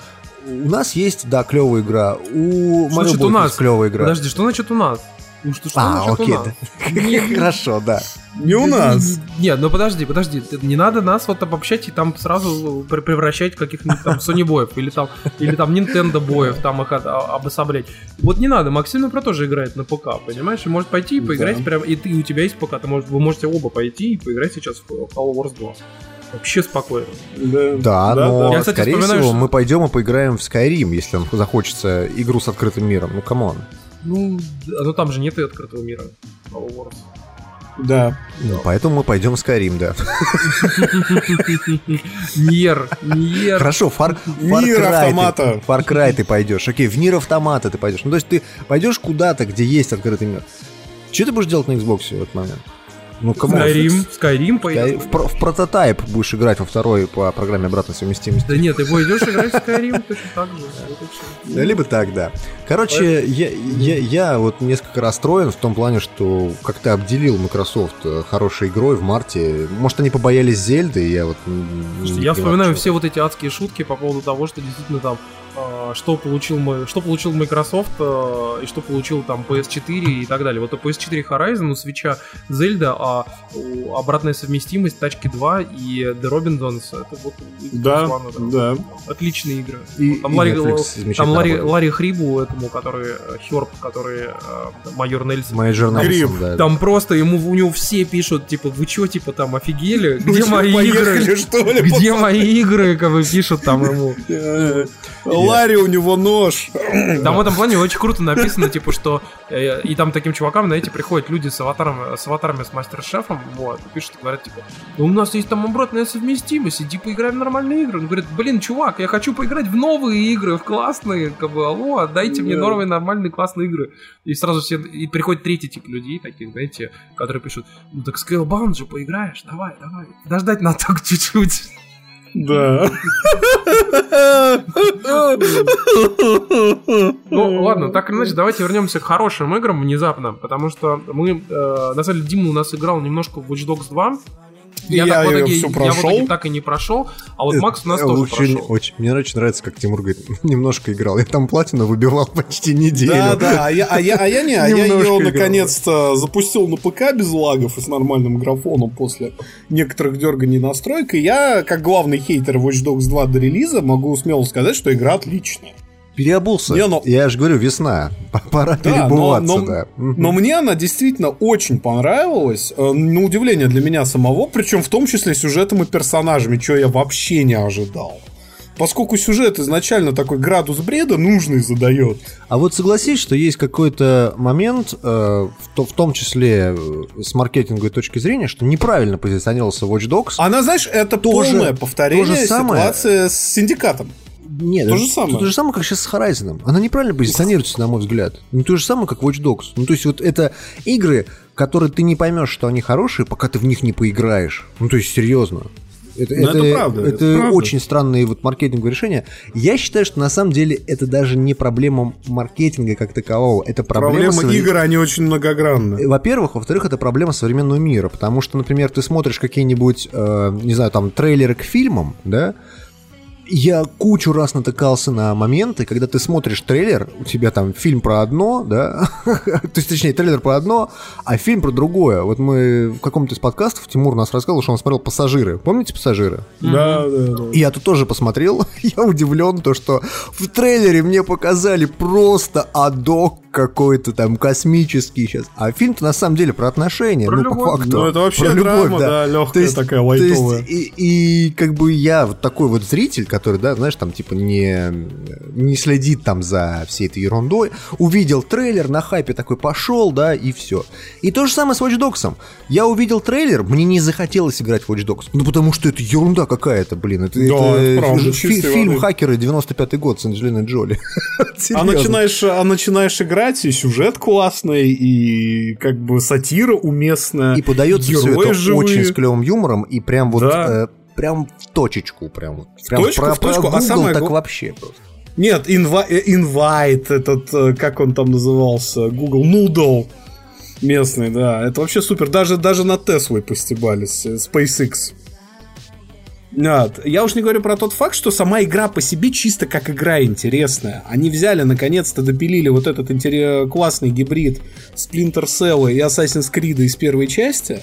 S2: у нас есть, да, клевая игра, у
S4: значит у нас?
S2: клевая игра.
S4: Подожди, что значит у нас? Ну что, что
S2: А, окей,
S4: у нас?
S2: да. [LAUGHS] Хорошо, да.
S3: Не у нас.
S4: Нет, ну подожди, подожди, не надо нас вот обобщать и там сразу пр- превращать в каких-нибудь там Sony боев или там, или там Nintendo боев, там их а- обособлять. Вот не надо, Максим, например, тоже играет на ПК, понимаешь? И может пойти и поиграть
S3: Да.
S4: прям, и ты, и у тебя есть ПК, ты можешь, вы можете оба пойти и поиграть сейчас в Halo Wars 2. Вообще спокойно.
S2: Да, но,
S4: Я, кстати,
S2: скорее всего,
S4: что-
S2: мы пойдем и поиграем в Skyrim, если нам захочется игру с открытым миром. Ну, come on.
S4: Ну, а ну там же нет и открытого мира.
S3: Да.
S2: Ну, поэтому мы пойдем Skyrim, да.
S4: Nier, Nier.
S2: Хорошо, Far, Far
S3: Мир
S2: Cry
S3: автомата.
S2: Ты, Far Cry ты пойдешь. Окей, в мир автомата ты пойдешь. Ну, то есть ты пойдешь куда-то, где есть открытый мир. Что ты будешь делать на Xbox в этот момент? Ну, come on.
S4: Skyrim, Skyrim
S2: Sky-
S4: поедешь.
S2: В, в прототайп будешь играть во второй по программе обратной совместимости.
S4: Да нет, ты пойдешь играть в Skyrim точно так же.
S2: Либо так, да. Короче, я, вот несколько расстроен в том плане, что как ты обделил Microsoft э, хорошей игрой в марте. Может, они побоялись Зельды, я вот...
S4: я вспоминаю все вот эти адские шутки по поводу того, что действительно там что получил мы, что получил Microsoft э, и что получил там PS4 и так далее. Вот у PS4 Horizon, у Switch Zelda, а у обратная совместимость тачки 2 и The Robinsons это вот
S3: Да,
S4: One,
S3: да.
S4: Отличные игры.
S2: И,
S4: Там
S2: и
S4: Ларри,
S2: Netflix
S4: там Ларри. Ларри Хрибу, этому, который э, Херб, который э, майор Нельсон.
S2: Major Nelson,
S3: Гриб.
S2: да.
S4: Там просто ему у него все пишут, типа, вы чё, типа, там офигели? Где мои игры?
S3: что ли?
S4: Где мои игры, как вы пишут там ему? [LAUGHS]
S3: Э, Ларри, у него нож.
S4: Там в этом плане очень круто написано, типа, что э, и там таким чувакам, знаете, приходят люди с аватаром, с аватарами с мастер-шефом, вот, пишут, говорят, типа, «Ну, у нас есть там обратная совместимость, иди поиграй в нормальные игры. Он говорит, блин, чувак, я хочу поиграть в новые игры, в классные, как бы, алло, отдайте мне новые нормальные классные игры. И сразу все, и приходит третий тип людей, таких, знаете, которые пишут, ну так Scalebound же поиграешь, давай, давай. Подождать надо так чуть-чуть.
S3: Да.
S4: Ну, ладно, так или иначе, давайте вернемся к хорошим играм внезапно, потому что мы, э, на самом деле, Дима у нас играл немножко в Watch Dogs 2.
S3: Я
S4: так в
S3: её
S4: итоге-
S3: всё
S4: я в итоге так и не прошел, а вот Макс у нас
S2: Э,
S4: тоже
S2: очень,
S4: прошел.
S2: очень- Мне очень нравится, как Тимур говорит, [LAUGHS] немножко играл. Я там платину выбивал [LAUGHS] почти неделю.
S3: Да, да, а я, а я, а я не, а я ее наконец-то запустил на ПК без лагов и с нормальным графоном после некоторых дерганий настроек. И я, как главный хейтер Watch Dogs 2 до релиза, могу смело сказать, что игра отличная.
S2: Переобулся.
S3: Не, ну-
S2: Я же говорю, весна. Пора
S3: Да,
S2: перебываться,
S3: но-
S2: да. Мгм.
S3: Но мне она действительно очень понравилась. э, На удивление для меня самого, причем в том числе сюжетом и персонажами, чего я вообще не ожидал. поскольку сюжет изначально такой градус бреда нужный задает.
S2: А вот согласись, что есть какой-то момент, э, в, в том числе э, с маркетинговой точки зрения, что неправильно позиционировался Watch Dogs.
S3: Она, знаешь, это
S2: Тоже-
S3: полное повторение
S2: то же самое.
S3: ситуации с синдикатом.
S2: Нет,
S3: то
S2: это-
S3: же самое.
S2: То же самое, как сейчас с Horizon. Она неправильно позиционируется, на мой взгляд. Ну, то же самое, как Watch Dogs. Ну, то есть, вот это игры, которые ты не поймешь, что они хорошие, пока ты в них не поиграешь. Ну, то есть, серьезно. Это,
S3: Ну, это правда,
S2: это
S3: это правда.
S2: очень странные вот маркетинговые решения. Я считаю, что на самом деле это даже не проблема маркетинга как такового. Это проблема,
S3: Проблема
S2: совре-
S3: игр, они очень многогранны.
S2: во-первых, во-вторых, это проблема современного мира, потому что, например, ты смотришь какие-нибудь, э, не знаю, там трейлеры к фильмам, да? Я кучу раз натыкался на моменты, когда ты смотришь трейлер, у тебя там фильм про одно, да, [LAUGHS] то есть, точнее, трейлер про одно, а фильм про другое. Вот мы в каком-то из подкастов Тимур нас рассказывал, что он смотрел «Пассажиры». Помните «Пассажиры»?
S3: Да, да, да.
S2: И Я тут тоже посмотрел, [LAUGHS] я удивлен, то что в трейлере мне показали просто адок какой-то там космический сейчас. А фильм-то на самом деле про отношения,
S4: Про
S2: ну
S4: любовь.
S2: по факту.
S3: Ну, это вообще
S2: Про
S3: драма, да, легкая такая, лайтовая.
S2: То есть, и, и как бы я вот такой вот зритель, который, да, знаешь, там типа не, не следит там за всей этой ерундой, увидел трейлер, на хайпе такой пошел, да, и все. И то же самое с Watch Dogs. Я увидел трейлер, мне не захотелось играть в Watch Dogs. Ну, потому что это ерунда какая-то, блин. Это,
S3: Да, это правда,
S2: фи- фильм
S3: воды.
S2: «Хакеры» 95-й год с Анджелиной Джоли. [LAUGHS]
S3: А начинаешь, а начинаешь играть, и сюжет классный, и как бы сатира уместная.
S2: И подается все это
S3: живые.
S2: очень с клевым юмором, и прям вот...
S3: Да.
S2: э, Прям в точечку, прям, вот. прям
S3: точку,
S2: про,
S3: в точку,
S2: про
S3: а самое
S2: так вообще просто.
S3: Нет, инва- э, инвайт, этот, э, как он там назывался, Google Noodle местный, да. Это вообще супер. Даже, даже на Теслой постебались, э, SpaceX. Нет, я уж не говорю про тот факт, что сама игра по себе чисто как игра интересная. Они взяли, наконец-то допилили вот этот интере- классный гибрид Splinter Cell и Assassin's Creed из первой части.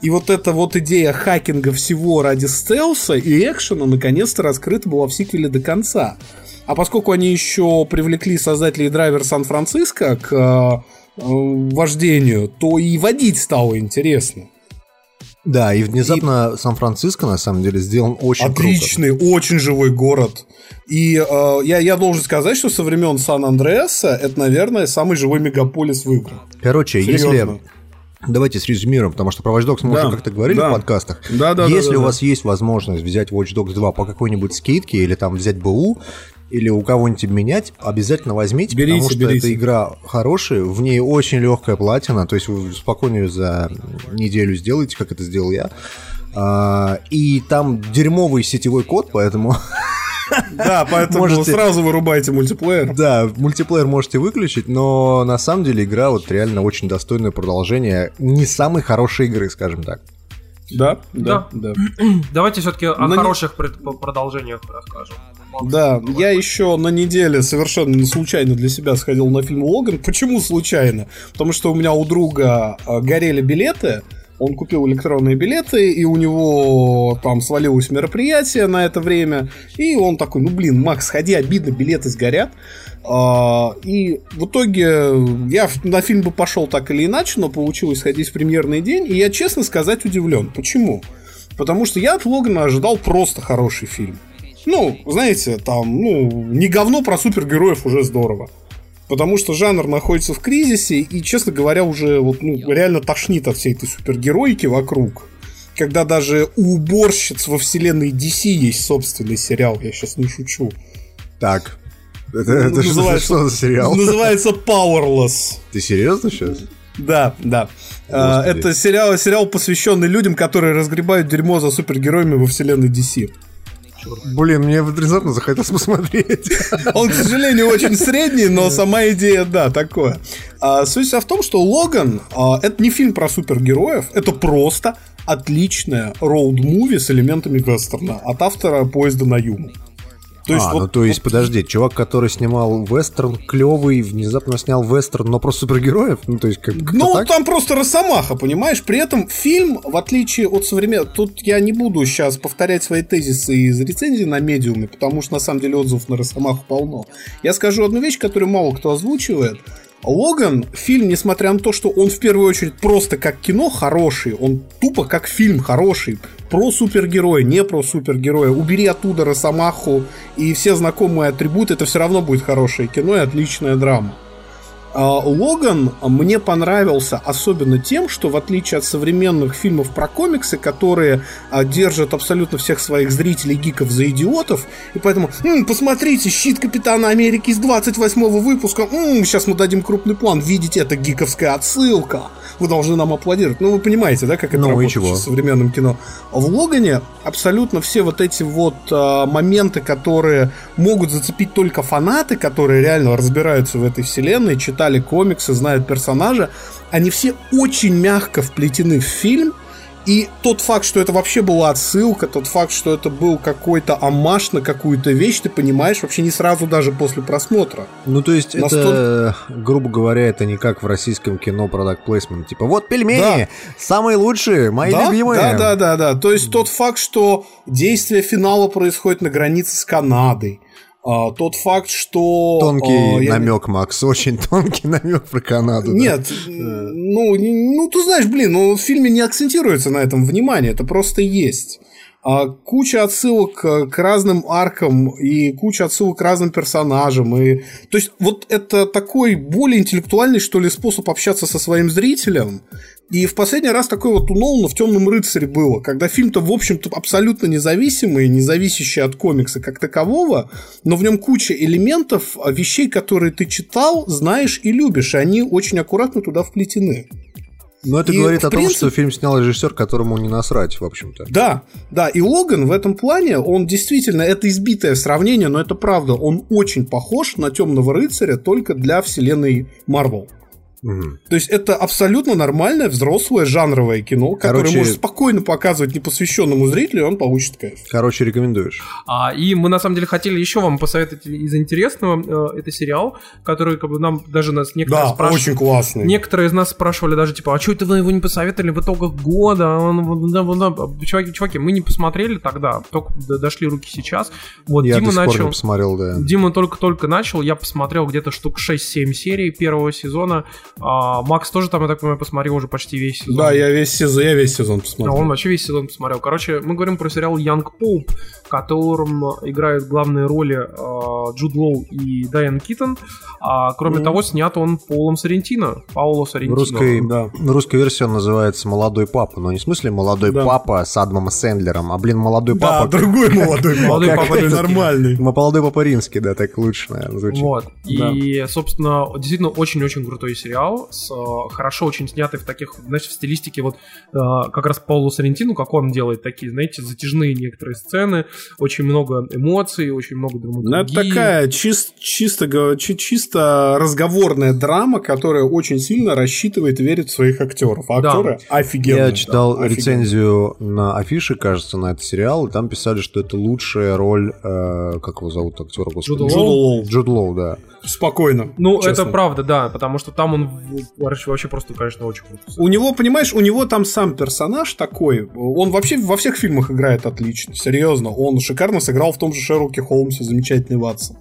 S3: И вот эта вот идея хакинга всего ради стелса и экшена наконец-то раскрыта была в сиквеле до конца. А поскольку они еще привлекли создателей драйвер Сан-Франциско к э, э, вождению, то и водить стало интересно.
S2: Да, и внезапно Сан-Франциско на самом деле сделан очень круто.
S3: Отличный, очень живой город. И э, я, я должен сказать, что со времен Сан-Андреаса это, наверное, самый живой мегаполис в играх.
S2: Короче,
S3: Серьезно.
S2: если... Давайте резюмируем, потому что про Watch Dogs мы
S3: Да,
S2: уже как-то говорили
S3: да.
S2: в подкастах.
S3: Да, да,
S2: если
S3: да, да,
S2: у
S3: да.
S2: вас есть возможность взять Watch Dogs 2 по какой-нибудь скидке или там взять БУ, или у кого-нибудь обменять, обязательно возьмите,
S3: Берите,
S2: потому что
S3: берите.
S2: эта игра хорошая, в ней очень легкая платина, то есть вы спокойно её за неделю сделаете, как это сделал я. А, и там дерьмовый сетевой код, поэтому [LAUGHS]
S3: Да, поэтому
S2: Можете-
S3: сразу вырубайте мультиплеер.
S2: Да, мультиплеер можете выключить, но на самом деле игра вот реально очень достойное продолжение не самой хорошей игры, скажем так.
S3: Да, да, да. [CLEARS THROAT]
S4: Давайте все-таки о
S3: не-
S4: хороших пред- продолжениях расскажем.
S3: Да, я еще на неделе совершенно случайно для себя сходил на фильм Логан. Почему случайно? Потому что у меня у друга а, горели билеты. Он купил электронные билеты, и у него там свалилось мероприятие на это время. И он такой, ну блин, Макс, сходи, обидно, билеты сгорят. А, И в итоге я на фильм бы пошел так или иначе, но получилось сходить в премьерный день. И я, честно сказать, удивлен. Почему? Потому что я от Логана ожидал просто хороший фильм. Ну, знаете, там, ну, не говно про супергероев уже здорово. Потому что жанр находится в кризисе, и, честно говоря, уже вот, ну, реально тошнит от всей этой супергеройки вокруг. Когда даже у уборщиц во вселенной DC есть собственный сериал, я сейчас не шучу.
S2: Так, это, это что, за-
S3: Называется-
S2: что за сериал?
S3: Называется Powerless.
S2: Ты серьезно сейчас?
S3: Да, да. А,
S2: Господи.
S3: Это сериал, сериал, посвященный людям, которые разгребают дерьмо за супергероями во вселенной DC.
S2: Блин, мне внезапно захотелось посмотреть.
S3: Он, к сожалению, очень средний, но сама идея, да, такое. А, суть вся в том, что Логан а, это не фильм про супергероев, это просто отличная роуд-муви с элементами вестерна от автора поезда на Юму. То есть,
S2: а,
S3: вот-
S2: ну то есть, подожди, чувак, который снимал вестерн клевый, внезапно снял вестерн, но про супергероев? Ну, то есть, как
S3: Ну,
S2: так?
S3: там просто росомаха, понимаешь? При этом фильм, в отличие от современного... Тут я не буду сейчас повторять свои тезисы из рецензий на медиуме, потому что, на самом деле, отзывов на росомаху полно. Я скажу одну вещь, которую мало кто озвучивает. Логан, фильм, несмотря на то, что он в первую очередь просто как кино хороший, он тупо как фильм хороший, про супергероя, не про супергероя. Убери оттуда Росомаху и все знакомые атрибуты, это все равно будет хорошее кино и отличная драма. А, Логан мне понравился особенно тем, что в отличие от современных фильмов про комиксы, которые а, держат абсолютно всех своих зрителей гиков за идиотов, и поэтому, «М, посмотрите, щит Капитана Америки из 28 выпуска, М, сейчас мы дадим крупный план, видите, это гиковская отсылка, вы должны нам аплодировать. Ну, вы понимаете, да, как это
S2: Ну,
S3: работает в современном кино. В Логане абсолютно все вот эти вот а, моменты, которые могут зацепить только фанаты, которые реально разбираются в этой вселенной, читали комиксы, знают персонажа, они все очень мягко вплетены в фильм. И тот факт, что это вообще была отсылка, тот факт, что это был какой-то амаш на какую-то вещь, ты понимаешь вообще не сразу даже после просмотра.
S2: Ну, то есть,
S3: Настолько-
S2: это, грубо говоря, это не как в российском кино продакт плейсмент. Типа, вот пельмени,
S3: Да.
S2: самые лучшие, мои
S3: да,
S2: любимые.
S3: Да, да, да, да. То есть тот факт, что действие финала происходит на границе с Канадой. А, тот факт, что...
S2: Тонкий
S3: а, я-
S2: намек, Макс, очень [LAUGHS] тонкий намек про Канаду. да.
S3: Нет, ну, не- ну, ты знаешь, блин, ну, в фильме не акцентируется на этом внимание, это просто есть. А, куча отсылок к разным аркам и куча отсылок к разным персонажам. И... То есть, вот это такой более интеллектуальный, что ли, способ общаться со своим зрителем. И в последний раз такой вот у Нолана в Темном рыцаре было, когда фильм-то, в общем-то, абсолютно независимый, не зависящий от комикса как такового, но в нем куча элементов, а, вещей, которые ты читал, знаешь и любишь, и они очень аккуратно туда вплетены.
S2: Но это
S3: И,
S2: говорит о том,
S3: принципе-
S2: что фильм снял режиссер, которому не насрать, в общем-то.
S3: Да, да, и Логан в этом плане, он действительно, это избитое сравнение, но это правда, он очень похож на Темного рыцаря только для вселенной Марвел. То есть это абсолютно нормальное взрослое жанровое кино, которое может спокойно показывать непосвященному зрителю, и он получит кайф.
S2: Короче, рекомендуешь.
S4: А, и мы на самом деле хотели еще вам посоветовать из интересного. э, это сериал, который как бы нам даже нас некоторые
S3: Да,
S4: спрашивали.
S3: очень классный.
S4: Некоторые из нас спрашивали даже, типа, а что это вы его не посоветовали в итогах года? А Он, да, вот, да. чуваки, чуваки, мы не посмотрели тогда, только дошли руки сейчас. Вот
S2: Я
S4: Дима
S2: до сих пор не
S4: начал.
S2: посмотрел, да.
S4: Дима только-только начал, я посмотрел где-то штук 6-7 серий первого сезона. А, Макс тоже там, я так понимаю, посмотрел уже почти весь сезон.
S3: Да, я весь сезон, я весь сезон
S4: А
S3: посмотрел.
S4: он вообще весь сезон посмотрел. Короче, мы говорим про сериал Young Pope, в котором играют главные роли э, Джуд Лоу и Дайан Китон. А, кроме
S3: Мгм.
S4: того, снят он Полом Соррентино. Пауло
S2: В
S4: Соррентино.
S2: русской,
S3: да.
S2: в русской версии он называется «Молодой папа», но не в смысле «Молодой
S3: Да.
S2: папа» с Адамом Сэндлером, а, блин, «Молодой
S3: Да,
S2: папа».
S3: другой молодой [LAUGHS]
S4: Молодой
S3: папа,
S4: папа
S3: какой
S4: римский.
S3: нормальный.
S2: Молодой папа римский, да, так лучше, наверное, звучит.
S4: Вот.
S3: Да.
S4: И, собственно, действительно очень-очень крутой сериал, с, э, хорошо очень снятый в таких, знаешь, в стилистике вот э, как раз Паулу Соррентину, как он делает такие, знаете, затяжные некоторые сцены, очень много эмоций, очень много драматургии.
S3: Ну, это такая чис- чисто, чисто разговорная драма, которая очень сильно рассчитывает и верит в своих актеров. А
S4: Да.
S3: актеры офигенные.
S2: Я читал
S3: да, офигенные.
S2: рецензию на афише, кажется, на этот сериал, и там писали, что это лучшая роль, э, как его зовут актера, господи?
S4: Джуда
S3: Лоу.
S2: Джуд Лоу, да.
S3: Спокойно.
S4: Ну,
S3: честно.
S4: это правда, да, потому что там он вообще просто, конечно, очень круто.
S3: У него, понимаешь, у него там сам персонаж такой. Он вообще во всех фильмах играет отлично. Серьезно. Он шикарно сыграл в том же Шерлоке Холмсе, замечательный Ватсон.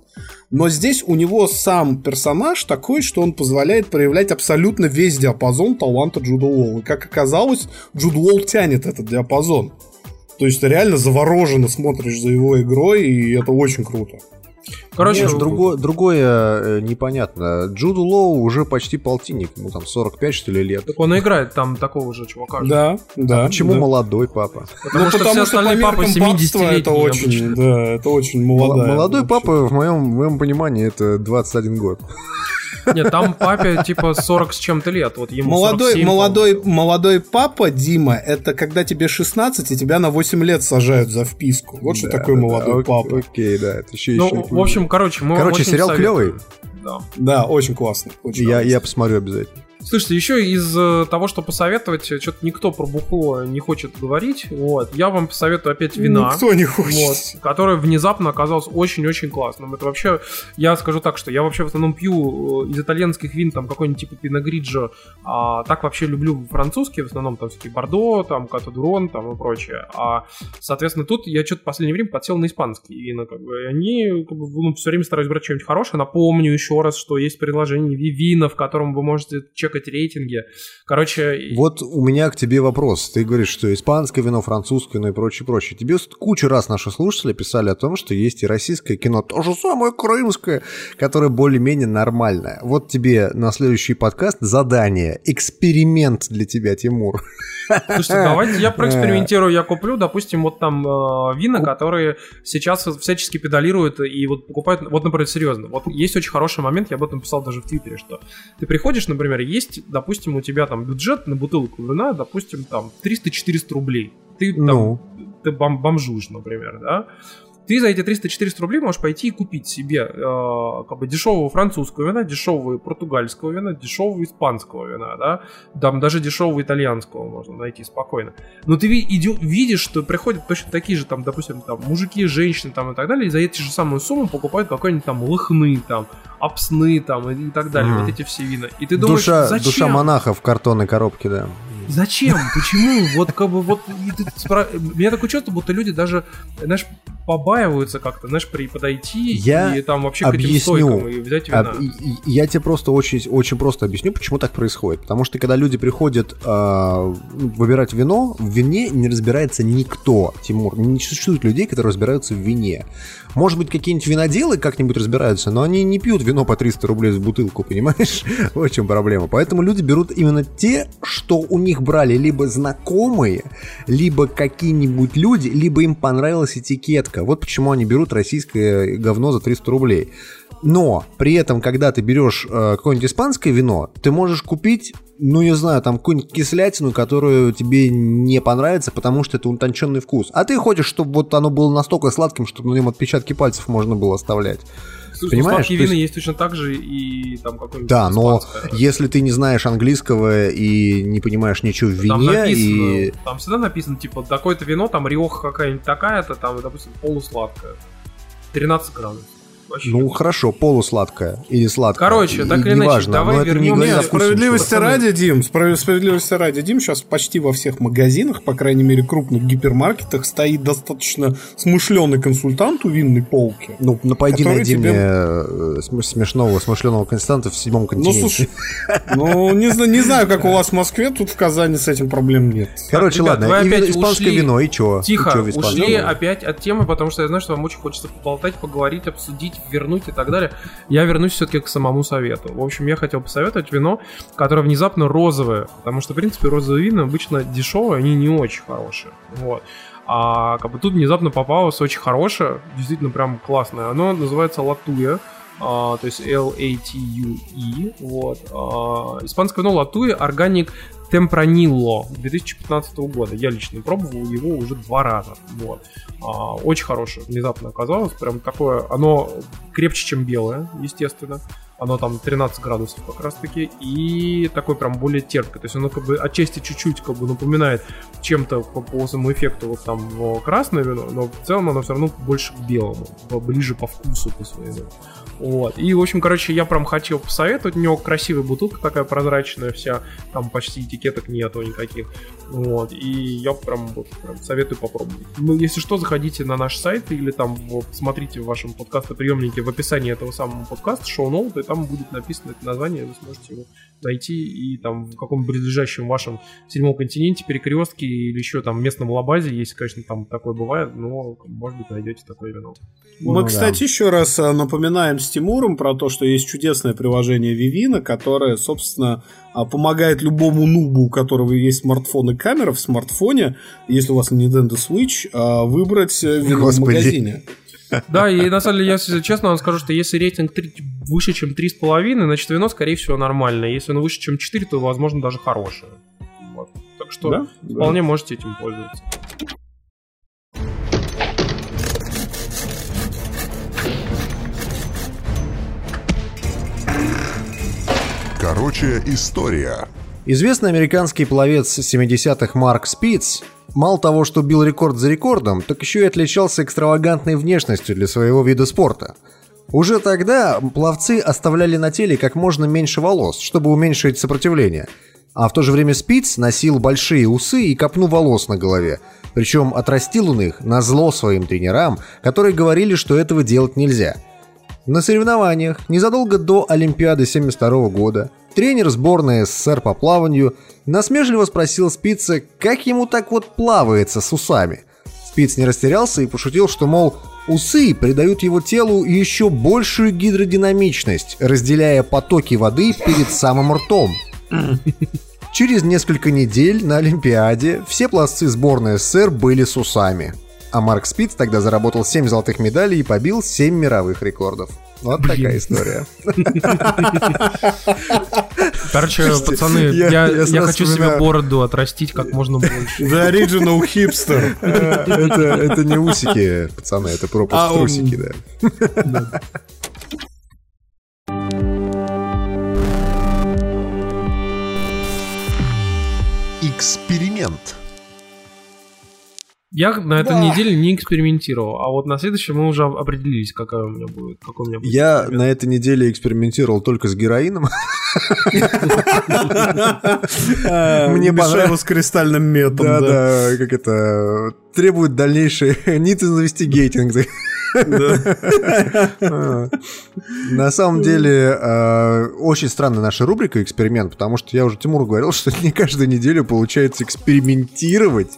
S3: Но здесь у него сам персонаж такой, что он позволяет проявлять абсолютно весь диапазон таланта Джуда Уолл. И как оказалось, Джуд Уолл тянет этот диапазон. То есть ты реально завороженно смотришь за его игрой, и это очень круто.
S4: Короче,
S2: Нет, другое, другое э, непонятно. Джуду Лоу уже почти полтинник, ему там 45, что ли, лет.
S4: так он и играет там такого же чувака.
S3: Да, да.
S2: Почему
S3: да.
S2: молодой папа? [LAUGHS]
S4: Потому
S3: Ну,
S4: что
S3: потому
S4: все
S3: что по
S4: остальные папы
S3: меркам
S4: 70
S3: папства это очень, да, это очень молодая.
S2: молодой
S3: вообще.
S2: папа, в моем, в моем понимании, это 21 год. [LAUGHS]
S4: Нет, там папе типа 40 с чем-то лет. Вот ему
S3: Молодой,
S4: 47,
S3: молодой, молодой папа, Дима, это когда тебе 16, и тебя на 8 лет сажают за вписку. Вот что
S2: Да,
S3: такое
S2: да,
S3: молодой
S2: да,
S3: папа.
S2: ок- Окей, да, это еще
S4: Ну, в общем, короче, мы
S2: Короче,
S4: очень
S2: сериал
S4: советуем.
S2: клевый.
S4: Да.
S3: Да, очень классно. очень
S2: Я,
S3: классно.
S2: я посмотрю обязательно.
S4: Слушайте, еще из э, того, что посоветовать, э, что-то никто про бухло не хочет говорить. Вот. Я вам посоветую опять вина.
S3: Никто не хочет.
S4: Вот, которое внезапно оказалось очень-очень классным. Это вообще, я скажу так, что я вообще в основном пью э, из итальянских вин там какой-нибудь типа Пиногриджо, а так вообще люблю французские, в основном там всякие Бордо, там Катадурон там и прочее. А, соответственно, тут я что-то в последнее время подсел на испанские вина, как бы, и они как бы, ну, все время стараюсь брать что-нибудь хорошее. Напомню еще раз, что есть приложение Vivino, в котором вы можете чекать рейтинги. Короче...
S2: Вот у меня к тебе вопрос. Ты говоришь, что испанское вино, французское вино и прочее, прочее. Тебе кучу раз наши слушатели писали о том, что есть и российское кино, то же самое крымское, которое более-менее нормальное. Вот тебе на следующий подкаст задание, эксперимент для тебя, Тимур.
S4: Слушайте, давайте я [LAUGHS] проэкспериментирую, я куплю, допустим, вот там э, вина, которые сейчас всячески педалируют и вот покупают, вот, например, серьезно, вот есть очень хороший момент, я об этом писал даже в Твиттере, что ты приходишь, например, есть, допустим, у тебя там бюджет на бутылку вина, допустим, там 300-400 рублей. Ты там,
S2: Ну.
S4: ты бом- бомжуешь, например, да? Ты за эти 300-400 рублей можешь пойти и купить себе э, как бы дешевого французского вина, дешевого португальского вина, дешевого испанского вина, да, там даже дешевого итальянского можно найти спокойно. Но ты идё- видишь, что приходят точно такие же, там, допустим, там, мужики, женщины там и так далее, и за эти же самую сумму покупают какой-нибудь там лохны, там, апсны, там, и, и так далее,
S2: Мгм.
S4: вот эти все вина. И ты думаешь,
S2: Душа,
S4: зачем?
S2: душа монаха в картонной коробке, да.
S4: Зачем? Почему? Вот как бы вот спра- меня такое чувство, будто люди даже, знаешь, побаиваются как-то, знаешь, при подойти
S2: Я
S4: и там вообще к этим
S2: объясню.
S4: стойкам и взять вина.
S2: И- Я тебе просто очень, очень просто объясню, почему так происходит. Потому что когда люди приходят ну, выбирать вино, в вине не разбирается никто, Тимур. Не существует людей, которые разбираются в вине. Может быть, какие-нибудь виноделы как-нибудь разбираются, но они не пьют вино по 300 рублей за бутылку, [LAUGHS] понимаешь? В чем проблема. Поэтому люди берут именно те, что у них брали либо знакомые, либо какие-нибудь люди, либо им понравилась этикетка. Вот почему они берут российское говно за 300 рублей. Но при этом, когда ты берешь э, какое-нибудь испанское вино, ты можешь купить, ну не знаю, там какую-нибудь кислятину, которую тебе не понравится, потому что это утонченный вкус. А ты хочешь, чтобы вот оно было настолько сладким, чтобы на нем отпечатки пальцев можно было оставлять.
S4: Слушай,
S2: понимаешь,
S4: сладкие вина
S2: есть-
S4: есть точно так же и там какой-нибудь
S2: Да, но если ты не знаешь английского и не понимаешь ничего в
S4: Там
S2: вине,
S4: написано,
S2: и
S4: там всегда написано, типа, такое-то вино, там риоха какая-нибудь такая-то, там, допустим, полусладкая. 13 градусов. Вообще.
S2: ну хорошо, полусладкое или сладкое.
S4: Короче, так
S2: И-
S4: или иначе,
S2: неважно,
S4: давай
S2: не
S4: вернемся-
S2: говорит
S3: Нет, справедливости
S2: ничего.
S3: ради, Дим, справ- справедливости ради, Дим, сейчас почти во всех магазинах, по крайней мере, крупных гипермаркетах стоит достаточно смышленый консультант у винной полки.
S2: Ну, ну пойди найди
S3: тебе-
S2: мне э, см- смешного, смышленого константа в седьмом
S3: Ну,
S2: континенте.
S3: слушай, [LAUGHS] ну, не, знаю- не знаю, как у вас в Москве, тут в Казани с этим проблем нет.
S2: Короче,
S4: Ребят,
S2: ладно,
S4: вы опять
S2: испанское
S4: ушли.
S2: вино, и чё?
S4: Тихо,
S2: И чё
S4: ушли опять от темы, потому что я знаю, что вам очень хочется поболтать, поговорить, обсудить, вернуть и так далее. Я вернусь все-таки к самому совету. В общем, я хотел посоветовать вино, которое внезапно розовое, потому что, в принципе, розовые вина обычно дешевые, они не очень хорошие. Вот. А как бы тут внезапно попалось очень хорошее, действительно прям классное. Оно называется Латуя. а, то есть L-A-T-U-E, вот. А, испанское вино Латуя, органик Темпранилло 2015 года. Я лично пробовал его уже два раза. Вот. А, очень хорошее, внезапно оказалось. Прям такое, оно крепче, чем белое, естественно. Оно там 13 градусов как раз таки. И такой прям более терпкое. То есть оно как бы отчасти чуть-чуть как бы напоминает чем-то по, по самому эффекту вот там о, красное вино, но в целом оно все равно больше к белому, ближе по вкусу по своему. Вот. И, в общем, короче, я прям хотел посоветовать. У него красивая бутылка такая прозрачная вся. Там почти этикеток нету никаких. Вот. И я прям, вот, прям советую попробовать. Ну, если что, заходите на наш сайт или там вот, смотрите в вашем подкастоприемнике в описании этого самого подкаста шоу-ноут, и там будет написано это название, вы сможете его найти и там в каком ближайшем вашем седьмом континенте, перекрестке или еще там местном лабазе, если, конечно, там такое бывает, но, может быть, найдете такое вино.
S3: Мы,
S2: Ну да.
S3: кстати, еще раз а, напоминаем с Тимуром про то, что есть чудесное приложение Vivino, которое, собственно, а, помогает любому нубу, у которого есть смартфон и камера в смартфоне, если у вас Nintendo Switch, а, выбрать э, вино в магазине.
S4: Да, и на самом деле, я если честно вам скажу, что если рейтинг три- выше, чем 3,5, значит вино, скорее всего, нормальное. Если оно выше, чем 4, то, возможно, даже хорошее. Вот. Так что
S3: Да?
S4: вполне можете этим пользоваться.
S5: Короче, история.
S2: Известный американский пловец 70-х Марк Спиц мало того, что бил рекорд за рекордом, так еще и отличался экстравагантной внешностью для своего вида спорта. Уже тогда пловцы оставляли на теле как можно меньше волос, чтобы уменьшить сопротивление. А в то же время Спиц носил большие усы и копну волос на голове. Причем отрастил он их на зло своим тренерам, которые говорили, что этого делать нельзя. На соревнованиях незадолго до Олимпиады 72 года тренер сборной СССР по плаванию насмешливо спросил Спица, как ему так вот плавается с усами. Спиц не растерялся и пошутил, что, мол, усы придают его телу еще большую гидродинамичность, разделяя потоки воды перед самым ртом. Через несколько недель на Олимпиаде все пловцы сборной СССР были с усами. А Марк Спиц тогда заработал 7 золотых медалей и побил 7 мировых рекордов. Вот
S4: Блин.
S2: такая история.
S4: Короче, пацаны,
S2: я-
S4: я,
S2: я
S4: я,
S2: сразу
S4: хочу себе бороду отрастить как можно больше.
S3: The original hipster.
S2: Это, это не усики, пацаны, это пропуск
S3: А,
S2: трусики, да.
S5: Эксперимент.
S4: Я на этой
S3: Да.
S4: неделе не экспериментировал, а вот на следующем мы уже определились, какая у меня будет, какой у меня будет.
S2: Я на этой неделе экспериментировал только с героином. Мне
S3: Мне
S2: понравилось.
S3: его с кристальным метом.
S2: Да,
S3: да.
S2: как это требует дальнейший need investigating. А. На самом деле, э, очень странная наша рубрика «Эксперимент», потому что я уже Тимуру говорил, что не каждую неделю получается экспериментировать.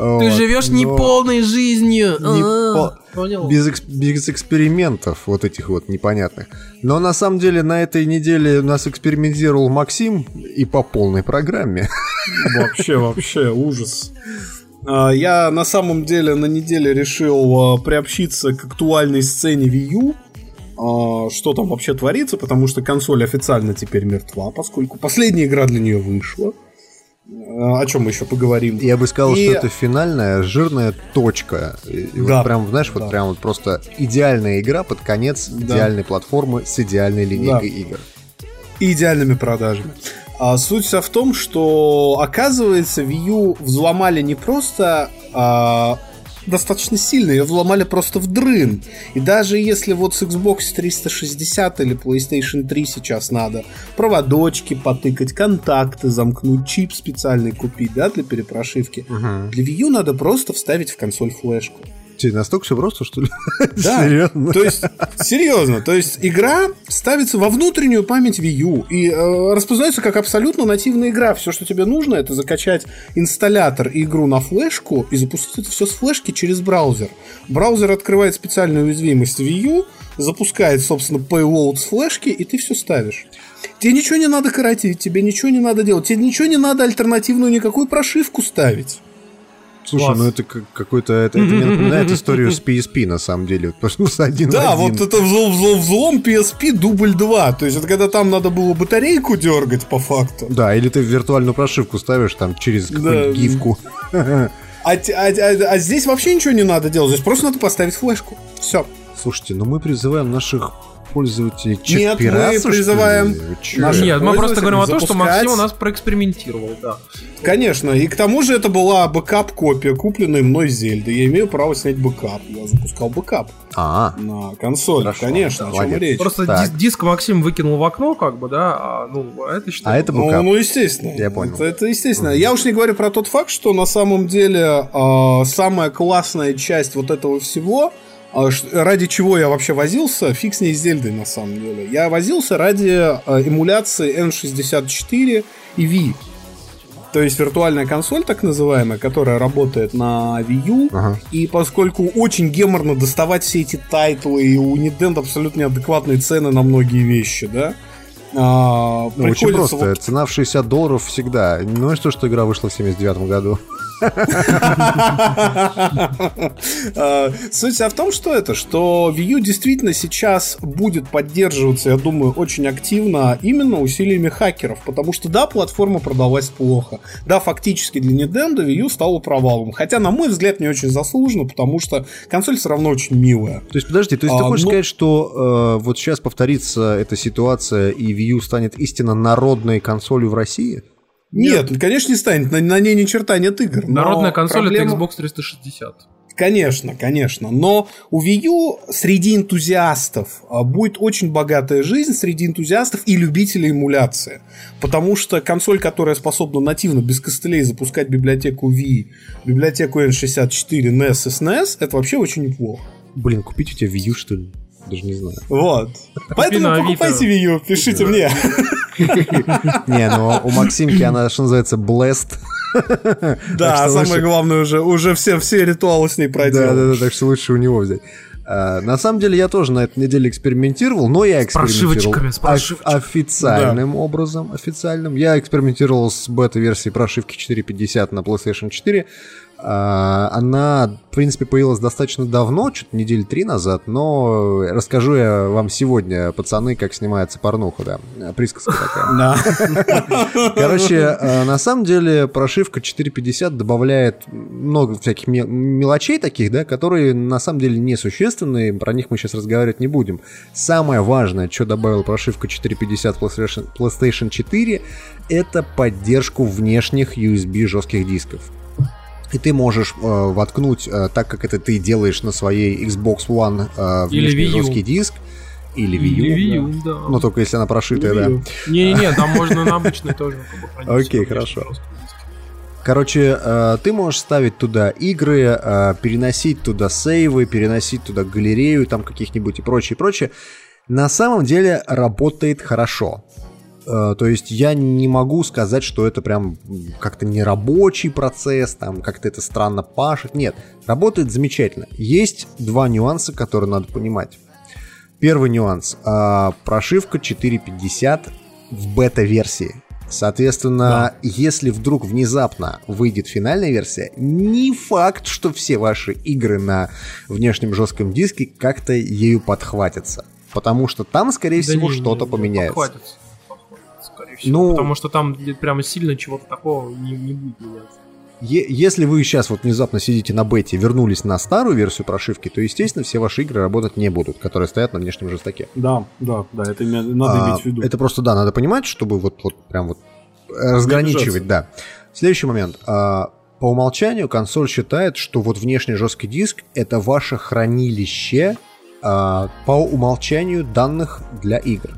S4: Ты
S2: Вот,
S4: живешь
S2: но
S4: неполной жизнью.
S2: не
S4: А, Понял?
S2: Без, экс- без экспериментов вот этих вот непонятных. Но на самом деле на этой неделе нас экспериментировал Максим и по полной программе. [LAUGHS]
S3: Вообще, вообще, ужас. А, Я на самом деле на неделе решил а, приобщиться к актуальной сцене Wii U. А, Что там вообще творится, потому что консоль официально теперь мертва, поскольку последняя игра для нее вышла. О чем мы еще поговорим?
S2: Я бы сказал,
S3: И-
S2: что это финальная жирная точка. И- и вот
S3: Да.
S2: прям, знаешь, вот
S3: Да.
S2: прям вот просто идеальная игра под конец
S3: Да.
S2: идеальной платформы с идеальной линейкой игр.
S3: и идеальными продажами. А суть вся в том, что оказывается Wii U взломали не просто а, достаточно сильно, ее взломали просто в дрын. И даже если вот с Xbox 360 или PlayStation 3 сейчас надо проводочки потыкать, контакты замкнуть, чип специальный купить, да, для перепрошивки. Для Wii U надо просто вставить в консоль флешку.
S2: Тебе настолько все просто, что ли? [LAUGHS]
S3: Да.
S2: Серьезно?
S3: То есть, серьезно, то есть игра ставится во внутреннюю память Wii U и э, распознается как абсолютно нативная игра. Все, что тебе нужно, это закачать инсталлятор и игру на флешку и запустить это все с флешки через браузер. Браузер открывает специальную уязвимость Wii U, запускает, собственно, payload с флешки, и ты все ставишь. Тебе ничего не надо коротить, тебе ничего не надо делать, тебе ничего не надо альтернативную никакую прошивку ставить.
S2: Слушай,
S4: Класс.
S2: ну это как- какой-то... Это, это мне напоминает [LAUGHS] историю с PSP, на самом деле. Просто один в
S3: Да,
S2: один.
S3: вот это взлом, взлом, взлом PSP дубль 2. То есть это когда там надо было батарейку дергать по факту.
S2: Да, или ты виртуальную прошивку ставишь там через какую-нибудь
S3: Да.
S2: гифку.
S3: А, а- а- а здесь вообще ничего не надо делать. Здесь просто надо поставить флешку. Все.
S2: Слушайте, ну мы призываем наших пользователей
S3: Нет, мы призываем наших-
S4: Нет, мы просто говорим о том, что. Максим у нас проэкспериментировал, да.
S3: Конечно. И к тому же это была бэкап-копия, купленная мной Зельды. Я имею право снять бэкап. Я запускал бэкап
S2: А,
S3: на консоль.
S2: Хорошо.
S3: Конечно, о чем речь.
S4: Просто дис- диск Максим выкинул в окно, как бы, да, а, ну, а это что?
S2: а это
S3: Ну,
S2: бэкап.
S3: ну, естественно.
S2: Я понял.
S3: Это, это естественно. Я уж не говорю про тот факт, что на самом деле э, самая классная часть вот этого всего, ради чего я вообще возился, фиг с ней с Зельдой на самом деле. Я возился ради э, эмуляции N64 и Wii. То есть виртуальная консоль, так называемая, которая работает на Wii U.
S2: Ага.
S3: И поскольку очень геморно доставать все эти тайтлы, и у Nintendo абсолютно неадекватные цены на многие вещи, да, а,
S2: Ну, очень просто.
S3: вот
S2: Цена в 60 долларов всегда. Ну и что, что игра вышла в 79 году? [LAUGHS]
S3: А, Суть вся в том, что это, что Wii U действительно сейчас будет поддерживаться, я думаю, очень активно именно усилиями хакеров, потому что да, платформа продалась плохо, да, фактически для Nintendo Wii U стала провалом, хотя, на мой взгляд, не очень заслуженно, потому что консоль все равно очень милая.
S2: То есть, подожди, то есть ты
S3: А,
S2: хочешь
S3: ну-
S2: сказать, что э, вот сейчас повторится эта ситуация, и Wii U станет истинно народной консолью в России?
S3: Нет, конечно, не станет. На, на ней ни черта нет игр.
S4: Народная консоль
S3: проблема-
S4: это Xbox 360.
S3: Конечно, конечно. Но у Wii U среди энтузиастов а, будет очень богатая жизнь среди энтузиастов и любителей эмуляции. Потому что консоль, которая способна нативно, без костылей запускать библиотеку Wii, библиотеку N64, NES и SNES, это вообще очень неплохо.
S2: Блин, купить у тебя Wii U, что ли? Даже не знаю.
S3: Вот. Поэтому покупайте Wii U, пишите мне. [LAUGHS]
S2: Не, ну у Максимки она, что называется, blessed. [LAUGHS]
S3: Да, самое главное, уже, уже все, все ритуалы с ней
S2: Да,
S3: проделал.
S2: да, да, так что лучше у него взять. А, на самом деле я тоже на этой неделе экспериментировал, но я экспериментировал
S4: прошивочками, с
S2: оф- официальным образом, официальным. Я экспериментировал с бета-версией прошивки 450 на PlayStation 4. А, она, в принципе, появилась достаточно давно, что-то недели три назад, но расскажу я вам сегодня, пацаны, как снимается порнуха, да, присказка такая. [LAUGHS] Короче, э, на самом деле прошивка 450 добавляет много всяких ме- мелочей таких, да, которые на самом деле несущественные, про них мы сейчас разговаривать не будем. Самое важное, что добавила прошивка 450 PlayStation, PlayStation 4, это поддержку внешних USB жестких дисков. И ты можешь э, воткнуть, э, так как это ты делаешь на своей Xbox One, э, внешний жесткий диск, или Wii U,
S4: Или
S2: да.
S4: Wii U, да.
S2: но только если она прошитая, да.
S4: Не-не-не, там можно на обычный тоже.
S2: Окей, хорошо. Короче, э, ты можешь ставить туда игры, э, переносить туда сейвы, переносить туда галерею там каких-нибудь и прочее, прочее. На самом деле работает хорошо. Э, То есть я не могу сказать, что это прям как-то нерабочий процесс, там как-то это странно пашет. Нет, работает замечательно. Есть два нюанса, которые надо понимать. Первый нюанс. а, Прошивка 450 в бета-версии. Соответственно, если вдруг внезапно выйдет финальная версия, не факт, что все ваши игры на внешнем жестком диске как-то ею подхватятся. Потому что там, скорее
S4: Да
S2: всего,
S4: не,
S2: что-то
S4: не,
S2: поменяется.
S4: Похватится, всего.
S2: Ну-
S4: Потому что там прямо сильно чего-то такого не, не будет меняться.
S2: Е- если вы сейчас вот внезапно сидите на бете, вернулись на старую версию прошивки, то, естественно, все ваши игры работать не будут, которые стоят на внешнем жестоке.
S3: Да, да, да, это надо
S2: А,
S3: иметь в виду.
S2: Это просто, да, надо понимать, чтобы вот, вот прям вот э, разграничивать, да. Следующий момент. А, По умолчанию консоль считает, что вот внешний жесткий диск это ваше хранилище а, по умолчанию данных для игр.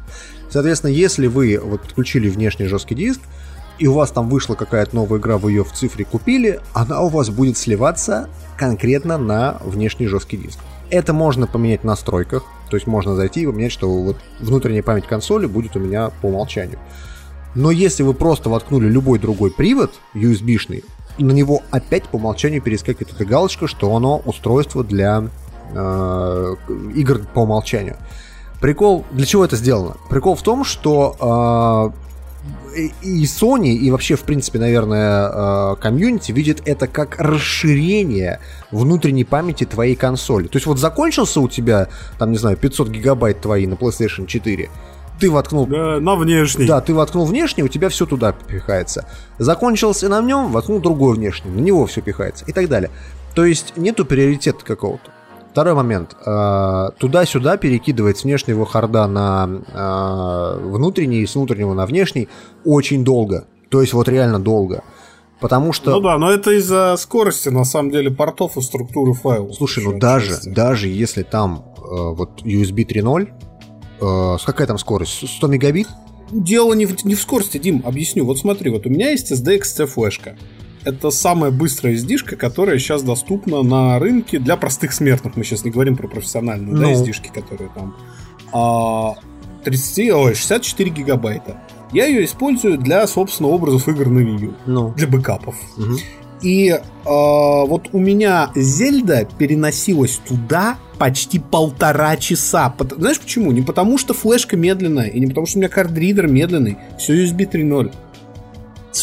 S2: Соответственно, если вы вот подключили внешний жесткий диск, и у вас там вышла какая-то новая игра, вы ее в цифре купили, она у вас будет сливаться конкретно на внешний жесткий диск. Это можно поменять в настройках, то есть можно зайти и поменять, что вот внутренняя память консоли будет у меня по умолчанию. Но если вы просто воткнули любой другой привод USB-шный, на него опять по умолчанию перескакивает эта галочка, что оно устройство для э, игр по умолчанию. Прикол, для чего это сделано? Прикол в том, что э, и Sony, и вообще, в принципе, наверное, э, комьюнити видит это как расширение внутренней памяти твоей консоли. То есть вот закончился у тебя, там, не знаю, 500 гигабайт твои на PlayStation 4, ты воткнул
S3: Да, на внешний.
S2: да, ты воткнул внешний, у тебя все туда пихается. Закончился на нем, воткнул другой внешний, на него все пихается и так далее. То есть нету приоритета какого-то. Второй момент. Э, Туда-сюда перекидывать с внешнего харда на э, внутренний, с внутреннего на внешний очень долго. То есть вот реально долго. Потому что...
S3: Ну да, но это из-за скорости, на самом деле, портов и структуры файлов.
S2: Слушай, ну даже, даже если там э, вот USB 3.0, э, какая там скорость? 100 мегабит?
S3: Дело не в, не в скорости, Дим, объясню. Вот смотри, вот у меня есть SDXC флешка. Это самая быстрая SD-шка, которая сейчас доступна на рынке для простых смертных. Мы сейчас не говорим про профессиональные, да,
S2: Ну.
S3: SD-шки, которые там а, 30, ой, 64 гигабайта. Я ее использую для, собственно, образов игр на Wii U,
S2: Ну.
S3: для бэкапов.
S2: Мгм.
S3: И а, вот у меня Зельда переносилась туда почти полтора часа. Знаешь почему? Не потому что флешка медленная, и не потому что у меня кардридер медленный. Все USB 3.0.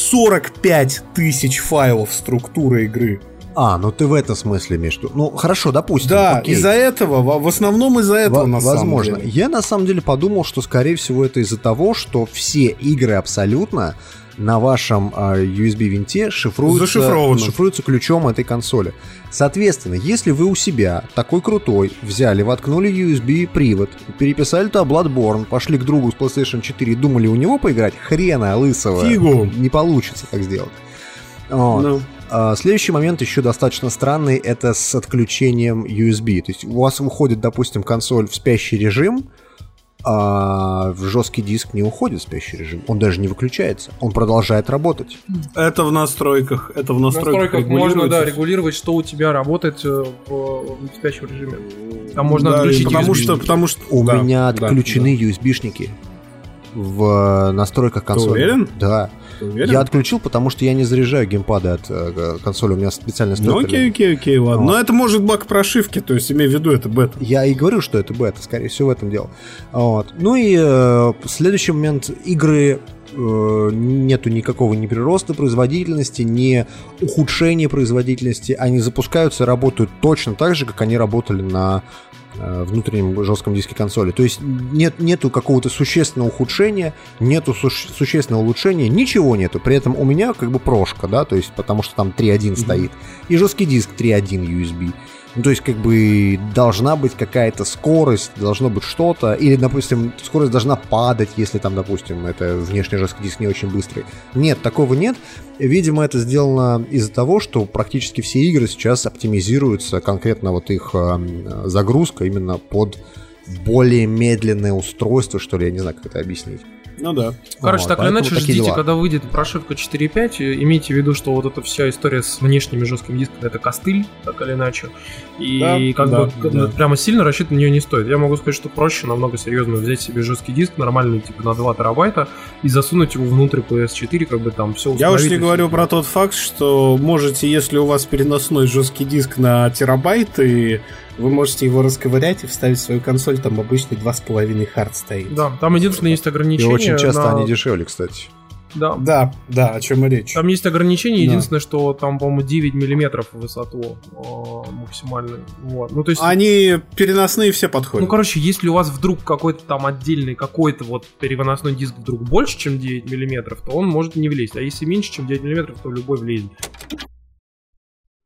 S3: 45 тысяч файлов структуры игры.
S2: А, ну ты в этом смысле в виду. Ну, хорошо, допустим.
S3: Да,
S2: окей.
S3: из-за этого, в основном из-за этого,
S2: Во-
S3: на
S2: Возможно.
S3: самом деле.
S2: Я на самом деле подумал, что скорее всего это из-за того, что все игры абсолютно на вашем а, USB-винте шифруется,
S3: Зашифровано.
S2: шифруется ключом этой консоли. Соответственно, если вы у себя такой крутой взяли, воткнули USB-привод, переписали туда Bloodborne, пошли к другу с PlayStation 4 и думали у него поиграть, хрена лысого.
S3: Фигу.
S2: Не получится так сделать. Вот.
S3: Ну.
S2: А, Следующий момент еще достаточно странный, это с отключением USB. То есть у вас выходит, допустим, консоль в спящий режим, а в жесткий диск не уходит в спящий режим. Он даже не выключается. Он продолжает работать.
S3: Это в настройках. Это в
S4: В
S3: настройках,
S4: настройках можно, да, регулировать, что у тебя работает э, в, в спящем режиме. Там можно
S3: Да,
S4: отключить
S3: потому
S4: USB.
S3: что, потому что
S2: У
S3: да,
S2: меня
S3: да,
S2: отключены USB-шники в настройках консоли.
S3: уверен?
S2: Да.
S3: Ты уверен?
S2: Я отключил, потому что я не заряжаю геймпады от э, консоли. У меня специальная
S3: Ну окей, окей, окей, ладно.
S2: Вот.
S3: Но это может баг прошивки, то есть имей в виду, это бета.
S2: Я и говорю, что это бета, скорее всего, в этом дело. Вот. Ну и э, следующий момент. Игры э, нету никакого ни прироста производительности, ни ухудшения производительности. Они запускаются и работают точно так же, как они работали на э, внутреннем жестком диске консоли. То есть нет, нету какого-то существенного ухудшения, нету суще- существенного улучшения, ничего нету. При этом у меня как бы прошка, да, то есть потому что там 3.1 стоит. И жесткий диск 3.1 USB. Ну, то есть, как бы должна быть какая-то скорость, должно быть что-то. Или, допустим, скорость должна падать, если там, допустим, это внешний жесткий диск не очень быстрый. Нет, такого нет. Видимо, это сделано из-за того, что практически все игры сейчас оптимизируются, конкретно вот их э, загрузка именно под более медленное устройство, что ли, я не знаю, как это объяснить.
S3: Ну да.
S4: Короче,
S2: Вот,
S4: так или иначе, ждите,
S2: дела.
S4: когда выйдет прошивка 4.5, и имейте в виду, что вот эта вся история с внешними жесткими дисками это костыль, так или иначе. И
S3: Да,
S4: как
S3: да,
S4: бы
S3: да.
S4: к- прямо сильно рассчитывать на нее не стоит. Я могу сказать, что проще намного серьезно взять себе жесткий диск, нормальный, типа на 2 терабайта, и засунуть его внутрь PS4, как бы там все
S3: Я уж не говорю про тот факт, что можете, если у вас переносной жесткий диск на терабайт, и вы можете его расковырять и вставить в свою консоль, там обычный 2,5 хард стоит.
S4: Да, там единственное есть
S2: И
S4: ограничение.
S2: очень часто
S4: на-
S2: они дешевле, кстати.
S4: Да,
S3: Да, да, о чем и речь.
S4: Там есть ограничение,
S3: Да.
S4: единственное, что там, по-моему, 9 миллиметров в высоту э, максимальный. Вот. Ну, то есть,
S3: Они переносные все подходят.
S4: ну, короче, если у вас вдруг какой-то там отдельный, какой-то вот переносной диск вдруг больше, чем 9 миллиметров, то он может не влезть. А если меньше, чем 9 миллиметров, то любой влезет.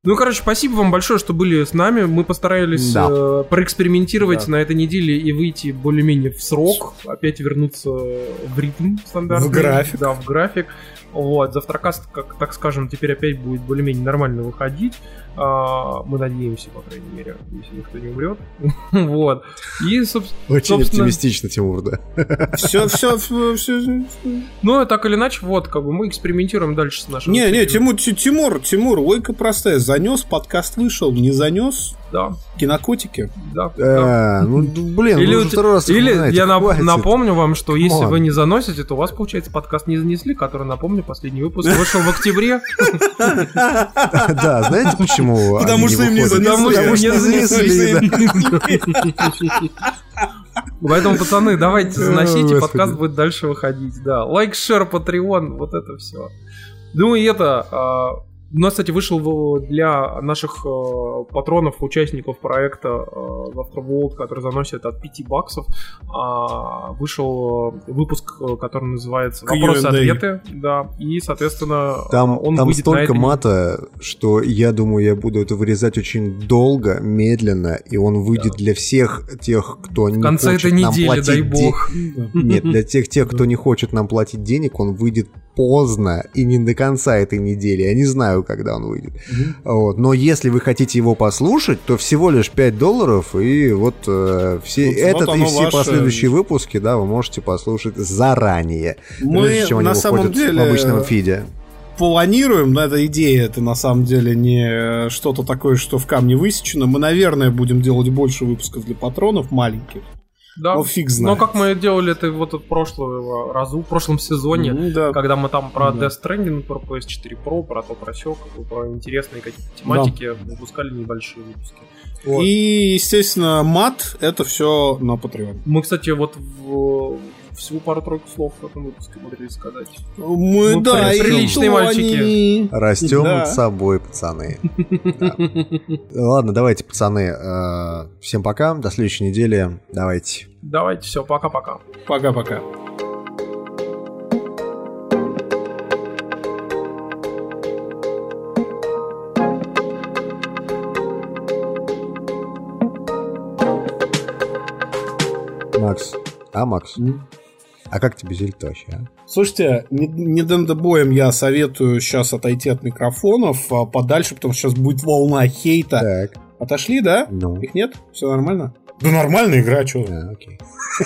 S4: Ну, короче, спасибо вам большое, что были с нами. Мы постарались
S2: Да.
S4: э, проэкспериментировать
S3: Да.
S4: на этой неделе и выйти более-менее в срок, опять вернуться в ритм стандартный.
S3: В график.
S4: Да, в график. Вот, завтракаст, как так скажем, теперь опять будет более-менее нормально выходить. А, мы надеемся, по крайней мере, если никто не умрет. [LAUGHS] вот. И, собственно,
S2: Очень
S4: Собственно-
S2: оптимистично, Тимур, да.
S3: Все, все, все.
S4: ну, так или иначе, вот, как бы мы экспериментируем дальше с нашим...
S3: Не, не. Тимур, Ти- Тимур, Тимур, логика простая. Занес, подкаст вышел, не занес,
S4: Да,
S3: кинокотики.
S4: да. да.
S2: Э, Ну, блин,
S4: Или,
S2: уже второй раз
S4: или я нап-
S2: хватит.
S4: напомню вам, что если
S2: Come on.
S4: вы не заносите, то у вас, получается, подкаст не занесли, который, напомню, последний выпуск вышел в октябре.
S2: Да, знаете почему?
S3: Потому что им не занесли.
S2: Потому что
S4: не
S2: занесли, да. [LAUGHS]
S4: Поэтому, пацаны, давайте заносите, подкаст будет дальше выходить. Да, лайк, share, Patreon, вот это все. Ну и это, а, у нас, кстати, вышел для наших э, патронов, участников проекта э, Завтра World, который заносит от 5 баксов, а, вышел э, выпуск, э, который называется. «Вопросы-ответы», да, и, соответственно,
S2: Там,
S4: он
S2: там столько мата, что я думаю, я буду это вырезать очень долго, медленно, и он выйдет для всех тех, кто не
S4: В конце
S2: хочет
S4: этой
S2: нам
S4: недели,
S2: платить
S4: дай
S2: де-
S4: бог. [LAUGHS]
S2: Нет, для тех, тех, кто не хочет нам платить денег, он выйдет поздно и не до конца этой недели. Я не знаю, когда он выйдет. Вот. Но если вы хотите его послушать, то всего лишь 5 долларов, и вот э, все,
S3: Вот-
S2: этот
S3: вот
S2: и все
S3: ваше.
S2: последующие выпуски, да, вы можете послушать заранее.
S3: Мы
S2: прежде чем они
S3: на самом деле
S2: в обычном фиде.
S3: планируем, но эта идея, это на самом деле не что-то такое, что в камне высечено. Мы, наверное, будем делать больше выпусков для патронов маленьких.
S4: Да.
S3: Ну, фиг
S4: Но
S3: знает.
S4: как мы делали это вот в прошлого разу, в прошлом сезоне,
S3: Ну, да.
S4: когда мы там про
S3: Да.
S4: Death Stranding, про PS4 Pro, про то, про сё, про интересные какие-то тематики выпускали небольшие выпуски. Вот.
S3: И, естественно, мат это все на Patreon.
S4: Мы, кстати, вот в- всего пару-тройку слов в этом выпуске могли сказать.
S3: Мы,
S4: Мы
S3: да,
S4: приличные мальчики.
S3: Они...
S2: Растем
S3: да.
S2: над собой, пацаны. Ладно, давайте, пацаны. Э, всем пока, до следующей недели. Давайте.
S4: Давайте, все, пока-пока.
S3: Пока-пока.
S2: Макс. А, Макс? Mm. А как тебе Зельд вообще, а?
S3: Слушайте, не, не дендебоем я советую сейчас отойти от микрофонов а подальше, потому что сейчас будет волна хейта.
S2: Так,
S3: Отошли, да?
S2: ну.
S3: Их нет? Все нормально? Да нормальная игра, что?
S2: А, окей.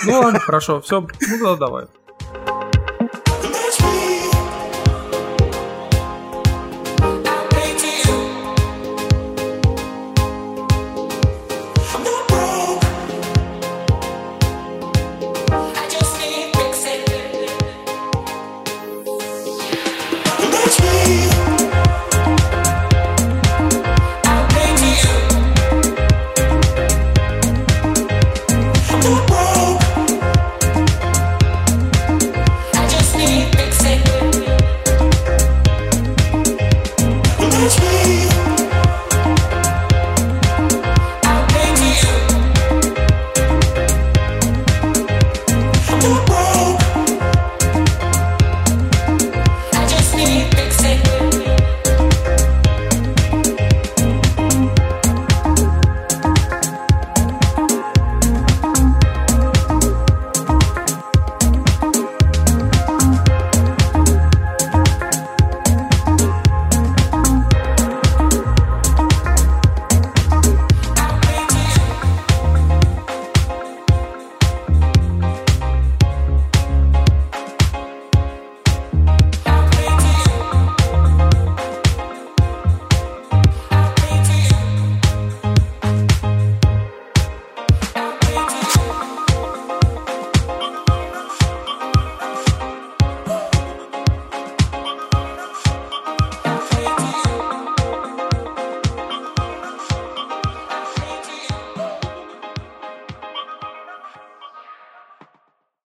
S4: Ну ладно, хорошо, все, ну да, давай.